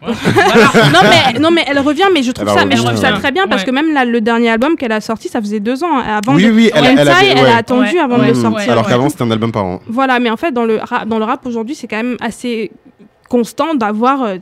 ouais. Voilà. non mais non mais elle revient mais je trouve ça mais je trouve ça très bien parce Ouais. que même là, le dernier album qu'elle a sorti ça faisait deux ans hein. avant Oui, de... oui, elle, elle Hentai, avait- elle ouais. a attendu Ouais, avant de le sortir Alors qu'avant, c'était un album par an. Voilà, mais en fait, dans le, rap, dans le rap aujourd'hui, c'est quand même assez constant d'avoir euh,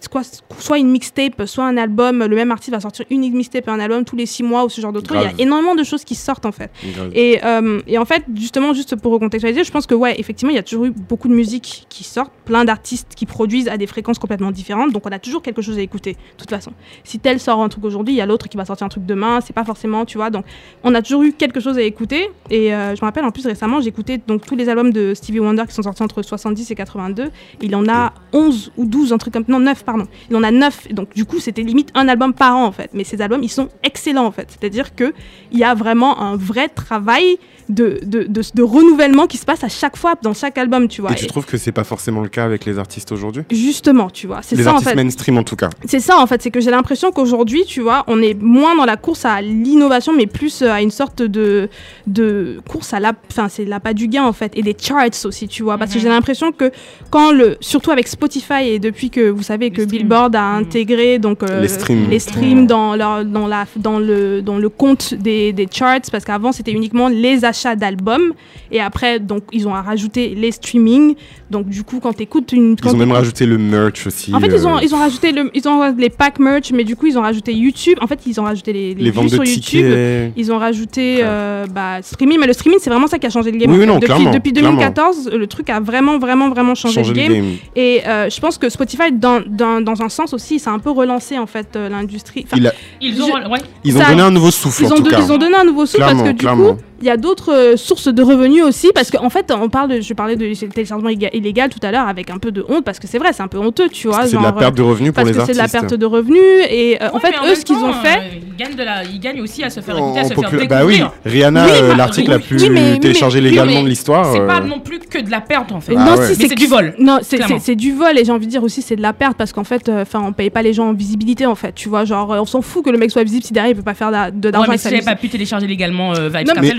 soit une mixtape, soit un album. Le même artiste va sortir une mixtape et un album tous les six mois ou ce genre de trucs. Il y a énormément de choses qui sortent en fait. Et, euh, et en fait, justement, juste pour recontextualiser, je pense que ouais, effectivement, il y a toujours eu beaucoup de musique qui sortent, plein d'artistes qui produisent à des fréquences complètement différentes. Donc on a toujours quelque chose à écouter, de toute façon. Si tel sort un truc aujourd'hui, il y a l'autre qui va sortir un truc demain. C'est pas forcément, tu vois. Donc on a toujours eu quelque chose à écouter. Et euh, je me rappelle en plus récemment, écouté donc tous les albums de Stevie Wonder qui sont sortis entre 70 et 82. Il en a 11 ou 12, un truc comme non 9 pardon. Il en a 9. Donc du coup, c'était limite un album par an en fait. Mais ces albums, ils sont excellents en fait. C'est-à-dire que il y a vraiment un vrai travail de, de, de, de renouvellement qui se passe à chaque fois dans chaque album, tu vois. Et tu Et trouves que c'est pas forcément le cas avec les artistes aujourd'hui? Justement, tu vois, c'est Les ça en artistes fait. mainstream en tout cas. C'est ça en fait, c'est que j'ai l'impression qu'aujourd'hui, tu vois, on est moins dans la course à l'innovation, mais plus euh, à une sorte de, de course à la, enfin c'est l'appât du gain en fait, et des charts aussi, tu vois, parce que Mhm. j'ai l'impression que quand le, surtout avec Spotify et depuis que vous savez que. Billboard a Mhm. intégré donc euh, Les streams. les streams dans leur, dans la, dans le, dans le compte des, des charts, parce qu'avant c'était uniquement les achats d'albums, et après donc ils ont rajouté les streamings, donc du coup quand tu écoutes une, Ils ont même rajouté le merch aussi. en fait, ils ont, euh, ils ont rajouté le, ils ont les packs merch, mais du coup, ils ont rajouté YouTube. En fait, ils ont rajouté les, les, ventes de sur YouTube. tickets. Ils ont rajouté Ouais. euh, bah, streaming, mais le streaming, c'est vraiment ça qui a changé le game. Oui, non, depuis, depuis clairement. 2014, le truc a vraiment, vraiment, vraiment changé, le le game. Et euh, je pense que Spotify, dans, dans, dans un sens aussi, ça a un peu relancé en fait euh, l'industrie. Enfin, Il a- Ils ont, Je- ouais. Ils ont donné un nouveau souffle ils, en ont tout de- cas. ils ont donné un nouveau souffle parce que du clairement. coup, il y a d'autres euh, sources de revenus aussi parce qu'en fait, on parle de, je parlais de téléchargement illégal- tout à l'heure avec un peu de honte parce que c'est vrai, c'est un peu honteux, tu vois. C'est de la genre, perte de revenus pour parce les que c'est de la artistes. perte de revenus et euh, en fait, eux, ce qu'ils ont fait. euh, ils, gagnent de la, ils gagnent aussi à se faire En écouter, à se faire découvrir. Bah oui, Rihanna, Oui, euh, l'article oui, la plus oui, mais- oui, téléchargé mais- légalement mais de l'histoire. C'est euh, pas non plus que de la perte en fait. Ah non, ouais. c'est du vol. Non, c'est- du vol et j'ai envie de dire aussi c'est de la perte parce qu'en fait, enfin, on paye pas les gens en visibilité en fait, tu vois, genre on s'en fout que le mec soit visible si derrière il peut pas faire de d'argent si j'avais pas pu télécharger légalement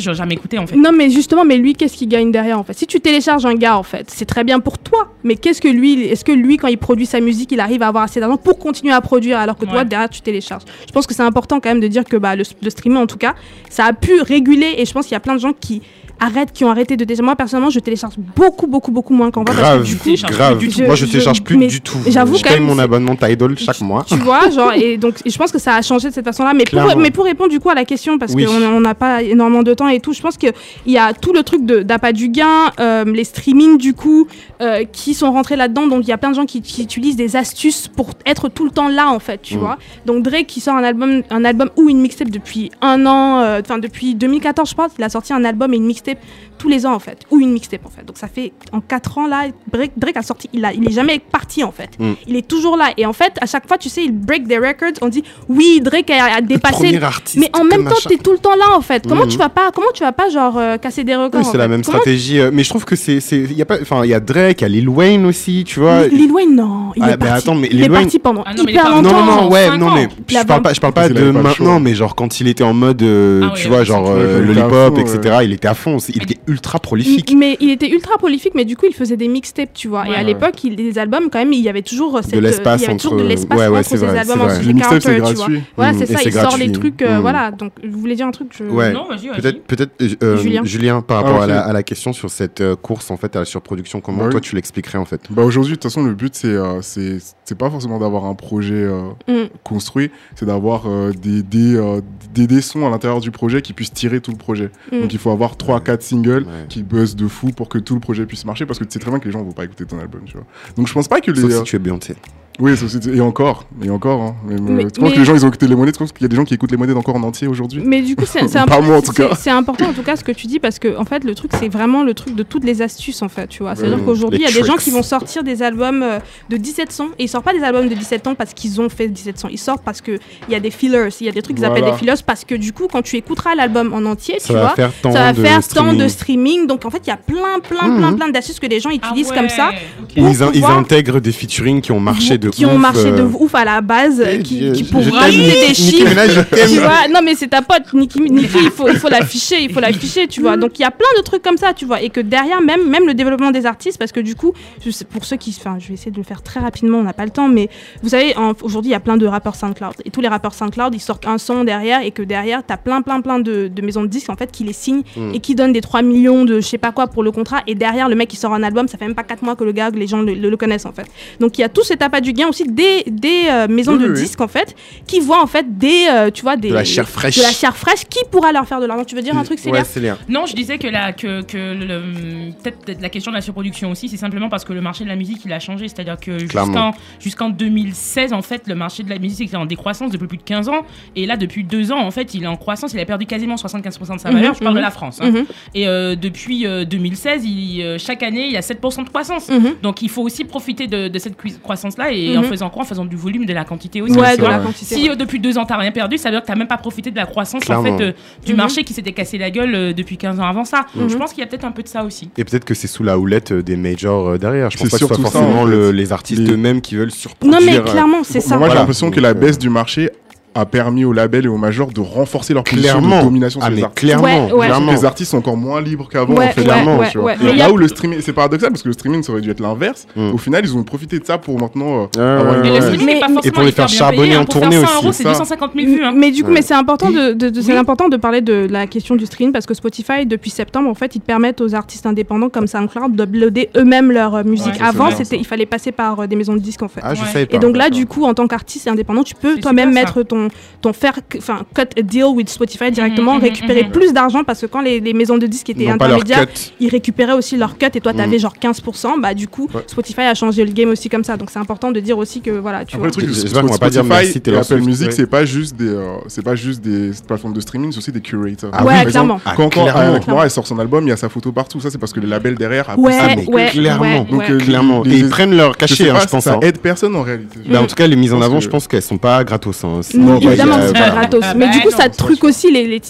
j'aurais jamais écouté en fait. Non, mais justement, mais lui, qu'est-ce qu'il gagne derrière en fait? Si tu télécharges un gars en fait, c'est très bien pour toi, mais qu'est-ce que lui, est-ce que lui, quand il produit sa musique, il arrive à avoir assez d'argent pour continuer à produire alors que toi, derrière, tu télécharges? Je pense que c'est important quand même de dire que bah, le, le streaming, en tout cas, ça a pu réguler et je pense qu'il y a plein de gens qui arrêtent, qui ont arrêté de télécharger. Moi, personnellement, je télécharge beaucoup, beaucoup, beaucoup moins qu'en vrai parce que Grave, du coup, télécharges grave. plus du tout. Moi, je télécharge plus mais du tout. j'avoue je quand paye même, mon abonnement Tidal chaque mois. tu vois, genre, et donc, et je pense que ça a changé de cette façon-là. Mais pour, mais pour répondre du coup à la question, parce Oui. qu'on on n'a pas énormément de temps et tout, je pense qu'il y a tout le truc de- d'appât du gain, euh, les streamings du coup, euh, qui sont rentrés là-dedans. Donc, il y a plein de gens qui, qui utilisent des astuces pour être tout le temps là, en fait, tu Mm. vois. Donc, Drake qui sort un album, un album ou une mixtape depuis un an, euh, enfin, depuis 2014, je pense, il a sorti un album et une mixtape tous les ans, en fait, ou une mixtape, en fait. Donc, ça fait en 4 ans, là, Drake, Drake a sorti, il, a, il est jamais parti, en fait. Mm. Il est toujours là. Et en fait, à chaque fois, tu sais, il break des records. On dit, oui, Drake a, a dépassé. artiste Mais en même temps, machin. t'es tout le temps là, en fait. Comment Mhm. tu vas pas, comment tu vas pas, genre, euh, casser des records Oui, c'est la fait? même Comment- stratégie. euh, Mais je trouve que c'est, c'est, y a pas, enfin, il y a Drake, il y a Lil Wayne aussi, tu vois. Lil Lil Wayne, non. Il Ah, est mais parti. attends, mais il est Wayne- parti pendant Ah non, il hyper pas- Non, longtemps. non, non, ouais, non, mais Il je a parle pas, je parle pas de le maintenant, mais genre quand il était en mode, euh, Ah tu vois, genre il à lollipop, fond, etc. Il était à fond, il était ultra prolifique. Mais il était ultra prolifique, mais du coup, il faisait des mixtapes, tu vois. Ouais. et à l'époque, il des albums, quand même, il y avait toujours cette, l'espace il y avait toujours de entre- l'espace ouais, ouais, entre c'est ces vrai, albums c'est en Les mixtapes, c'est Carter, tu vois. gratuit. Voilà, Mm, c'est et ça, il sort les trucs, euh, Mm. voilà. Donc, vous voulez dire un truc je... Non, vas-y. Peut-être, peut-être, euh, euh, Julien. Julien. par rapport Ah, à, la, à la question sur cette euh, course en fait à la surproduction, comment Bah toi oui. tu l'expliquerais en fait? Bah aujourd'hui, de toute façon, le but, c'est euh, c'est c'est pas forcément d'avoir un projet euh, Mm. construit, c'est d'avoir euh, des, des, euh, sons à l'intérieur du projet qui puissent tirer tout le projet. Donc il faut avoir 3-4 singles Ouais. qui buzzent de fou pour que tout le projet puisse marcher, parce que tu sais très bien que les gens vont pas écouter ton album, tu vois. Donc je pense pas que les... Sauf si tu es Beyoncé. Oui, et encore, et encore. Hein. Mais, Mais- tu penses mais- que les gens, ils ont écouté les monnaies Tu penses qu'il y a des gens qui écoutent les monnaies encore en entier aujourd'hui? Mais du coup, c'est c'est Pas imp- moi, en tout c'est- cas. c'est important en tout cas ce que tu dis parce que en fait le truc c'est vraiment le truc de toutes les astuces en fait, tu vois. C'est-à-dire Mmh, qu'aujourd'hui il y a des gens qui vont sortir des albums euh, de 17 sons et ils sortent pas des albums de 17 ans parce qu'ils ont fait 17 sons. Ils sortent parce que il y a des fillers, il y a des trucs qu'ils appellent des fillers parce que du coup quand tu écouteras l'album en entier, Ça tu va vois, faire tant ça va de faire tant streaming. de streaming. Donc en fait il y a plein plein Mmh. plein plein d'astuces que les gens Ah utilisent ouais, comme ça. ok. Où pour ils, in- ils intègrent des featuring qui ont marché de qui ouf. ont marché de euh, ouf à la base, eh, qui, je- qui pour ramener des chiffres. Minaj, tu vois, non mais c'est ta pote, Nicki, Nicki il faut, il faut l'afficher, il faut l'afficher, tu vois. Donc il y a plein de trucs comme ça, tu vois, et que derrière même, même le développement des artistes, parce que du coup, pour ceux qui, enfin, je vais essayer de le faire très rapidement, on n'a pas le temps, mais vous savez, aujourd'hui il y a plein de rappeurs SoundCloud, et tous les rappeurs SoundCloud, ils sortent un son derrière, et que derrière, t'as plein, plein, plein de, de maisons de disques en fait qui les signent Mm. et qui donnent des 3 millions de je sais pas quoi pour le contrat, et derrière le mec qui sort un album, ça fait même pas 4 mois que le gars, que les gens le, le- le connaissent en fait. Donc il y a tout cet appât du gain aussi des, des euh, maisons Oui, de oui, disques en fait qui voient en fait des, euh, tu vois, des De la chair fraîche. de la chair fraîche qui pourra leur faire de l'argent. Tu veux dire un truc, c'est Ouais. Non, je disais que, la, que, que le- peut-être la question de la surproduction aussi, c'est simplement parce que le marché de la musique, il a changé. C'est-à-dire que jusqu'en jusqu'en 2016, en fait, le marché de la musique était en décroissance depuis plus de 15 ans. Et là, depuis deux ans, en fait, il est en croissance. Il a perdu quasiment 75% de sa Mhm, valeur. Je parle mhm. de la France. hein. Mhm, Et euh, depuis euh, 2016, il, euh, chaque année, il y a 7% de croissance. mhm. Donc, il faut aussi profiter de, de cette croissance-là. Et en Mhm. faisant quoi En faisant du volume, de la quantité aussi. Ouais, tu de vois. la quantité. Si euh, depuis deux ans t'as rien perdu, ça veut dire que t'as même pas profité de la croissance en fait euh, du Mhm. marché qui s'était cassé la gueule euh, depuis 15 ans avant ça. Mhm. Je pense qu'il y a peut-être un peu de ça aussi. Et peut-être que c'est sous la houlette des majors euh, derrière. Je pense pas que ce soit forcément les artistes eux-mêmes qui veulent surproduire. Non, mais clairement, c'est ça. Moi, j'ai l'impression que la baisse du marché a permis aux labels et aux majors de renforcer leur position Clairement. de domination Ah, sur les mais artistes. clairement, Ouais, ouais. clairement. Les artistes sont encore moins libres qu'avant, Ouais, en fait, ouais, clairement, tu vois. a- là où le streaming, c'est paradoxal parce que le streaming ça aurait dû être l'inverse. Mm. Au final, ils ont profité de ça pour maintenant euh, avoir une Et ouais. le streaming Mais- n'est pas et forcément pour les faire charbonner hein. en tournée 100 aussi, euros, c'est ça. 250 000 vues. hein. Mais du coup, mais c'est important de, de- de- c'est Oui. important de parler de la question du stream parce que Spotify depuis septembre en fait ils permettent aux artistes indépendants comme SoundCloud d'uploader eux-mêmes leur euh, musique. Avant c'était il fallait passer par euh, des maisons de disques en fait. Ah. Et donc là, du coup, en tant qu'artiste indépendant, tu peux toi-même mettre ton, ton faire, enfin, cut a deal with Spotify directement, mhm, récupérer mhm, plus mhm. d'argent parce que quand les, maisons de disques étaient intermédiaires, ils récupéraient aussi leur cut et toi, t'avais genre 15%. Bah, du coup. Spotify a changé le game aussi comme ça. Donc, c'est important de dire aussi que voilà, tu Après, vois. Le truc, Spotify, va Apple Music, c'est pas juste des, euh, c'est pas juste des plateformes de streaming, c'est aussi des curators. Ah, ouais, clairement. Ah, quand, quand clairement. Avec Nora, elle sort son album, il y a sa photo partout. Ça, c'est parce que le label derrière a ah, ouais, ouais, clairement. Donc, clairement. Et ils prennent leur cachet, hein, je pense. Ça hein. aide personne en réalité. Bah, en mm. tout cas, les mises en avant, je pense qu'elles sont pas gratos. Hein. Non, évidemment, c'est pas gratos. Mais du coup, ça truc aussi les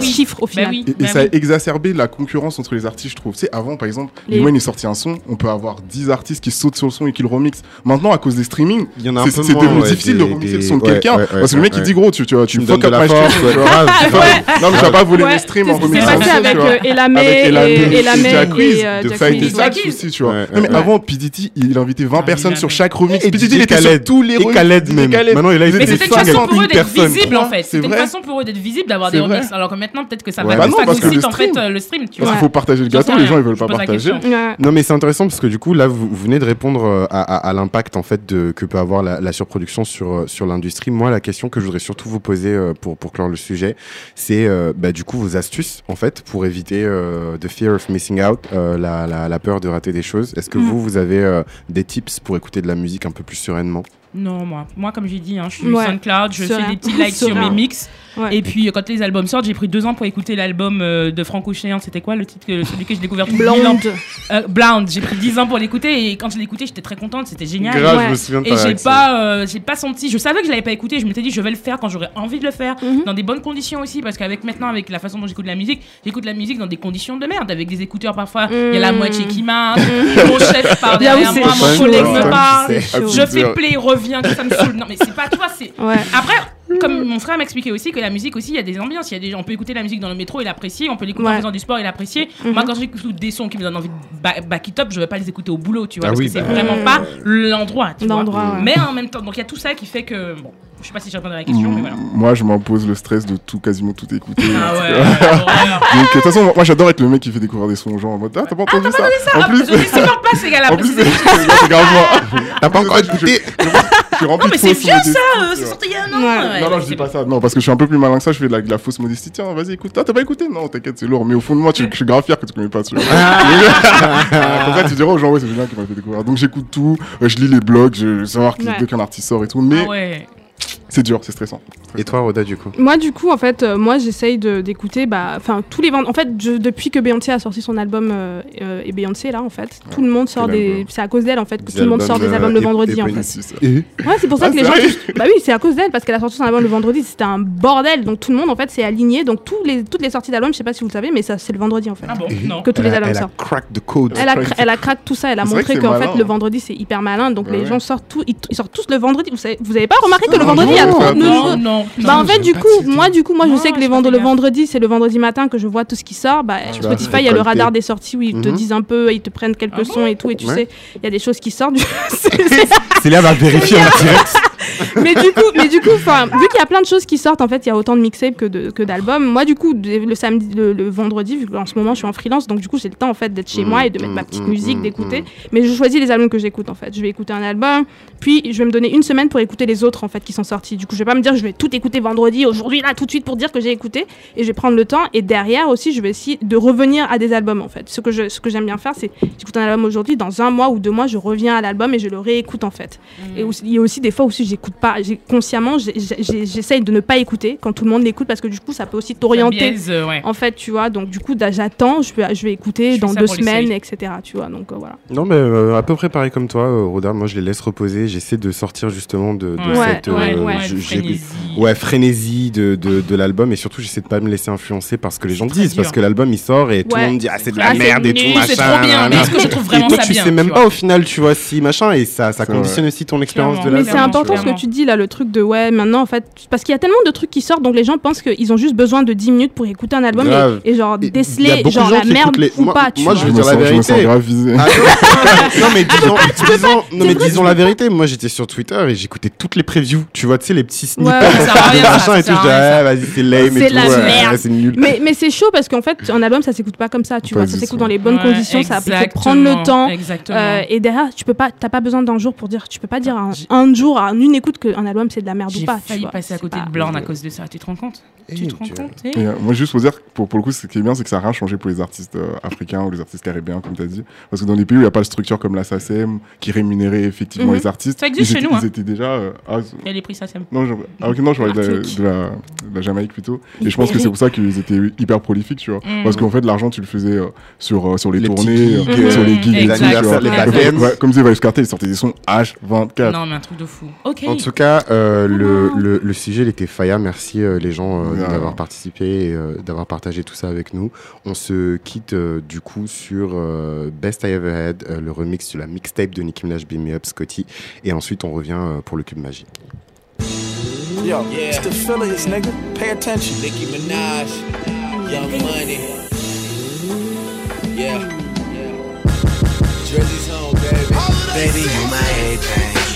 chiffres au final. Et ça a exacerbé la concurrence entre les artistes, je trouve. Tu sais, avant, par exemple, Limoine est sorti un son, on peut avoir 10 artistes qui sautent sur le son et qui le remixent. Maintenant, à cause des streamings, c'est devenu difficile de remixer le son de quelqu'un. Parce que le mec, il dit gros, tu vois, tu fuck up ma Non, mais tu vas pas voler mes streams en remixant. C'est passé avec euh, Elamé et euh, de Fight et Sax aussi, tu vois. Non, mais avant, PDT, il invitait 20 personnes sur chaque remix. PDT, il était sur tous les remix. Et Khaled même. Maintenant, il a été 500 pour eux d'être visible en fait. C'était une façon pour eux d'être visible, d'avoir des remixes. Alors que maintenant, peut-être que ça va bah parce que le en fait euh, le stream. Tu vois. Il faut partager le gâteau, les gens ils veulent pas partager. Non, mais c'est intéressant parce que du coup, là, vous venez de répondre euh, à l'impact en fait que peut avoir la surproduction euh, sur l'industrie. Moi, la question que je voudrais surtout vous poser pour pour clore le sujet, c'est bah, du coup vos astuces en fait pour éviter the fear of missing out, la peur de rater des choses. Est-ce que mm. vous vous avez des tips pour écouter de la musique un peu plus sereinement? Non, moi, moi comme j'ai dit, hein, je suis ouais. SoundCloud, je fais des petits likes sur mes mix. Et puis quand les albums sortent, j'ai pris deux ans pour écouter l'album euh, de Franco Cheyenne. C'était quoi le titre celui que j'ai découvert Blonde. Euh, Blonde. J'ai pris dix ans pour l'écouter et quand je l'ai écouté, j'étais très contente. C'était génial. Grave, je me et j'ai pas, euh, j'ai pas senti. Je savais que je l'avais pas écouté. Je m'étais dit, je vais le faire quand j'aurais envie de le faire, dans des bonnes conditions aussi, parce qu'avec maintenant, avec la façon dont j'écoute la musique, j'écoute la musique dans des conditions de merde, avec des écouteurs parfois. Il y a la moitié qui marche, mon chef parle derrière moi, mon collègue me parle, je fais play, reviens, ça me saoule. Non mais c'est pas toi, c'est. Après, comme mon frère m'expliquait aussi que la musique aussi, il y a des ambiances. Y a des, on peut écouter la musique dans le métro et l'apprécier. On peut l'écouter ouais. en faisant du sport et l'apprécier. Mhm. Moi, quand j'écoute des sons qui me donnent envie de back it up, je vais pas les écouter au boulot, tu vois, ah parce que c'est bah, vraiment euh, pas l'endroit. L'endroit. Mais en même temps, donc il y a tout ça qui fait que bon. Je sais pas si je répondrai la question, mais voilà. Moi, je m'impose le stress de tout, quasiment tout écouter. Ah ouais, de toute façon, moi, j'adore être le mec qui fait découvrir des sons aux gens en mode Ah, t'as pas entendu ah, ça, ça En ah, plus, je pas gars-là. T'as pas encore écouté non, mais c'est vieux ça, c'est sorti il y a un an. Euh. Non, non, je dis pas ça. Non, parce que je suis un peu plus malin que ça, je fais de la, fausse modestie. Tiens, vas-y, écoute. T'as pas écouté? Non, t'inquiète, c'est lourd. Mais au fond de moi, tu, je suis grave fier que tu connais pas ce En fait tu diras aux gens, ouais, c'est Julien qui m'a fait découvrir. Donc j'écoute tout, euh, je lis les blogs, je veux savoir qui, dès qu'un artiste sort et tout. Mais ah c'est dur, c'est stressant. Et toi, Roda, du coup Moi, du coup, en fait, euh, moi, j'essaye d'écouter, bah, enfin, tous les vendredis. En fait, depuis que Beyoncé a sorti son album euh, euh, et Beyoncé, là, en fait, tout le monde sort des. C'est à cause d'elle, en fait, que tout le monde sort des albums le vendredi, en fait. Ouais, c'est pour ça ah, que les gens. Bah oui, c'est à cause d'elle, parce qu'elle a sorti son album le vendredi, c'était un bordel. Donc tout le monde, en fait, s'est aligné. Donc tous les, toutes les sorties d'albums, je sais pas si vous le savez, mais ça, c'est le vendredi, en fait. Ah que tous les albums sortent. Elle a crack the code. Elle a crack tout ça. Elle a montré qu'en fait, le hein. vendredi, c'est hyper malin. Donc les gens sortent tous, sortent tous le vendredi. Vous avez pas remarqué ah que le vendredi, non, non, Non, bah, en fait, du coup, moi, du coup, moi, je sais que les le vendredi, c'est le vendredi matin que je vois tout ce qui sort. Bah, Spotify, il y a le radar des sorties où ils te disent un peu, ils te prennent quelques ah sons et tout, et tu sais, il y a des choses qui sortent. C'est là, va vérifier en direct. mais du coup, mais du coup vu qu'il y a plein de choses qui sortent, en fait, il y a autant de mixtapes que d'albums. Moi, du coup, le vendredi, vu qu'en ce moment, je suis en freelance, donc du coup, j'ai le temps, en fait, d'être chez mm, moi et de mettre mm, ma petite mm, musique, d'écouter. Mais je choisis les albums que j'écoute, en fait. Je vais écouter un album, puis je vais me donner une semaine pour écouter les autres, en fait, qui sont sortis. Du coup, je vais pas me dire, je vais tout écouter vendredi, aujourd'hui, là, tout de suite, pour dire que j'ai écouté. Et je vais prendre le temps. Et derrière aussi, je vais essayer de revenir à des albums, en fait. Ce que j'aime bien faire, c'est j'écoute un album aujourd'hui, dans un mois ou deux mois, je reviens à l'album et je le réécoute, en fait. Et il y a aussi des fois où si j'écoute pas, consciemment, j'essaye de ne pas écouter quand tout le monde l'écoute parce que du coup, ça peut aussi t'orienter. Ouais. En fait, tu vois, donc du coup, bah, j'attends, je vais, écouter dans deux semaines, etc. Tu vois, donc euh, voilà. Non, mais euh, à peu près pareil comme toi, euh, Rodin, moi je les laisse reposer, j'essaie de sortir justement de, cette ouais, frénésie. de, de, l'album et surtout, j'essaie de ne pas me laisser influencer par ce que les gens disent parce que l'album il sort et tout le monde dit, ah, c'est de la merde et tout, machin. Et toi, tu sais même pas au final, tu vois, si machin et ça, conditionne aussi ton expérience de l'album que tu dis là, le truc de ouais, maintenant en fait, parce qu'il y a tellement de trucs qui sortent, donc les gens pensent qu'ils ont juste besoin de 10 minutes pour écouter un album et, genre déceler genre la merde ou pas. Tu moi, je vais dire la vérité. Ah, non mais disons, non, mais disons la vérité. Moi, j'étais sur Twitter et j'écoutais toutes les previews. Tu vois, tu sais les petits snippets, et tout. vas-y, c'est lame et Mais c'est chaud parce qu'en fait, un album, ça s'écoute pas comme ça. Tu vois, ça s'écoute dans les bonnes conditions. Ça peut prendre le temps. Euh, et derrière, tu peux pas, t'as pas besoin d'un jour pour dire. Tu peux pas dire un jour à une écoute, écoutes qu'un album c'est de la merde ou J'ai pas. tu failli passer à côté pas- de Blanc à cause de ça. Tu te rends compte? Tu te rends compte eh Et, euh, moi, juste pour dire, pour, pour le coup, ce qui est bien, c'est que ça n'a rien changé pour les artistes euh, africains ou les artistes caribéens, comme tu as dit. Parce que dans les pays où il n'y a pas de structure comme la SACEM, qui rémunérait effectivement Mhm. les artistes, Ça existe ils, chez étaient, nous, hein. ils étaient déjà. euh, ah, Il y a les prix SACEM. non, je, ah, ok, non, je parlais de, la- Martinique. de la, de la Jamaïque plutôt. Et je pense que c'est pour ça qu'ils étaient hyper prolifiques, tu vois. Mhm. Parce qu'en fait, l'argent, tu le faisais euh, sur, euh, sur les, tournées, gigs, euh, euh, sur les gigs. Les comme disait Vibes Cartel, ils sortaient des sons H24. Non, mais un truc de fou. Ok. En tout cas, le, sujet, il était faya. Merci les gens. D'avoir participé et euh, d'avoir partagé tout ça avec nous. On se quitte euh, du coup sur euh, Best I Ever Had, euh, le remix de la mixtape de Nicki Minaj Beam Me Up Scotty. Et ensuite, on revient euh, pour le cube magique. Yo, it's the Phillies, nigga. Pay attention. Nicki Minaj, Young Money. Yeah. Drizzy's home, baby. Baby, you my everything.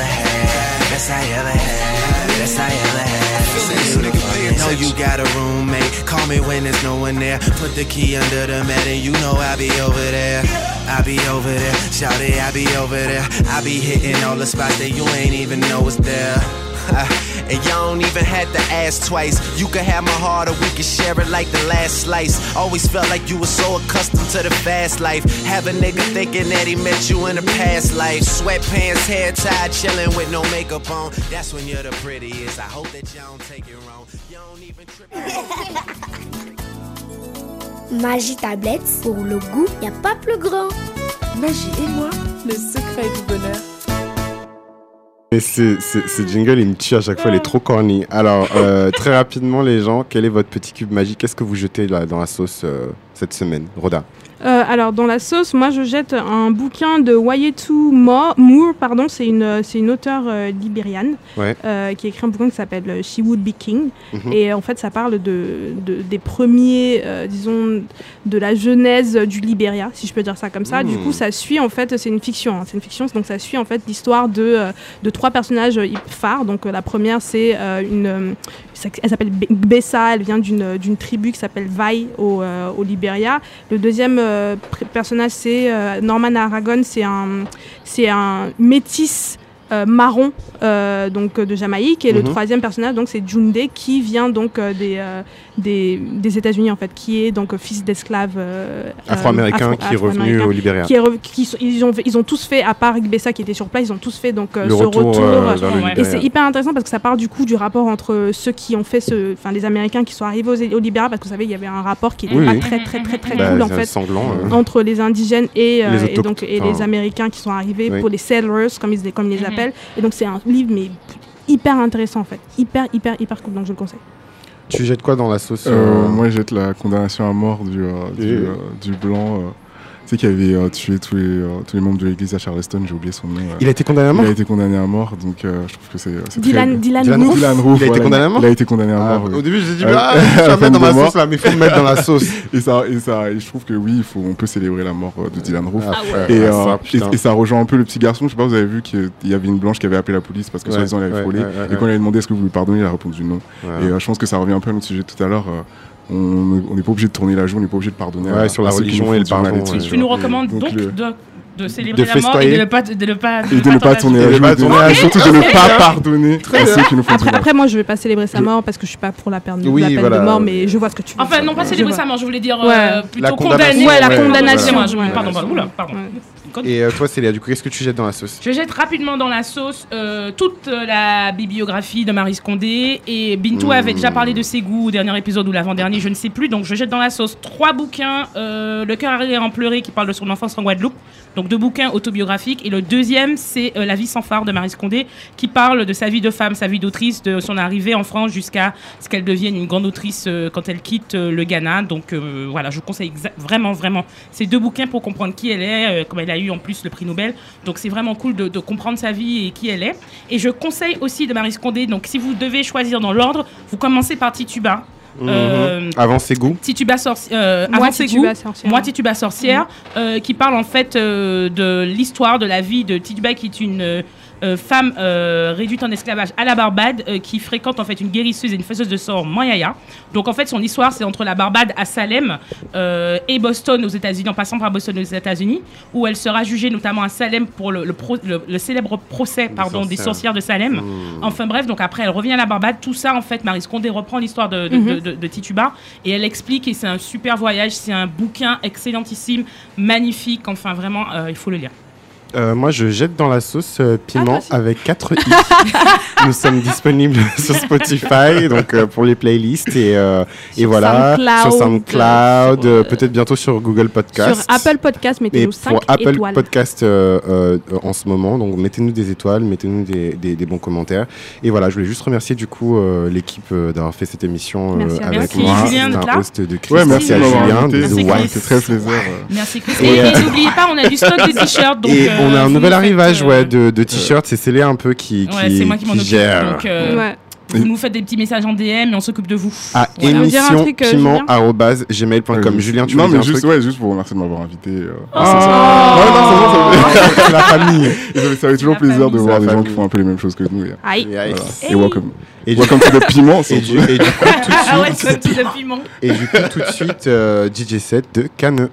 had. Best I ever had. Best I ever had. Say you the fucking Know you got a roommate. Call me when there's no one there. Put the key under the mat and you know I'll be over there. I'll be over there, shout it, I'll be over there. I'll be hitting all the spots that you ain't even know is there. and y'all don't even have to ask twice. You can have my heart or we can share it like the last slice. Always felt like you were so accustomed to the fast life. Have a nigga thinking that he met you in a past life. Sweatpants, hair tied, chilling with no makeup on. That's when you're the prettiest. I hope that y'all don't take it wrong. You don't even trip. Magie tablette, pour le goût, y a pas plus grand. Magie et moi, le secret du bonheur. Ce, ce jingle, il me tue à chaque fois, il est trop corny. Alors, euh, très rapidement, les gens, quel est votre petit cube magique? Qu'est-ce que vous jetez là, dans la sauce euh, cette semaine? Roda Euh, alors dans la sauce, moi je jette un bouquin de Wayetu Mo- Moore, pardon, c'est une c'est une auteure euh, libériane Ouais. euh, qui a écrit un bouquin qui s'appelle euh, She Would Be King Mhm. et en fait ça parle de, de- des premiers euh, disons de la genèse du Libéria si je peux dire ça comme ça. Du Mhm. coup ça suit en fait c'est une fiction, hein, c'est une fiction donc ça suit en fait l'histoire de euh, de trois personnages euh, phares. Donc euh, la première c'est euh, une euh, elle s'appelle Be- Bessa, elle vient d'une d'une tribu qui s'appelle Vai au, euh, au Libéria. Le deuxième euh, personnage, c'est euh, Norman Aragon, c'est un, c'est un métis euh, marron euh, donc euh, de Jamaïque et le Mhm. troisième personnage donc c'est Junde qui vient donc euh, des, euh, des, des États-Unis en fait qui est donc euh, fils d'esclave euh, Afro-américain afro- qui est revenu au Libéria. qui est rev- qui sont- ils, ont, ils ont tous fait à part Bessa qui était sur place ils ont tous fait donc euh, Le ce retour, euh, et c'est hyper intéressant parce que ça parle du coup du rapport entre ceux qui ont fait ce enfin les Américains qui sont arrivés aux, au Libéria parce que vous savez il y avait un rapport qui était Oui, pas oui. très très très très Bah, cool en fait sanglant, euh. entre les indigènes et, euh, Les et donc et les Américains qui sont arrivés oui. pour les settlers comme ils, comme ils les Mhm. Et donc c'est un livre mais hyper intéressant en fait hyper hyper hyper cool donc je le conseille Tu jettes quoi dans la sauce Euh, euh, moi, je jette la condamnation à mort du, euh, euh, du blanc. Tu sais, qui avait euh, tué tous les, euh, tous les membres de l'église à Charleston, j'ai oublié son nom. euh. Il a été condamné à mort Il a été condamné à mort, donc euh, je trouve que c'est. Dylan- très- Dylan Dylan Roof. Dylan Roof, Il a été condamné à mort Il a été condamné à Ah, mort. oui. Au début, j'ai dit, ah, je vais mettre dans ma sauce là, mais il faut le mettre dans la sauce. Et ça, et ça, et je trouve que oui, il faut, on peut célébrer la mort de Dylan Roof. Ah ouais. Et, Ah, euh, ça, et- ça rejoint un peu le petit garçon. Je sais pas, vous avez vu qu'il y avait une blanche qui avait appelé la police parce que soi-disant elle avait frôlé. et quand elle a demandé est-ce que vous lui pardonnez, il a répondu non. Et je pense que ça revient un peu à notre sujet de tout à l'heure. On n'est pas obligé de tourner la joue, on n'est pas obligé de pardonner. Ouais, à- sur la religion et le pardon, tu nous recommandes donc, le- de, de célébrer de la mort et festoyer. de ne pas, de ne pas, Et de ne pas tourner pas joue. surtout de ne pas pardonner à ceux qui nous font après, après moi je vais pas célébrer sa mort parce que je suis pas pour la peine, Oui, la peine voilà. de mort mais je vois ce que tu veux Enfin, non pas célébrer sa mort, je voulais dire Ouais. euh, plutôt La condamnation. condamner. Ouais, la Ouais, condamnation. voilà. Excusez-moi, je- Ouais. Pardon, pardon, oula, pardon. Ouais. Code. Et euh, toi, Célia, du coup, qu'est-ce que tu jettes dans la sauce? Je jette rapidement dans la sauce euh, toute euh, la bibliographie de Marie Scondé et Bintou Mmh. avait déjà parlé de ses goûts au dernier épisode ou l'avant-dernier, je ne sais plus. Donc je jette dans la sauce trois bouquins euh, Le cœur arrière en pleurer qui parle de son enfance en Guadeloupe. Donc Donc deux bouquins autobiographiques. Et le deuxième, c'est euh, La vie sans phare de Marie Scondé, qui parle de sa vie de femme, sa vie d'autrice, de son arrivée en France jusqu'à ce qu'elle devienne une grande autrice euh, quand elle quitte euh, le Ghana. Donc voilà, je vous conseille vraiment, vraiment ces deux bouquins pour comprendre qui elle est, comme elle a eu en plus le prix Nobel. Donc c'est vraiment cool de, de comprendre sa vie et qui elle est. Et je conseille aussi de Marie Scondé, donc si vous devez choisir dans l'ordre, vous commencez par Tituba. Euh, Mhm. Avant ses goûts. Tituba sorcière, euh, Moi, avant ses Tituba goûts, sorcière. moi Tituba sorcière, euh, qui parle en fait euh, de l'histoire de la vie de Tituba, qui est une euh, euh, femme euh, réduite en esclavage à la Barbade, euh, qui fréquente en fait une guérisseuse et une faiseuse de sort Moyaya. Donc en fait son histoire c'est entre la Barbade à Salem euh, et Boston aux États-Unis, en passant par Boston aux États-Unis, où elle sera jugée notamment à Salem pour le, le pro- le- le célèbre procès pardon, des sorcières. de Salem. Enfin bref, donc après elle revient à la Barbade. Tout ça en fait, Marie Scondé reprend l'histoire de, de, de- de- de Tituba et elle explique et c'est un super voyage, c'est un bouquin excellentissime, magnifique. Enfin vraiment, euh, il faut le lire. Euh, moi, je jette dans la sauce euh, Ah, piment avec 4 i. Nous sommes disponibles sur Spotify, donc euh, pour les playlists et, euh, et voilà SoundCloud, sur SoundCloud, euh, peut-être bientôt sur Google Podcast. Sur Apple Podcast, Et mettez-nous 5 pour Apple étoiles. Podcast euh, euh, en ce moment, donc mettez-nous des étoiles, mettez-nous des, des- des bons commentaires. Et voilà, je voulais juste remercier du coup euh, l'équipe euh, d'avoir fait cette émission euh, Merci avec Merci, moi. Julien, C'est d'être un là. host de. Ouais, merci à Julien de. C'était très plaisir. Merci Chris. Et, Et, euh, n'oubliez pas, on a du stock de t-shirts. donc, Et on a un nouvel arrivage faites, ouais, euh, de, de t-shirts, c'est Célé un peu qui, Ouais, qui, c'est moi qui m'en qui occupe. gère. Donc, euh, Ouais. vous nous faites des petits messages en DM et on s'occupe de vous. à Voilà. un émission truc, euh, piment Julien. Ouais, tu non, veux dire mais un juste, truc ouais, juste pour vous remercier de m'avoir invité. euh. Ah, ça. Ouais, non, ça fait- la famille. Et ça fait- ça fait toujours La plaisir de voir des gens qui font un peu les mêmes choses que nous. Et, Aïe. Et, voilà. Hey. et welcome. et du, Welcome to the piment. et, du, et du coup, tout de Ah ouais, suite, c'est le piment. et du coup, tout de suite, euh, DJ set de Cannes.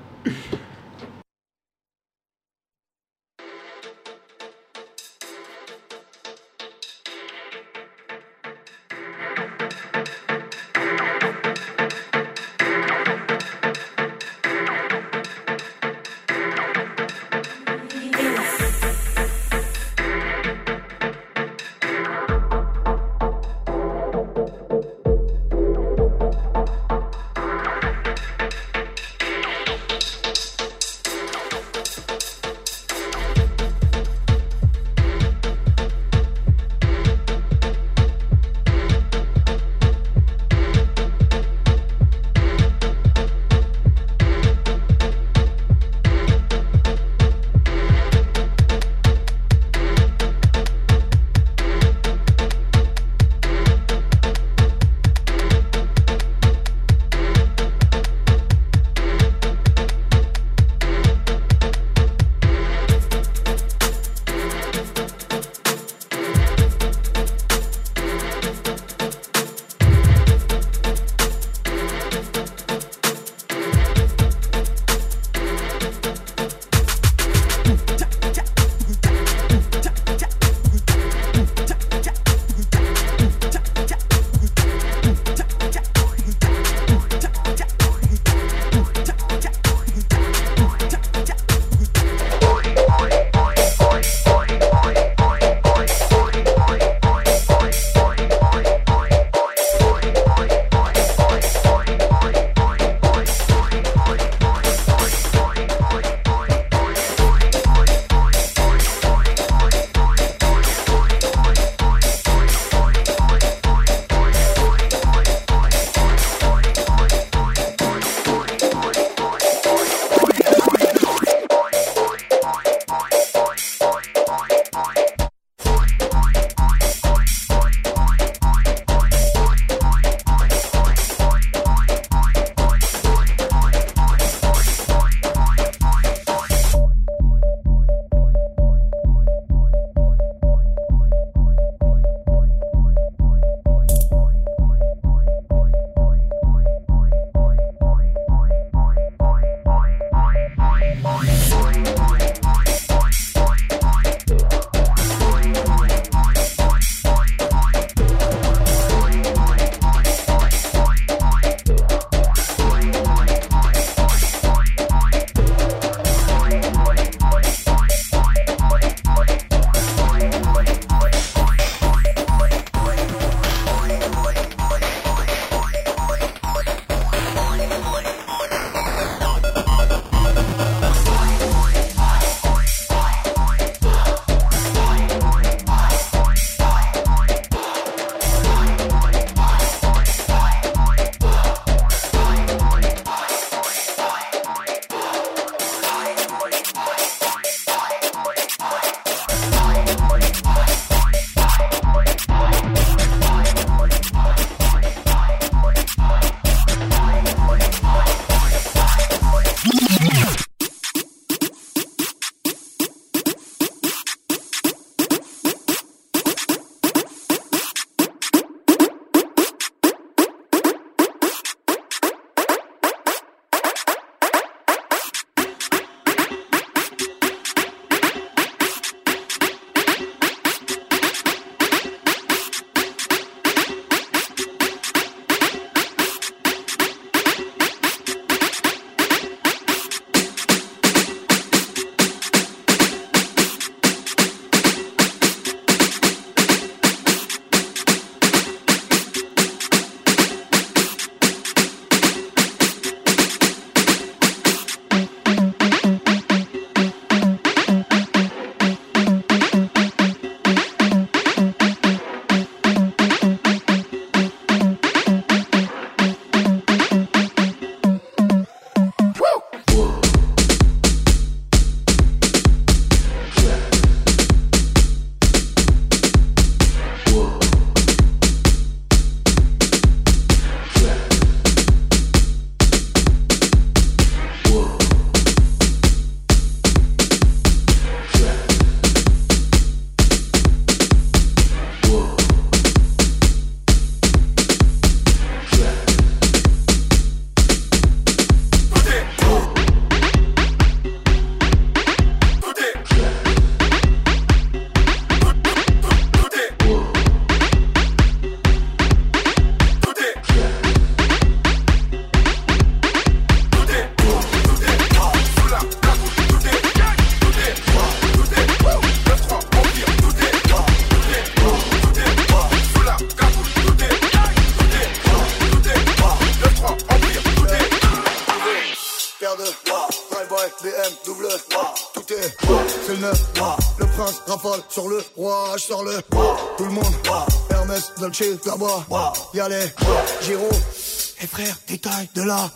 sur le Tout le monde Hermès, Dolce, Gabbana Y'a les Giro. Et frère, détail de là.